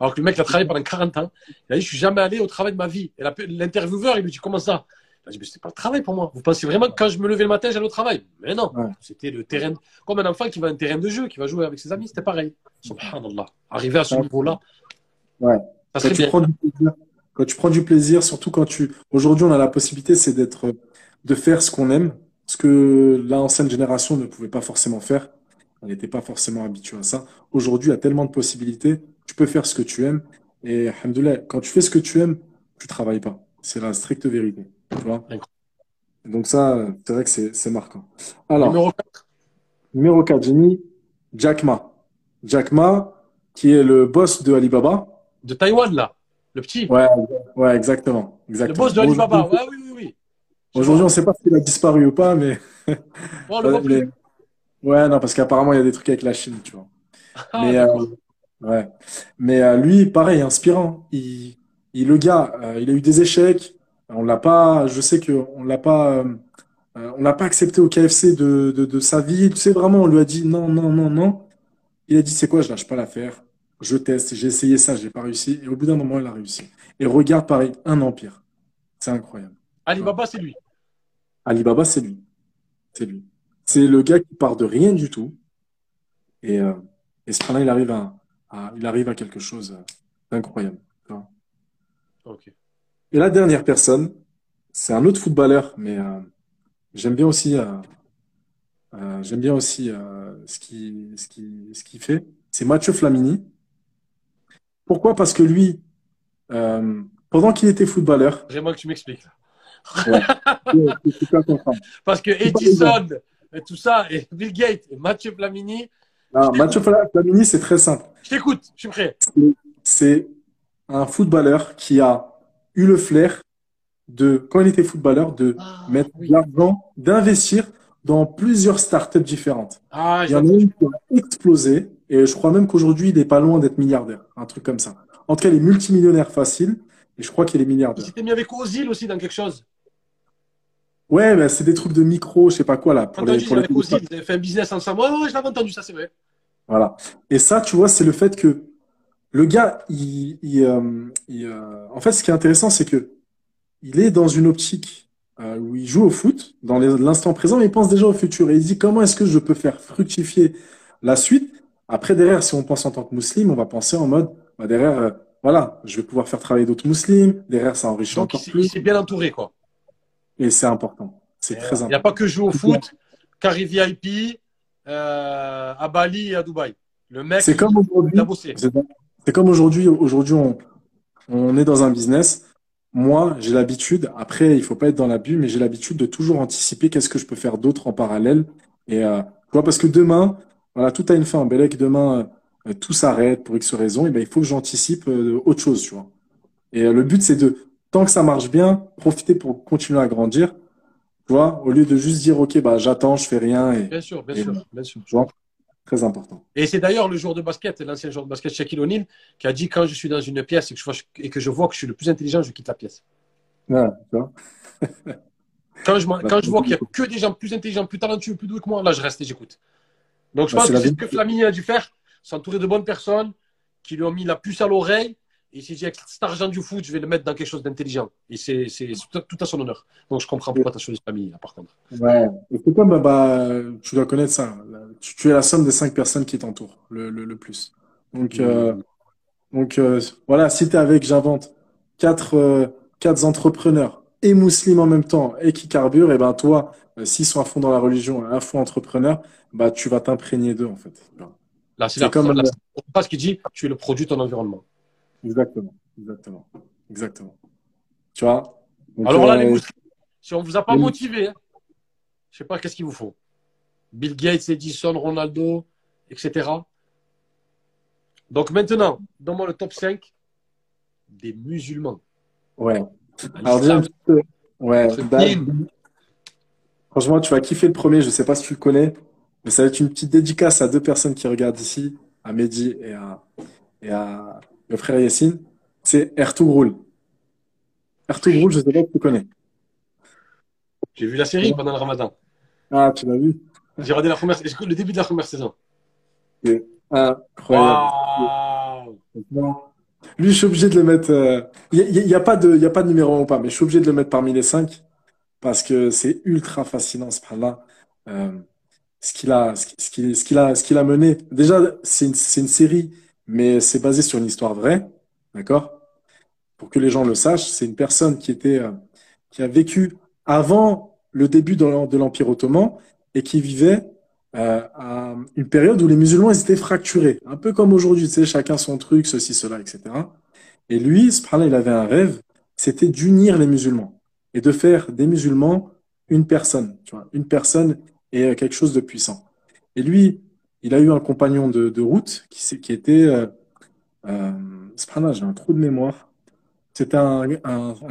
Alors que le mec, il a travaillé pendant 40 ans. Il a dit, je suis jamais allé au travail de ma vie. Et l'intervieweur, il lui dit, comment ça? A dit, mais c'était pas le travail pour moi. Vous pensez vraiment que quand je me levais le matin, j'allais au travail? Mais non. C'était le terrain, comme un enfant qui va à un terrain de jeu, qui va jouer avec ses amis, c'était pareil. Subhanallah. Arriver à ce niveau-là. Ouais. Ça serait bien quand tu prends du plaisir, surtout quand tu, aujourd'hui, on a la possibilité, c'est d'être, de faire ce qu'on aime, ce que l'ancienne génération ne pouvait pas forcément faire. On n'était pas forcément habitué à ça. Aujourd'hui, il y a tellement de possibilités. Tu peux faire ce que tu aimes. Et, alhamdoulilah, quand tu fais ce que tu aimes, tu travailles pas. C'est la stricte vérité. Tu vois? Donc ça, c'est vrai que c'est marquant. Alors, numéro 4. Numéro 4, j'ai mis Jack Ma. Jack Ma, qui est le boss de Alibaba. De Taïwan, là. Le petit. Ouais, ouais exactement, exactement. Le boss de Alibaba. Ouais, oui, oui, oui. Aujourd'hui, on ne sait pas s'il a disparu ou pas, mais. Bon, le Ouais, non, parce qu'apparemment, il y a des trucs avec la Chine, tu vois. Ah, mais, euh, ouais. mais euh, lui, pareil, inspirant. Il, il le gars, euh, il a eu des échecs. On l'a pas, je sais qu'on l'a pas, on l'a pas accepté au KFC de, de, de, sa vie. Tu sais, vraiment, on lui a dit non, non, non, non. Il a dit, c'est quoi, je lâche pas l'affaire je teste, j'ai essayé ça, j'ai pas réussi. Et au bout d'un moment, il a réussi. Et regarde, pareil, un empire. C'est incroyable. Alibaba, c'est lui. Alibaba, c'est lui. C'est lui. C'est le gars qui part de rien du tout. Et, euh, et ce là il arrive à, il arrive à quelque chose euh, d'incroyable. Et la dernière personne, c'est un autre footballeur, mais euh, j'aime bien aussi, euh, euh j'aime bien aussi ce qu'il ce qui, ce qui fait. C'est Mathieu Flamini. Pourquoi? Parce que lui, pendant qu'il était footballeur. J'aimerais que tu m'expliques. Parce que Edison, et tout ça, et Bill Gates, et Mathieu Flamini. Mathieu Flamini, c'est très simple. Je t'écoute, je suis prêt. C'est un footballeur qui a eu le flair de, quand il était footballeur, de ah, mettre de l'argent, d'investir dans plusieurs startups différentes. Ah, il y en a une qui a explosé et je crois même qu'aujourd'hui, il n'est pas loin d'être milliardaire, un truc comme ça. En tout cas, il est multimillionnaire facile et je crois qu'il est milliardaire. Il s'était mis avec Ozil aussi dans quelque chose? Ouais, ben, c'est des trucs de micro, je sais pas quoi là. Pour les, pour les Ozil, fait un business ensemble. Ouais, ouais, je l'avais entendu, ça c'est vrai. Voilà. Et ça, tu vois, c'est le fait que le gars, il, il, euh, euh, en fait, ce qui est intéressant, c'est que il est dans une optique euh, où il joue au foot dans l'instant présent, mais il pense déjà au futur et il dit comment est-ce que je peux faire fructifier la suite? Après, derrière, si on pense en tant que musulman, on va penser en mode, bah, derrière, voilà, je vais pouvoir faire travailler d'autres musulmans. Derrière, ça enrichit encore plus. Il bien entouré, quoi. Et c'est important. C'est très important. Il n'y a pas que jouer au foot, Carré VIP, à Bali et à Dubaï. Le mec, c'est comme aujourd'hui. C'est comme aujourd'hui. Aujourd'hui, on, on est dans un business. Moi, j'ai l'habitude. Après, il faut pas être dans l'abus, mais j'ai l'habitude de toujours anticiper qu'est-ce que je peux faire d'autre en parallèle. Et euh, vois, parce que demain, voilà, tout a une fin. Belek, demain, euh, tout s'arrête pour X raison. Et ben, il faut que j'anticipe euh, autre chose, tu vois. Et le but, c'est de tant que ça marche bien, profiter pour continuer à grandir. Tu vois, au lieu de juste dire, OK, bah, j'attends, je fais rien. Et, bien sûr, bien sûr, bien sûr. Tu vois, très important. Et c'est d'ailleurs le joueur de basket, l'ancien joueur de basket Shaquille O'Neal, qui a dit quand je suis dans une pièce et que, je vois, et que je vois que je suis le plus intelligent, je quitte la pièce. Vois. quand je, quand je vois qu'il n'y a que des gens plus intelligents, plus talentueux, plus doués que moi, là, je reste et j'écoute. Donc, je bah, pense que c'est ce que Flamini a dû faire, s'entourer de bonnes personnes qui lui ont mis la puce à l'oreille il s'est dit, avec cet argent du foot, je vais le mettre dans quelque chose d'intelligent. Et c'est tout à son honneur. Donc, je comprends pourquoi tu as choisi famille, là, par contre. Ouais. Et c'est comme, bah, tu dois connaître ça. Tu, es la somme des cinq personnes qui t'entourent le, le, plus. Donc, euh, donc euh, voilà, si tu es avec, j'invente, quatre, euh, quatre entrepreneurs et musulmans en même temps et qui carburent, et ben toi, s'ils sont à fond dans la religion, à fond entrepreneur, bah, tu vas t'imprégner d'eux, en fait. Là, c'est comme. Là, ce qu'il dit, tu es le produit de ton environnement. Exactement, exactement, exactement. Tu vois? Alors là, les euh, si on ne vous a pas motivé, hein, je ne sais pas qu'est-ce qu'il vous faut. Bill Gates, Edison, Ronaldo, etc. Donc maintenant, donne-moi le top 5 des musulmans. Ouais. Alors déjà, ouais, franchement, tu vas kiffer le premier. Je ne sais pas si tu le connais, mais ça va être une petite dédicace à deux personnes qui regardent ici, à Mehdi et à, et à le frère Yassine, c'est Ertugrul. Ertugrul, je ne sais pas si tu connais. J'ai vu la série pendant le ramadan. Ah, tu l'as vu? J'ai regardé la première, le début de la première saison. C'est incroyable. Lui, je suis obligé de le mettre. Euh, il n'y a, pas de, a pas de numéro ou pas, mais je suis obligé de le mettre parmi les cinq parce que c'est ultra fascinant ce là euh, ce qu'il a, ce qu'il a, ce qu'il a mené. Déjà, c'est une, une série mais c'est basé sur une histoire vraie, d'accord? Pour que les gens le sachent, c'est une personne qui était euh, qui a vécu avant le début de l'Empire ottoman et qui vivait euh, à une période où les musulmans étaient fracturés, un peu comme aujourd'hui, tu sais, chacun son truc, ceci, cela, etc. Et lui, subhanallah, il avait un rêve, c'était d'unir les musulmans et de faire des musulmans une personne, tu vois, une personne et euh, quelque chose de puissant. Et lui, il a eu un compagnon de, route qui, était. Euh, euh, j'ai un trou de mémoire. C'était un,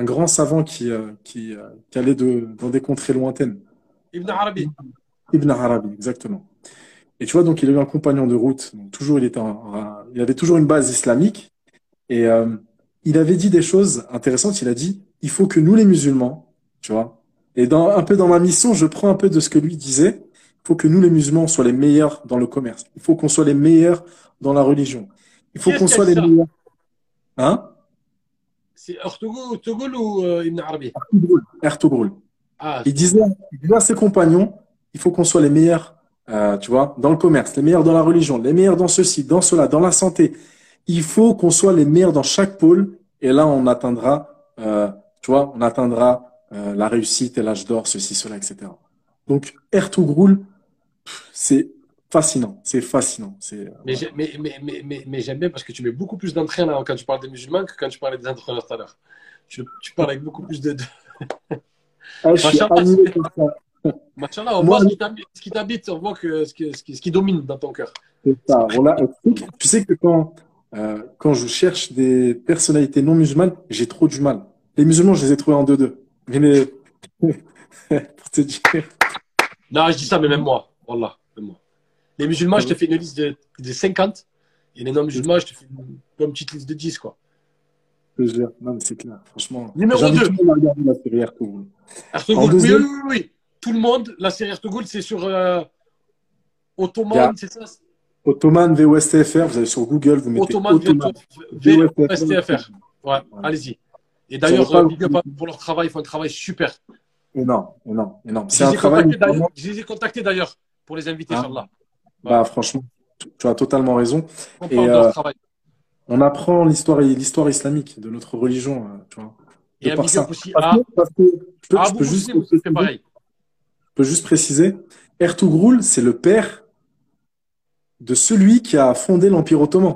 grand savant qui, euh, qui, allait dans des contrées lointaines. Ibn Arabi. Ibn Arabi, exactement. Et tu vois, donc il a eu un compagnon de route. toujours, il, était il avait toujours une base islamique. Et il avait dit des choses intéressantes. Il a dit il faut que nous, les musulmans, tu vois, et dans, un peu dans ma mission, je prends un peu de ce que lui disait. Il faut que nous, les musulmans, soient les meilleurs dans le commerce. Il faut qu'on soit les meilleurs dans la religion. Il faut qu'on soit les meilleurs. Hein? C'est Ertugrul ou euh, Ibn Arabi? Ertugrul. Ah, il, disait, à ses compagnons, il faut qu'on soit les meilleurs, euh, tu vois, dans le commerce, les meilleurs dans la religion, les meilleurs dans ceci, dans cela, dans la santé. Il faut qu'on soit les meilleurs dans chaque pôle, et là, on atteindra, euh, tu vois, on atteindra la réussite et l'âge d'or, ceci, cela, etc. Donc, Ertugrul, c'est fascinant. C'est fascinant. C'est, mais, mais, mais, mais, mais, j'aime bien parce que tu mets beaucoup plus d'entraînement quand tu parles des musulmans que quand tu parlais des entrepreneurs tout à l'heure. Tu, tu, parles avec beaucoup plus de. de... Ah, on voit ce qui t'habite, on voit que, ce, qui, ce, qui, domine dans ton cœur. C'est ça. tu sais que quand, euh, quand je cherche des personnalités non musulmanes, j'ai trop du mal. les musulmans, je les ai trouvés en 2-2. Mais les... pour te dire. Non, je dis ça, mais même moi. Wallah, même moi. Les musulmans, je te fais une liste de, de 50. Et les non-musulmans, je te fais une, une, petite liste de 10, quoi. Je jure. Non, mais c'est clair. Franchement. Numéro 2. Tout le monde regarder la série Ertugrul. Ertugrul, deuxième... oui, oui, oui, Tout le monde, la série Ertugrul, c'est sur euh, Ottoman, yeah. c'est ça Ottoman VOSTFR, vous allez sur Google, vous mettez Ottoman, Ottoman VOSTFR. Ouais, ouais. allez-y. Et d'ailleurs, euh, big up pour leur travail, ils font un travail super. Énorme, énorme, énorme. C'est un travail. Je les ai contactés d'ailleurs pour les inviter, ah. Inch'Allah. Bah, franchement, tu as totalement raison. On, Et, euh, on apprend l'histoire, l'histoire islamique de notre religion, tu vois. Et un big up aussi parce à, que, parce que je peux, à je peux juste, c'est pareil. Je peux juste préciser, Ertugrul, c'est le père de celui qui a fondé l'Empire ottoman.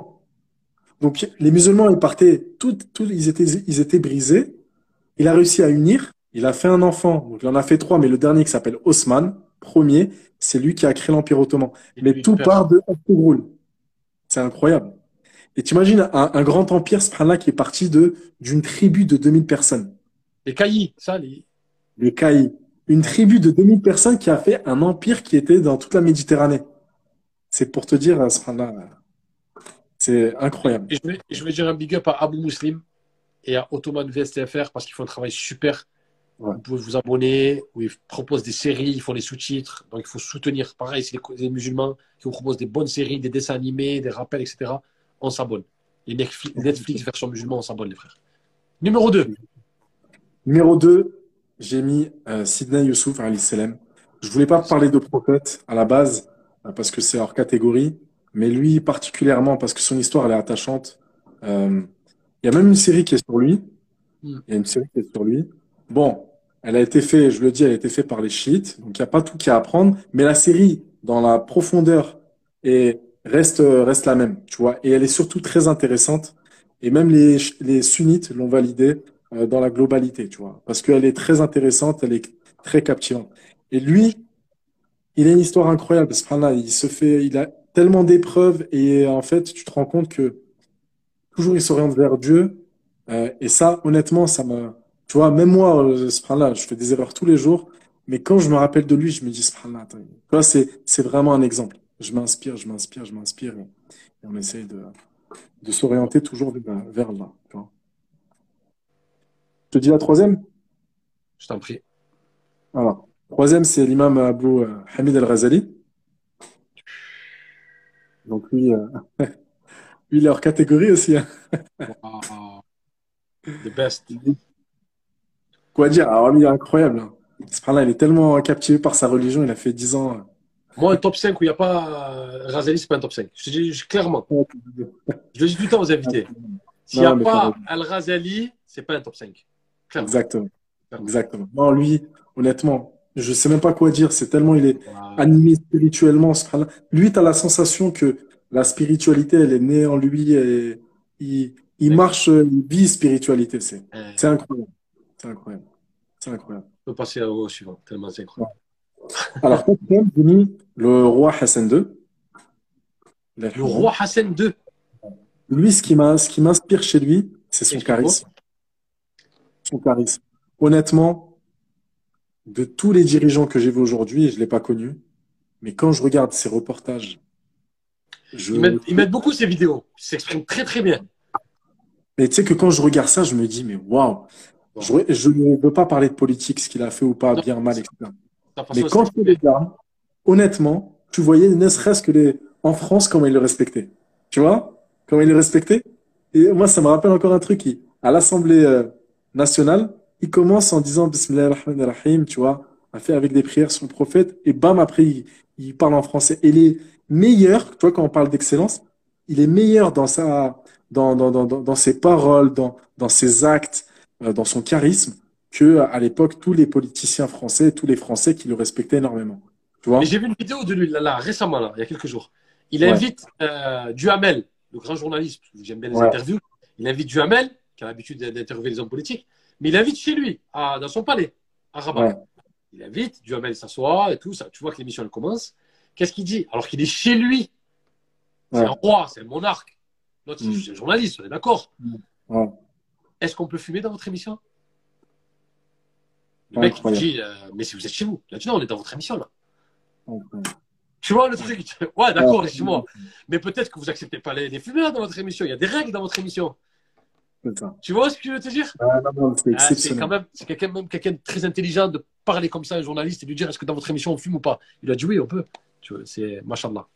Donc les musulmans, ils partaient, tout, tout, ils, étaient, ils étaient brisés. Il a réussi à unir. Il a fait un enfant. Donc il en a fait trois, mais le dernier qui s'appelle Osman, premier, c'est lui qui a créé l'Empire ottoman. Et mais tout part de Ertugrul. C'est incroyable. Et tu imagines un, un, grand empire, ce là qui est parti de d'une tribu de 2000 personnes. Les Caillis, ça, les. Les Caillis. Une tribu de 2000 personnes qui a fait un empire qui était dans toute la Méditerranée. C'est pour te dire, ce là c'est incroyable. Et je, vais, je vais dire un big up à Abou Muslim et à Ottoman VSTFR parce qu'ils font un travail super. Ouais. Vous pouvez vous abonner, où ils proposent des séries, ils font les sous-titres. Donc il faut soutenir. Pareil, c'est les, les, musulmans qui vous proposent des bonnes séries, des dessins animés, des rappels, etc. On s'abonne. Les Netflix, Netflix version musulman, on s'abonne, les frères. Numéro 2. Numéro 2, j'ai mis euh, Sidney Youssouf, Ali Selem. Je voulais pas parler de prophète à la base, euh, parce que c'est hors catégorie. Mais lui particulièrement, parce que son histoire, elle est attachante. Euh, il y a même une série qui est sur lui. Il y a une série qui est sur lui. Bon, elle a été faite, je le dis, elle a été faite par les chiites. Donc, il n'y a pas tout qui à apprendre. Mais la série, dans la profondeur, et reste, reste la même, tu vois. Et elle est surtout très intéressante. Et même les, les sunnites l'ont validée dans la globalité, tu vois. Parce qu'elle est très intéressante, elle est très captivante. Et lui, il a une histoire incroyable. Ce là il se fait, il a tellement d'épreuves et en fait, tu te rends compte que toujours il s'oriente vers Dieu. Euh, et ça, honnêtement, ça me, tu vois, même moi, euh, ce là je fais des erreurs tous les jours. Mais quand je me rappelle de lui, je me dis, ce là tu vois, c'est, c'est vraiment un exemple. Je m'inspire, je m'inspire, je m'inspire et, et, on essaye de, de s'orienter toujours vers, vers là. Tu vois. Je te dis la troisième? Je t'en prie. Alors, troisième, c'est l'imam Abu euh, Hamid al-Ghazali. Donc lui, euh, lui, il est hors catégorie aussi. Hein. wow. The best. Quoi dire? Alors lui, il est incroyable. Hein. Ce là il est tellement captivé par sa religion, il a fait 10 ans. Moi, un top 5 où il n'y a pas Razali, c'est pas un top 5. Je te dis clairement. Je le dis tout le temps aux invités. S'il n'y a pas Al-Razali, c'est pas un top 5. Clairement. Exactement. Exactement. Non, lui, honnêtement, je sais même pas quoi dire. C'est tellement il est wow. animé spirituellement. Lui, tu as la sensation que la spiritualité, elle est née en lui et il, il marche, il vit spiritualité. C'est c'est incroyable. C'est incroyable. C'est incroyable. On peut passer au suivant, tellement c'est incroyable. Alors, le roi Hassan II. Le roi Hassan II. Lui, ce qui m'inspire chez lui, c'est son charisme. Son charisme. Honnêtement, de tous les dirigeants que j'ai vus aujourd'hui, je ne l'ai pas connu, mais quand je regarde ses reportages, je... ils, mettent, ils, mettent, beaucoup ces vidéos. Ils s'expriment très très bien. Mais tu sais que quand je regarde ça, je me dis, mais waouh, je ne veux pas parler de politique, ce qu'il a fait ou pas, non, bien, mal, etc. Mais quand je les regarde, honnêtement, tu voyais ne serait-ce que les... en France comment ils le respectaient. Tu vois? Comment ils le respectaient? Et moi, ça me rappelle encore un truc. Qui, à l'Assemblée nationale, il commence en disant Bismillah rahim tu vois, a fait avec des prières sur le prophète, et bam, après, il, il parle en français. Et les meilleurs, tu vois, quand on parle d'excellence, il est meilleur dans sa, dans, dans, dans, dans, ses paroles, dans, dans ses actes, euh, dans son charisme, que à l'époque, tous les politiciens français, tous les Français qui le respectaient énormément. Tu vois? J'ai vu une vidéo de lui, là, là, récemment, là, il y a quelques jours. Il invite euh, Duhamel, le grand journaliste, j'aime bien les ouais. interviews, il invite Duhamel, qui a l'habitude d'interviewer les hommes politiques, mais il invite chez lui, à, dans son palais, à Rabat. Ouais. Il invite, Duhamel s'assoit et tout, ça, tu vois que l'émission elle commence. Qu'est-ce qu'il dit? Alors qu'il est chez lui. C'est un roi, c'est un monarque. L'autre, mm. c'est un journaliste, on est d'accord. Mm. Est-ce qu'on peut fumer dans votre émission? Le mec, il dit, euh, mais si vous êtes chez vous. Il a dit, non, on est dans votre émission, là. Tu vois le truc? Ouais, d'accord, excuse-moi. Mais peut-être que vous acceptez pas les, fumeurs dans votre émission. Il y a des règles dans votre émission. Tu vois ce que je veux te dire? Ah, C'est quand même, c'est quelqu'un même quelqu'un de très intelligent de parler comme ça à un journaliste et lui dire est-ce que dans votre émission on fume ou pas? Il a dit oui, on peut. Tu vois, c'est machallah.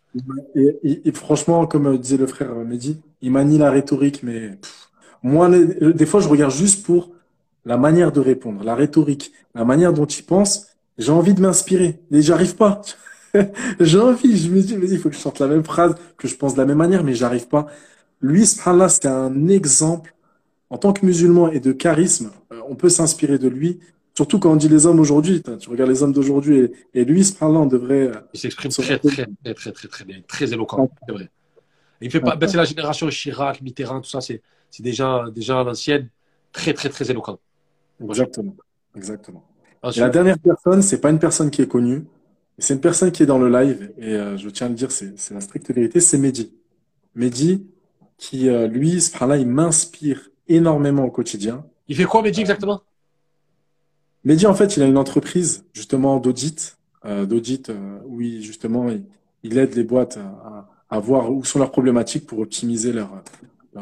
Et, et, franchement, comme disait le frère Mehdi, il manie la rhétorique, mais moi, des fois, je regarde juste pour la manière de répondre, la rhétorique, la manière dont il pense. J'ai envie de m'inspirer, mais j'arrive pas. J'ai envie, je me dis, vas-y, il faut que je chante la même phrase, que je pense de la même manière, mais j'arrive pas. Lui, subhanallah, c'est un exemple en tant que musulman et de charisme. Euh, on peut s'inspirer de lui, surtout quand on dit les hommes aujourd'hui. Tu regardes les hommes d'aujourd'hui et, et, lui, subhanallah, on devrait. Euh, il s'exprime très, très, très, très, très, très bien, très éloquent, c'est vrai. Il fait pas, ben, c'est la génération Chirac, Mitterrand, tout ça, c'est, c'est des gens, des gens à l'ancienne, très, très, très éloquents. Exactement. Exactement. la dernière personne, c'est pas une personne qui est connue, c'est une personne qui est dans le live, et euh, je tiens à le dire, c'est la stricte vérité, c'est Mehdi. Mehdi, qui, euh, lui, là il m'inspire énormément au quotidien. Il fait quoi, Mehdi, exactement? Mehdi, en fait, il a une entreprise, justement, d'audit, euh, d'audit, où il, justement, il, aide les boîtes à, à, voir où sont leurs problématiques pour optimiser leur...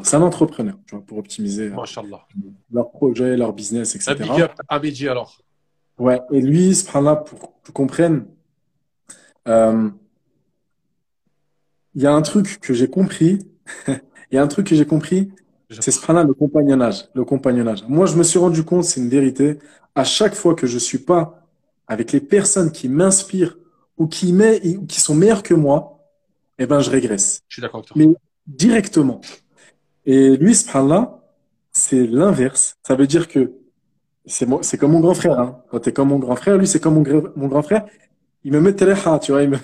c'est un entrepreneur, tu vois, pour optimiser leur projet, leur business, etc. Un big up à Mehdi, alors. Ouais, et lui, là pour que tu comprennes, euh, il y a un truc que j'ai compris. Il y a un truc que j'ai compris, c'est ce là le compagnonnage. Le compagnonnage. Moi, je me suis rendu compte, c'est une vérité. À chaque fois que je suis pas avec les personnes qui m'inspirent ou qui, qui sont meilleures que moi, eh ben, je régresse. Je suis d'accord Mais directement. Et lui, ce là c'est l'inverse. Ça veut dire que c'est c'est comme mon grand frère. Hein. Quand t'es comme mon grand frère, lui, c'est comme mon, mon grand frère il me met téléha, tu vois, il me,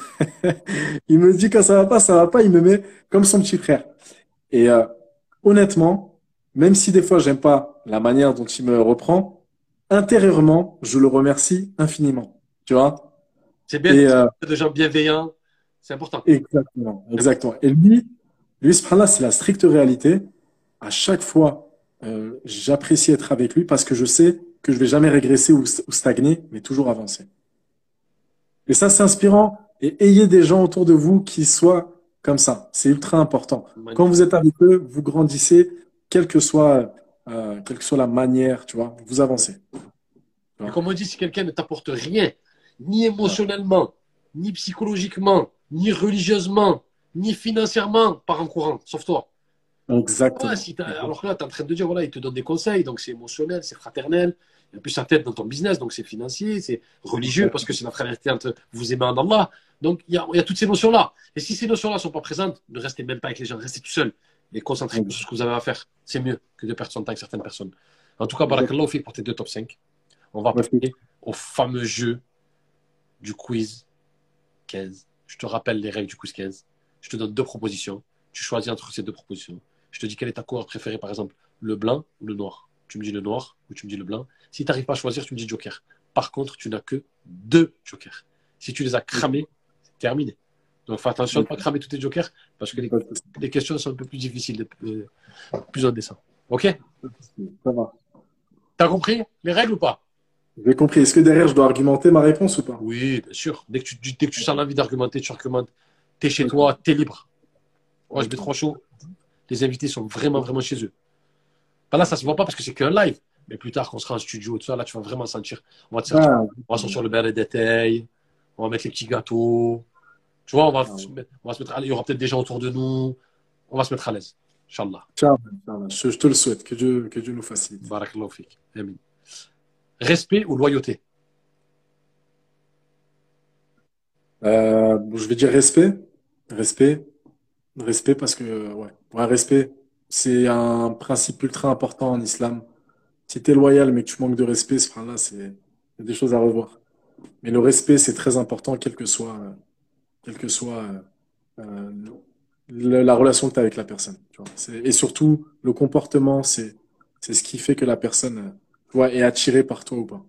il me dit quand ça va pas, ça va pas, il me met comme son petit frère. Et euh, honnêtement, même si des fois j'aime pas la manière dont il me reprend, intérieurement, je le remercie infiniment. Tu vois? C'est bien euh, de gens bienveillants, c'est important. Exactement, exactement. Et lui, lui, ce là c'est la stricte réalité. À chaque fois, euh, j'apprécie être avec lui parce que je sais que je vais jamais régresser ou stagner, mais toujours avancer. Et ça, c'est inspirant. Et ayez des gens autour de vous qui soient comme ça. C'est ultra important. Quand vous êtes avec eux, vous grandissez, quelle que soit, euh, quelle que soit la manière, tu vois, vous avancez. Et comme on dit, si quelqu'un ne t'apporte rien, ni émotionnellement, ni psychologiquement, ni religieusement, ni financièrement, par en courant, sauf toi. Exactement. alors que là, tu es en train de dire, voilà, il te donne des conseils, donc c'est émotionnel, c'est fraternel, il y a plus sa tête dans ton business, donc c'est financier, c'est religieux, parce que c'est la fraternité entre vous aimez en Allah. Donc il y, a, il y a toutes ces notions-là. Et si ces notions-là ne sont pas présentes, ne restez même pas avec les gens, restez tout seul et concentrez-vous sur ce que vous avez à faire. C'est mieux que de perdre son temps avec certaines personnes. En tout cas, Barakallah fait pour tes deux top 5. On va passer au fameux jeu du quiz 15. Je te rappelle les règles du quiz 15. Je te donne deux propositions. Tu choisis entre ces deux propositions. Je te dis quelle est ta couleur préférée, par exemple, le blanc ou le noir. Tu me dis le noir ou tu me dis le blanc. Si tu n'arrives pas à choisir, tu me dis joker. Par contre, tu n'as que deux jokers. Si tu les as cramés, c'est terminé. Donc fais attention de ne pas cramer tous tes jokers parce que les, questions sont un peu plus difficiles, euh, plus en dessin. Ok? Ça va. T'as compris les règles ou pas? J'ai compris. Est-ce que derrière, je dois argumenter ma réponse ou pas? Oui, bien sûr. Dès que tu, dès que tu sens l'envie d'argumenter, tu argumentes. es chez toi, tu es libre. Moi, je vais trop chaud. Les invités sont vraiment, vraiment chez eux. là, ça se voit pas parce que c'est qu'un live. Mais plus tard, quand on sera en studio, tout ça, là, tu vas vraiment sentir. On va, te sentir, ah. on va sortir le beurre de on va mettre les petits gâteaux. Tu vois, on va, ah. se mettre à Il y aura peut-être des gens autour de nous. On va se mettre à l'aise. Inch'Allah. Je, je, te le souhaite. Que Dieu, que Dieu nous facilite. Barakallahu fik. Amen. Respect ou loyauté? Euh, Je vais dire respect. Respect. Respect parce que, ouais, ouais respect, c'est un principe ultra important en islam si tu es loyal mais que tu manques de respect, ce là c'est des choses à revoir. Mais le respect, c'est très important, quelle que soit, quelle que soit euh, la relation que tu as avec la personne. Tu vois. Et surtout, le comportement, c'est ce qui fait que la personne tu est attirée par toi ou pas.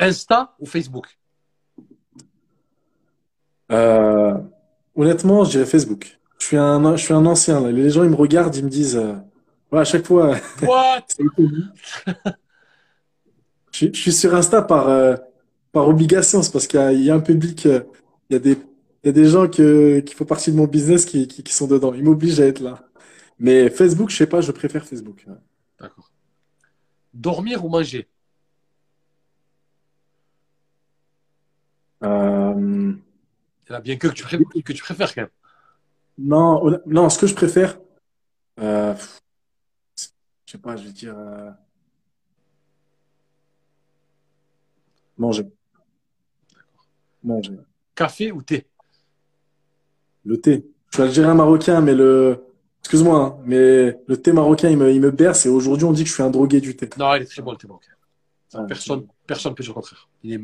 Insta ou Facebook? Euh, Honnêtement, je dirais Facebook. Je suis un, je suis un ancien. Là. Les gens, ils me regardent, ils me disent... Euh, Ouais, à chaque fois. What? je Je, suis sur Insta par, euh, par obligation, c'est parce qu'il y, a un public, euh, il y a des, il y a des gens que, qui font partie de mon business qui, qui, sont dedans. Ils m'obligent à être là. Mais Facebook, je sais pas, je préfère Facebook. D'accord. Dormir ou manger? Euh... Il y a bien que, que, tu préfères, que tu préfères quand même. Non, non, ce que je préfère, euh, je sais pas, je vais dire euh, manger. Manger. Café ou thé? Le thé. Je suis algérien marocain, mais le. Excuse-moi, hein, mais le thé marocain, il me, il me berce et aujourd'hui, on dit que je suis un drogué du thé. Non, il est très bon le thé marocain. personne personne ne peut dire le contraire. Il est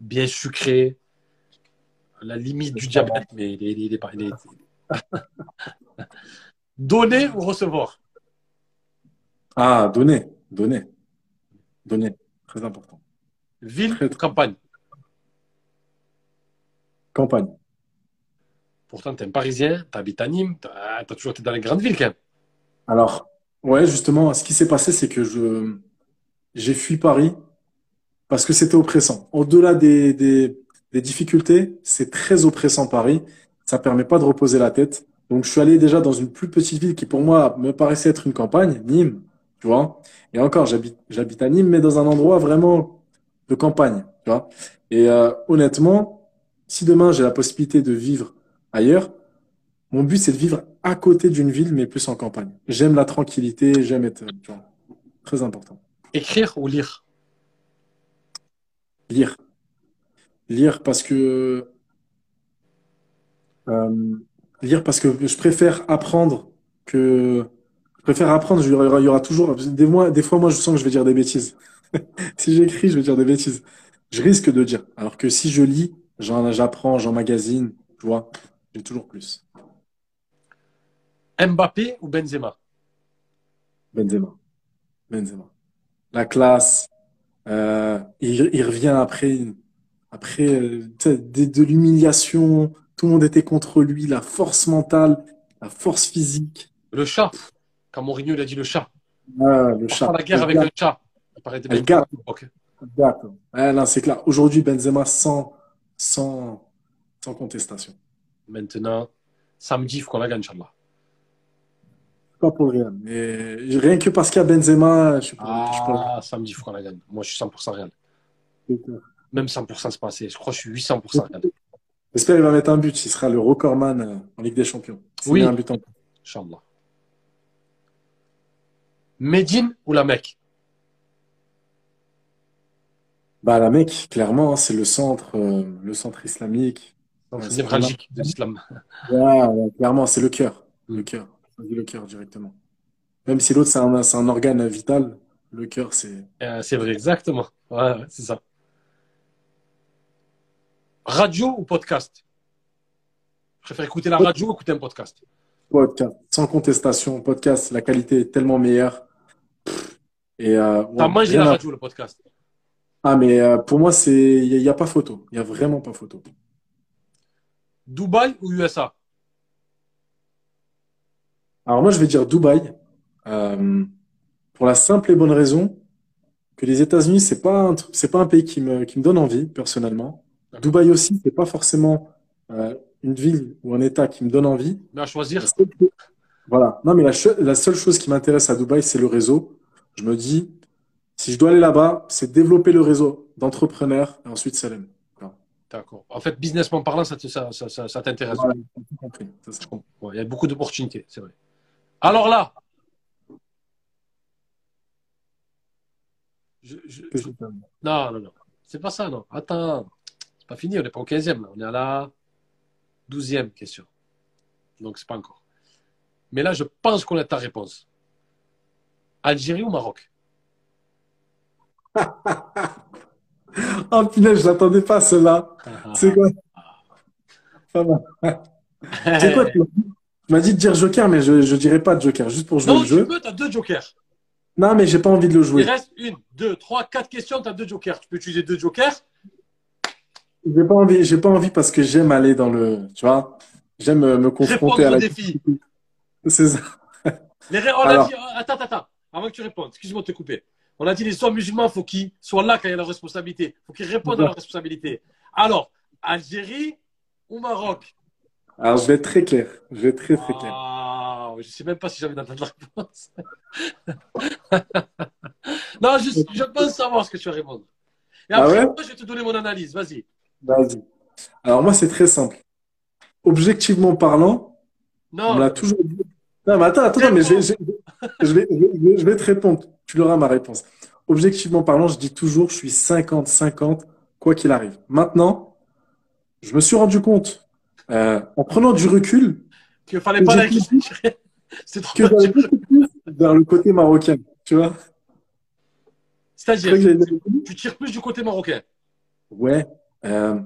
bien sucré, à la limite du diabète, mais il est, il est pas. Il est... Donner ou recevoir? Ah, donner, donner, donner, très important. Ville ou campagne Campagne. Pourtant, tu es un Parisien, tu habites à Nîmes, tu as, toujours été dans les grandes villes quand même. Alors, ouais, justement, ce qui s'est passé, c'est que je j'ai fui Paris parce que c'était oppressant. Au-delà des, des, des difficultés, c'est très oppressant Paris. Ça permet pas de reposer la tête. Donc, je suis allé déjà dans une plus petite ville qui, pour moi, me paraissait être une campagne, Nîmes, tu vois. Et encore, j'habite, j'habite à Nîmes, mais dans un endroit vraiment de campagne, tu vois. Et euh, honnêtement, si demain j'ai la possibilité de vivre ailleurs, mon but c'est de vivre à côté d'une ville, mais plus en campagne. J'aime la tranquillité, j'aime être, tu vois, très important. Écrire ou lire? Lire. Lire parce que euh, lire parce que je préfère apprendre que préfère apprendre. Il y aura, il y aura toujours des mois, des fois moi je sens que je vais dire des bêtises. si j'écris, je vais dire des bêtises. Je risque de dire. Alors que si je lis, j'apprends, j'emmagasine, tu vois, j'ai toujours plus. Mbappé ou Benzema? Benzema. Benzema. La classe. Euh, il, il, revient après, après euh, de, de l'humiliation, tout le monde était contre lui, la force mentale, la force physique. Le chat. Quand Mourinho il a dit le chat. Ah, le chat. la guerre avec le chat. Il paraît D'accord. c'est clair. Aujourd'hui, Benzema sans, sans, sans contestation. Maintenant, samedi, il faut qu'on la gagne, Inch'Allah. Pas pour rien. Mais rien que parce qu'il y a Benzema, je suis pas. Ah, samedi, il faut qu'on la gagne. Moi, je suis 100% réel. Même 100%, c'est pas assez. Je crois que je suis 800% réel. J'espère qu'il va mettre un but. Il sera le recordman euh, en Ligue des Champions. Oui. un but en Inch'Allah. Médine ou la Mecque? Bah la Mecque, clairement, hein, c'est le centre, euh, le centre islamique. C'est névralgique de l'islam. Ouais, clairement, c'est le cœur, le cœur, le cœur directement. Même si l'autre c'est un, un, organe vital, le cœur c'est. Euh, c'est vrai, exactement. Ouais, c'est ça. Radio ou podcast? Je préfère écouter la radio ou écouter un podcast? Podcast, sans contestation. Podcast, la qualité est tellement meilleure. Et euh, T'as mangé la radio, le podcast Ah, mais euh, pour moi, c'est il n'y a, pas photo. Il n'y a vraiment pas photo. Dubaï ou USA Alors moi, je vais dire Dubaï. Euh, pour la simple et bonne raison que les États-Unis, c'est pas c'est pas un pays qui me, qui me donne envie personnellement. Dubaï aussi, c'est pas forcément euh, une ville ou un État qui me donne envie. Mais à choisir. Voilà. Non, mais la, la seule chose qui m'intéresse à Dubaï, c'est le réseau. Je me dis, si je dois aller là-bas, c'est développer le réseau d'entrepreneurs et ensuite Salem. D'accord. En fait, businessment parlant, ça, ça, ça, ça t'intéresse. il y a beaucoup d'opportunités, c'est vrai. Alors là, non, non, non. C'est pas ça, non. Attends pas fini, on n'est pas au 15e, là. on est à la 12e question. Donc, c'est pas encore. Mais là, je pense qu'on a ta réponse. Algérie ou Maroc? Oh putain, je l'attendais pas, cela. C'est quoi? C'est quoi Tu m'as dit? De dire Joker, mais je ne dirais pas de Joker, juste pour jouer le jeu. Non, tu peux, tu as deux Jokers. Non, mais j'ai pas envie de le jouer. Il reste une, deux, trois, quatre questions, tu as deux Jokers. Tu peux utiliser deux Jokers. J'ai pas envie, j'ai pas envie parce que j'aime aller dans le, tu vois, j'aime me confronter à la défi. C'est ça. Les... On Alors... dit... Attends, attends, avant que tu répondes, excuse-moi de te couper. On a dit les soins musulmans, il faut qu'ils soient là quand il y a la responsabilité. Il faut qu'ils répondent à la responsabilité. Alors, Algérie ou Maroc? Alors, je vais être très clair. Je vais être très, très clair. Ah, je ne sais même pas si j'avais d'entendre la réponse. non, je, je, pense savoir ce que tu vas répondre. Et ah après, moi, je vais te donner mon analyse. Vas-y. Vas-y. Alors, moi, c'est très simple. Objectivement parlant, non. on l'a toujours dit. Non, mais attends, attends, mais je vais, je, vais, je vais te répondre. Tu l'auras ma réponse. Objectivement parlant, je dis toujours, je suis 50-50, quoi qu'il arrive. Maintenant, je me suis rendu compte, euh, en prenant du recul, qu'il fallait pas la C'est trop que plus vers le côté marocain, tu vois. C'est-à-dire, tu tires plus du côté marocain. Ouais. Euh,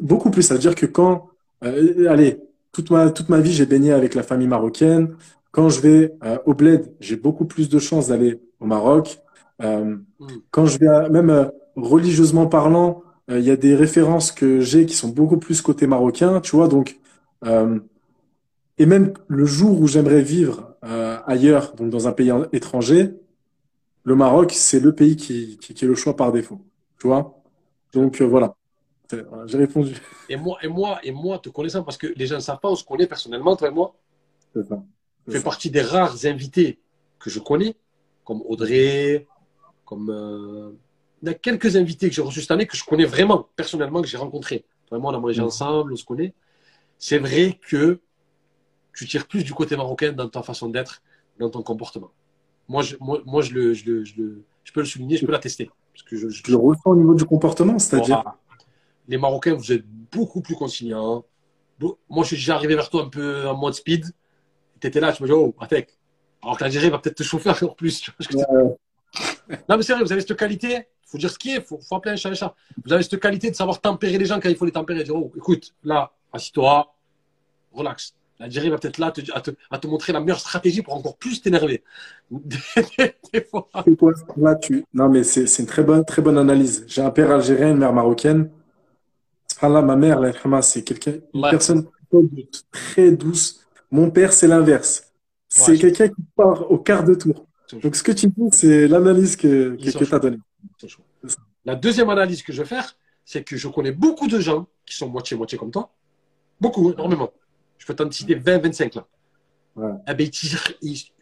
beaucoup plus. Ça veut dire que quand, euh, allez, toute ma, toute ma vie, j'ai baigné avec la famille marocaine. Quand je vais euh, au bled, j'ai beaucoup plus de chances d'aller au Maroc. Euh, mm. Quand je vais, même religieusement parlant, il y a des références que j'ai qui sont beaucoup plus côté marocain, tu vois. Donc, et même le jour où j'aimerais vivre ailleurs, donc dans un pays étranger, le Maroc, c'est le pays qui, qui, qui, est le choix par défaut, tu vois. Donc voilà. J'ai répondu. Et moi, et moi, et moi, te connaissant, parce que les gens ne savent pas, on se connaît personnellement, toi et moi. C'est ça. Je fais partie des rares invités que je connais, comme Audrey, comme euh, il y a quelques invités que j'ai reçus cette année que je connais vraiment, personnellement, que j'ai rencontrés. Vraiment, on a mangé mm. ensemble, on se connaît. C'est vrai que tu tires plus du côté marocain dans ta façon d'être, dans ton comportement. Moi, je, moi, moi je, le, je, le, je, le, je peux le souligner, je peux l'attester. Parce que je, je, le ressens au niveau du comportement, c'est-à-dire Les Marocains, vous êtes beaucoup plus conciliants. Moi, je suis déjà arrivé vers toi un peu en mode speed tu étais là, tu me dis, oh, Atek. Alors que l'Algérie va peut-être te chauffer encore plus. Tu vois, non, mais c'est vrai, vous avez cette qualité, il faut dire ce qui est, il faut, faut, appeler un chat un chat. Vous avez cette qualité de savoir tempérer les gens quand il faut les tempérer. Dire, oh, écoute, là, assis-toi, relax. L'Algérie va peut-être là te, à, te, à, te, montrer la meilleure stratégie pour encore plus t'énerver. Là, tu... Non, mais c'est une très bonne, très bonne analyse. J'ai un père algérien, une mère marocaine. Là, ma mère, c'est quelqu'un, une personne très douce, mon père, c'est l'inverse. C'est quelqu'un qui part au quart de tour. Donc, ce que tu dis, c'est l'analyse que, que, tu as donnée. La deuxième analyse que je vais faire, c'est que je connais beaucoup de gens qui sont moitié-moitié comme toi. Beaucoup, énormément. Je peux t'en citer 20, 25 là. Eh ben,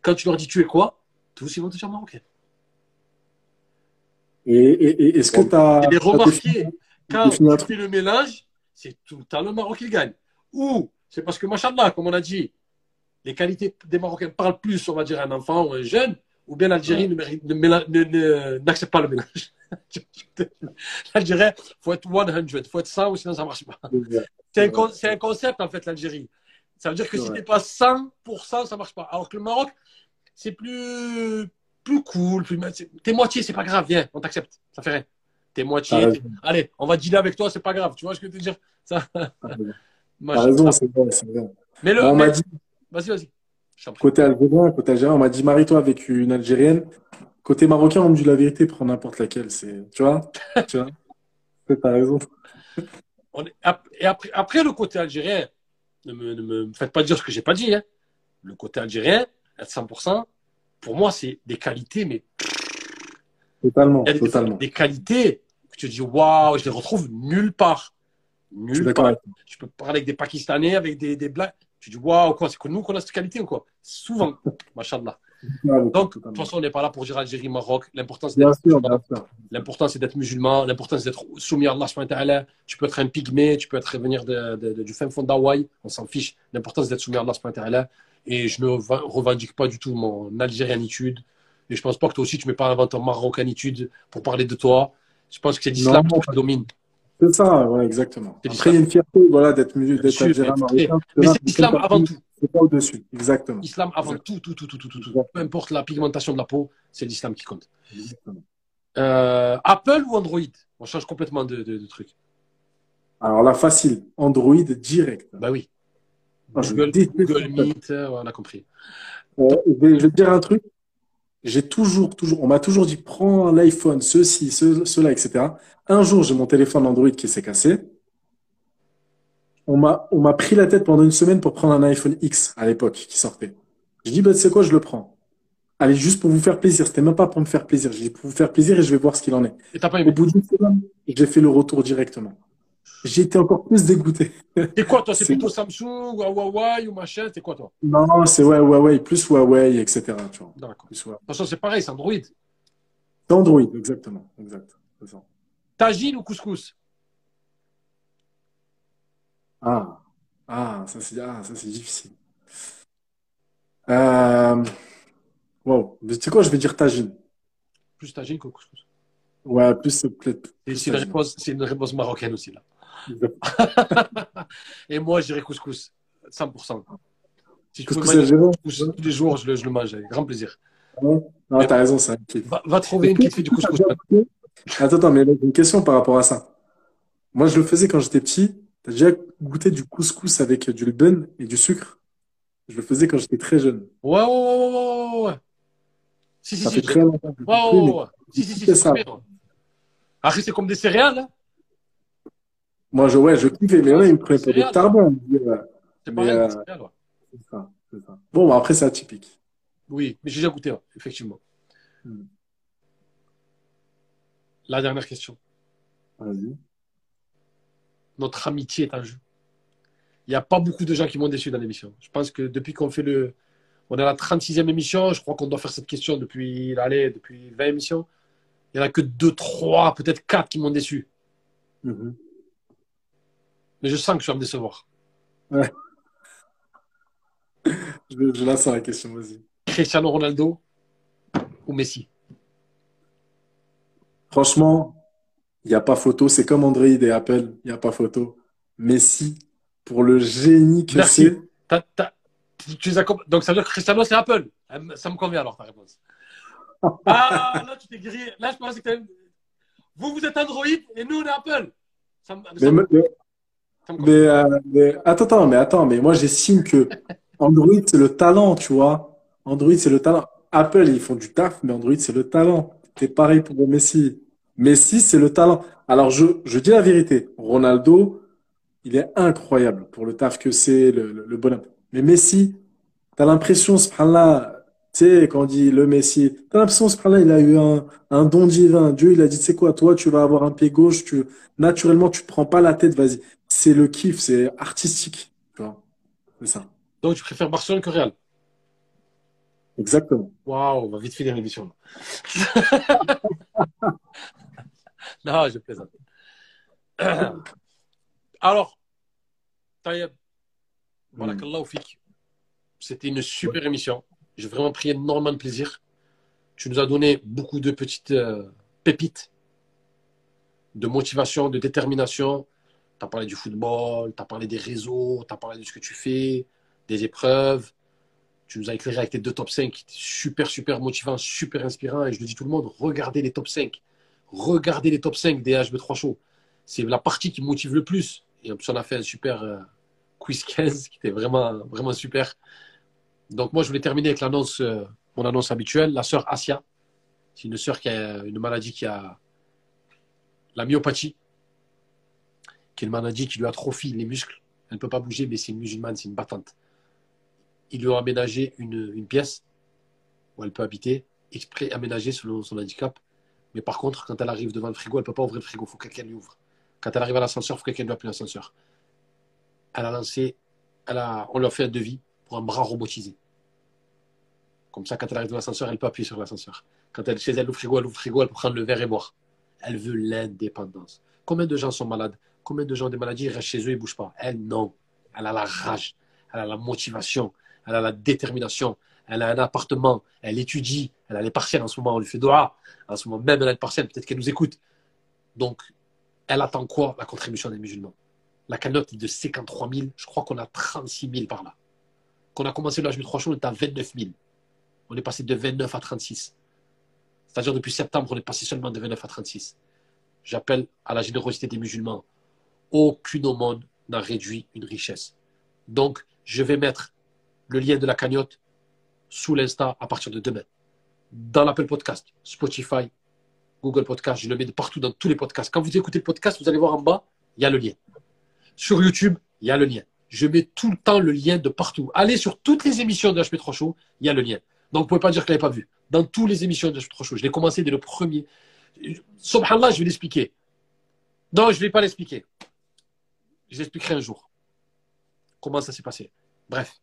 quand tu leur dis tu es quoi, tous ils vont te dire marocain. Et, est-ce que tu as. Et remarqué, quand tu fais le mélange, c'est tout le temps le Maroc qui gagne. Ou c'est parce que, machallah, comme on a dit, les qualités des Marocains parlent plus, on va dire, à un enfant ou un jeune, ou bien l'Algérie n'accepte pas le mélange. L'Algérie, il faut être 100, il faut être 100 ou sinon ça ne marche pas. C'est un, un, concept, en fait, l'Algérie. Ça veut dire que si tu n'es pas 100%, ça ne marche pas. Alors que le Maroc, c'est plus, plus cool. Plus... T'es moitié, c'est pas grave, viens, on t'accepte. Ça fait rien. T'es moitié. Allez, on va dealer avec toi, c'est pas grave. Tu vois ce que je veux te dire? Ça... T'as raison, c'est vrai, c'est vrai. Mais le, on m'a dit. Vas-y, vas-y. Côté algérien, côté algérien, on m'a dit marie-toi avec une algérienne. Côté marocain, on me dit la vérité, prends n'importe laquelle. C'est, tu vois, tu vois? T'as raison. On est... Et après, après, le côté algérien, ne me, ne me faites pas dire ce que j'ai pas dit. Hein. Le côté algérien, à 100%, pour moi, c'est des qualités, mais totalement, des, totalement. Des qualités que tu dis waouh, je les retrouve nulle part. Nulle part. Tu peux parler avec des Pakistanais, avec des, des Blacks. Tu dis, waouh, quoi, c'est que nous qu'on a cette qualité ou quoi? Souvent, machallah. Donc, de toute façon, on n'est pas là pour dire Algérie, Maroc. L'important, c'est d'être L'important, c'est d'être musulman. L'important, c'est d'être soumis à Allah. Tu peux être un pygmée, tu peux être venir de, de, du fin fond d'Hawaï. On s'en fiche. L'important, c'est d'être soumis à Allah. Et je ne revendique pas du tout mon algérianitude. Et je pense pas que toi aussi, tu ne mets pas avant ton marocanitude pour parler de toi. Je pense que c'est l'islam qui domine. C'est ça, ouais, exactement. Après, il y a une fierté voilà, d'être algérien marocain. Mais c'est l'islam avant tout. C'est pas au-dessus, exactement. Islam avant tout, tout, tout, tout, tout, tout, Peu importe la pigmentation de la peau, c'est l'islam qui compte. Euh, Apple ou Android? On change complètement de, de, de, truc. Alors là, facile. Android direct. Bah oui. Google, Google Meet, euh, on a compris. Euh, je vais te dire un truc j'ai toujours, toujours, on m'a toujours dit prends l'iPhone, ceci, ce, cela, etc. Un jour, j'ai mon téléphone Android qui s'est cassé. On m'a, on m'a pris la tête pendant une semaine pour prendre un iPhone X à l'époque qui sortait. Je dis, bah, c'est quoi, je le prends. allez, juste pour vous faire plaisir. C'était même pas pour me faire plaisir. J'ai dit pour vous faire plaisir et je vais voir ce qu'il en est. Et t'as pas aimé Au bout d'une semaine, j'ai fait le retour directement. J'ai été encore plus dégoûté. C'est quoi, toi? C'est plutôt Samsung ou Huawei ou machin? C'est quoi, toi? Non, c'est ouais, Huawei, plus Huawei, etc. D'accord. De toute façon, c'est pareil, c'est Android. C'est Android, exactement. Exact. Tagine ou couscous? Ah, ah, ça c'est ah, difficile. Euh... Wow. Mais Tu sais quoi, je vais dire tagine. Plus tagine que couscous. Ouais, plus peut-être. C'est réponse, c'est une réponse marocaine aussi, là. Et moi, je dirais couscous. 100%. Si peux Couscous manger couscous tous les jours, je le, je le mange avec grand plaisir. Non, non, t'as raison, kiff. Va, va trouver une qui fait du couscous. Attends, attends, mais une question par rapport à ça. Moi, je le faisais quand j'étais petit. T'as déjà goûté du couscous avec du lben et du sucre? Je le faisais quand j'étais très jeune. Ouais, ouais, ouais, ouais, ouais, ouais. Si, si, Ça si. fait très longtemps Ouais, ouais, ouais. Si, si, si, c'est ça. Après, c'est comme des céréales, hein. Moi, je, ouais, je kiffais, mais là, il me prenait pour des tarbons. ouais, C'est pareil, euh. C'est ça, c'est ça. Bon, bah, après, c'est atypique. Oui, mais j'ai déjà goûté, ouais, effectivement. Hmm. La dernière question. Vas-y. Notre amitié est en jeu. Il n'y a pas beaucoup de gens qui m'ont déçu dans l'émission. Je pense que depuis qu'on fait le. On est à la 36e émission, je crois qu'on doit faire cette question depuis, allez, depuis 20 émissions. Il n'y en a que 2, 3, peut-être 4 qui m'ont déçu. Mhm. Mais je sens que je vais me décevoir. Je, je la sens, la question, vas-y. Cristiano Ronaldo ou Messi? Franchement, il n'y a pas photo. C'est comme Android et Apple. Il n'y a pas photo. Messi, pour le génie que c'est. Tu- tu Donc ça veut dire que Cristiano c'est Apple. Ça me convient alors ta réponse. Ah là tu t'es grillé. Là je pensais que vous vous êtes Android et nous on est Apple. Ça me- mais, mais, euh, mais- attends, attends, mais attends, mais moi j'estime que Android c'est le talent, tu vois. Android c'est le talent. Apple ils font du taf, mais Android c'est le talent. C'est pareil pour Messi. Messi c'est le talent. Alors je, je dis la vérité. Ronaldo, il est incroyable pour le taf que c'est, le, le, le bonhomme. Mais Messi, t'as l'impression, subhanallah, tu sais, quand on dit le Messi, t'as l'impression, subhanallah, il a eu un, un don divin. Dieu, il a dit, tu sais quoi, toi, tu vas avoir un pied gauche, tu, naturellement, tu te prends pas la tête, vas-y. C'est le kiff, c'est artistique, tu vois. C'est ça. Donc tu préfères Barcelone que Real? Exactement. Waouh, on va vite finir l'émission. là. non, je plaisante. Alors, Taïeb, voilà fik. C'était une super émission. J'ai vraiment pris énormément de plaisir. Tu nous as donné beaucoup de petites euh, pépites de motivation, de détermination. Tu as parlé du football, tu as parlé des réseaux, tu as parlé de ce que tu fais, des épreuves. Tu nous as éclairé avec tes deux top 5 qui étaient super, super motivants, super inspirants. Et je le dis tout le monde, regardez les top 5. Regardez les top 5 des HB3 Show. C'est la partie qui motive le plus. Et en plus, on a fait un super euh, quiz 15 qui était vraiment, vraiment super. Donc, moi, je voulais terminer avec l'annonce, euh, mon annonce habituelle. La sœur Asia, c'est une sœur qui a une maladie qui a la myopathie, qui est une maladie qui lui atrophie les muscles. Elle ne peut pas bouger, mais c'est une musulmane, c'est une battante. Il lui a aménagé une, une pièce où elle peut habiter, exprès aménagée selon son handicap. Mais par contre, quand elle arrive devant le frigo, elle ne peut pas ouvrir le frigo, il faut que quelqu'un lui ouvre. Quand elle arrive à l'ascenseur, il faut que quelqu'un lui appuie l'ascenseur. Elle a lancé, elle a, on lui a fait un devis pour un bras robotisé. Comme ça, quand elle arrive dans l'ascenseur, elle peut appuyer sur l'ascenseur. Quand elle chez elle ouvre frigo, elle ouvre frigo, elle peut prendre le verre et boire. Elle veut l'indépendance. Combien de gens sont malades? Combien de gens ont des maladies? Ils restent chez eux et ne bougent pas Elle, non. Elle a la rage, elle a la motivation, elle a la détermination, elle a un appartement, elle étudie, elle a les partiels en ce moment, on lui fait doha. En ce moment même, elle a les partiels, peut-être qu'elle nous écoute. Donc, elle attend quoi? La contribution des musulmans. La cagnotte est de 53 000, je crois qu'on a 36 000 par là. Quand on a commencé le HB3 Show, on était à 29 000. On est passé de 29 à 36. C'est-à-dire depuis septembre, on est passé seulement de 29 à 36. J'appelle à la générosité des musulmans. Aucune au monde n'a réduit une richesse. Donc, je vais mettre le lien de la cagnotte sous l'Insta à partir de demain. Dans l'Apple Podcast, Spotify, Google Podcast, je le mets de partout dans tous les podcasts. Quand vous écoutez le podcast, vous allez voir en bas, il y a le lien. Sur YouTube, il y a le lien. Je mets tout le temps le lien de partout. Allez sur toutes les émissions de HP3 Show, il y a le lien. Donc, vous pouvez pas dire que je l'avais pas vu. Dans toutes les émissions de Trop Chaud, je l'ai commencé dès le premier. Subhanallah, je vais l'expliquer. Non, je ne vais pas l'expliquer. Je l'expliquerai un jour. Comment ça s'est passé. Bref.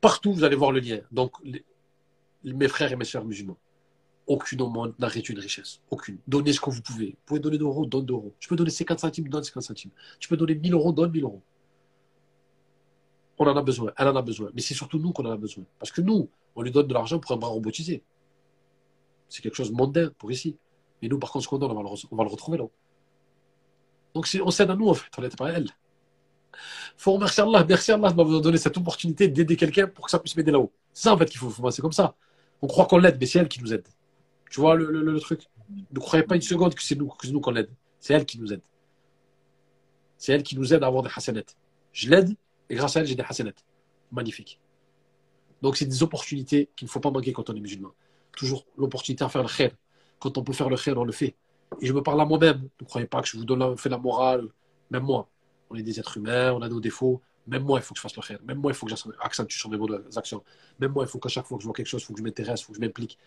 Partout, vous allez voir le lien. Donc, mes frères et mes soeurs musulmans, aucune au monde n'arrête une richesse. Aucune. Donnez ce que vous pouvez. Vous pouvez donner d'euros, donne d'euros. Tu peux donner 50 centimes, donne 50 centimes. Tu peux donner 1000 euros, donne 1000 euros. On en a besoin. Elle en a besoin. Mais c'est surtout nous qu'on en a besoin. Parce que nous, on lui donne de l'argent pour un bras robotisé. C'est quelque chose de mondain pour ici. Mais nous, par contre, ce qu'on donne, on va, le, on va le retrouver là. Donc, on s'aide à nous, en fait. On n'était pas à elle. faut remercier Allah. Merci Allah de m'avoir donné cette opportunité d'aider quelqu'un pour que ça puisse m'aider là-haut. C'est ça, en fait, qu'il faut. C'est comme ça. On croit qu'on l'aide, mais c'est elle qui nous aide. Tu vois le, truc? Ne croyez pas une seconde que c'est nous qu'on l'aide. C'est elle qui nous aide. C'est elle qui nous aide à avoir des hasanettes. Je l'aide et grâce à elle, j'ai des hasanettes. Magnifique. Donc, c'est des opportunités qu'il ne faut pas manquer quand on est musulman. Toujours l'opportunité à faire le khair. Quand on peut faire le khair, on le fait. Et je me parle à moi-même. Ne croyez pas que je vous donne la, fais la morale. Même moi. On est des êtres humains, on a nos défauts. Même moi, il faut que je fasse le khair. Même moi, il faut que j'accentue sur mes bonnes actions. Même moi, il faut qu'à chaque fois que je vois quelque chose, il faut que je m'intéresse, il faut que je m'implique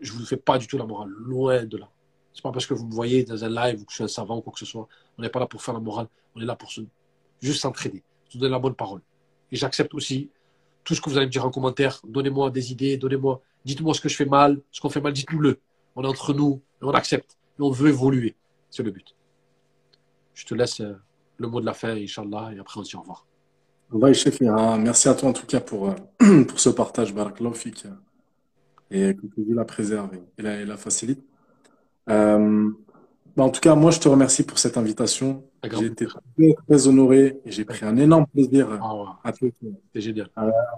je ne vous fais pas du tout la morale, loin de là. C'est pas parce que vous me voyez dans un live ou que je suis un savant ou quoi que ce soit. On n'est pas là pour faire la morale, on est là pour juste s'entraider, se donner la bonne parole. Et j'accepte aussi tout ce que vous allez me dire en commentaire. Donnez-moi des idées, donnez-moi, dites-moi ce que je fais mal, ce qu'on fait mal, dites-nous-le. On est entre nous et on accepte. Et on veut évoluer. C'est le but. Je te laisse euh, le mot de la fin, Inch'Allah, et après on se dit au revoir. Merci à toi en tout cas pour, euh, pour ce partage, Barakallahu et que Dieu la préserve et la, la facilite. Euh, bah, en tout cas, moi, je te remercie pour cette invitation. J'ai été très, très, honoré et j'ai pris un énorme plaisir ah, à génial.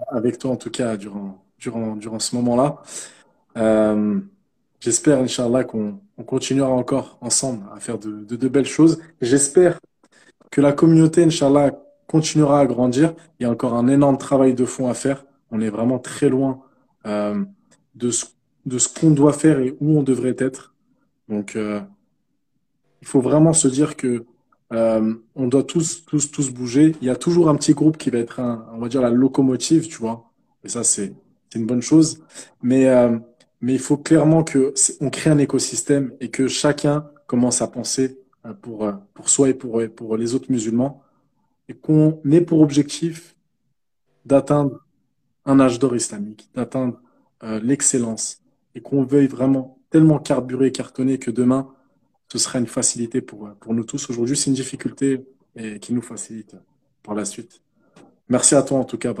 avec toi, en tout cas, durant, durant, durant ce moment-là. Euh, J'espère, Inch'Allah, qu'on on continuera encore ensemble à faire de, de, de belles choses. J'espère que la communauté, Inch'Allah, continuera à grandir. Il y a encore un énorme travail de fond à faire. On est vraiment très loin euh, de ce, de ce qu'on doit faire et où on devrait être. Donc, euh, il faut vraiment se dire que euh, on doit tous, tous, tous bouger. Il y a toujours un petit groupe qui va être, un, on va dire, la locomotive, tu vois. Et ça, c'est une bonne chose. Mais, euh, mais il faut clairement que on crée un écosystème et que chacun commence à penser euh, pour, euh, pour soi et pour, pour les autres musulmans. Et qu'on ait pour objectif d'atteindre un âge d'or islamique, d'atteindre euh, l'excellence et qu'on veuille vraiment tellement carburer, cartonner que demain, ce sera une facilité pour, pour nous tous. Aujourd'hui, c'est une difficulté qui nous facilite par la suite. Merci à toi en tout cas.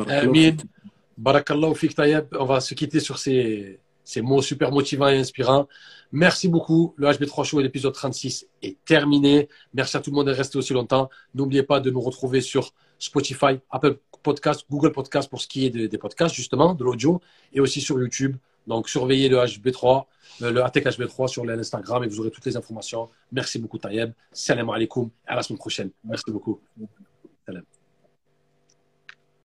Fik On va se quitter sur ces, ces mots super motivants et inspirants. Merci beaucoup. Le HB3 Show et l'épisode 36 est terminé. Merci à tout le monde de rester aussi longtemps. N'oubliez pas de nous retrouver sur Spotify, Apple Podcast, Google Podcast pour ce qui est des, podcasts, justement, de l'audio, et aussi sur YouTube. Donc, surveillez le HB3, euh, le ATK HB3 sur l'Instagram et vous aurez toutes les informations. Merci beaucoup, Tayeb. Salam alaikum. À la semaine prochaine. Merci beaucoup.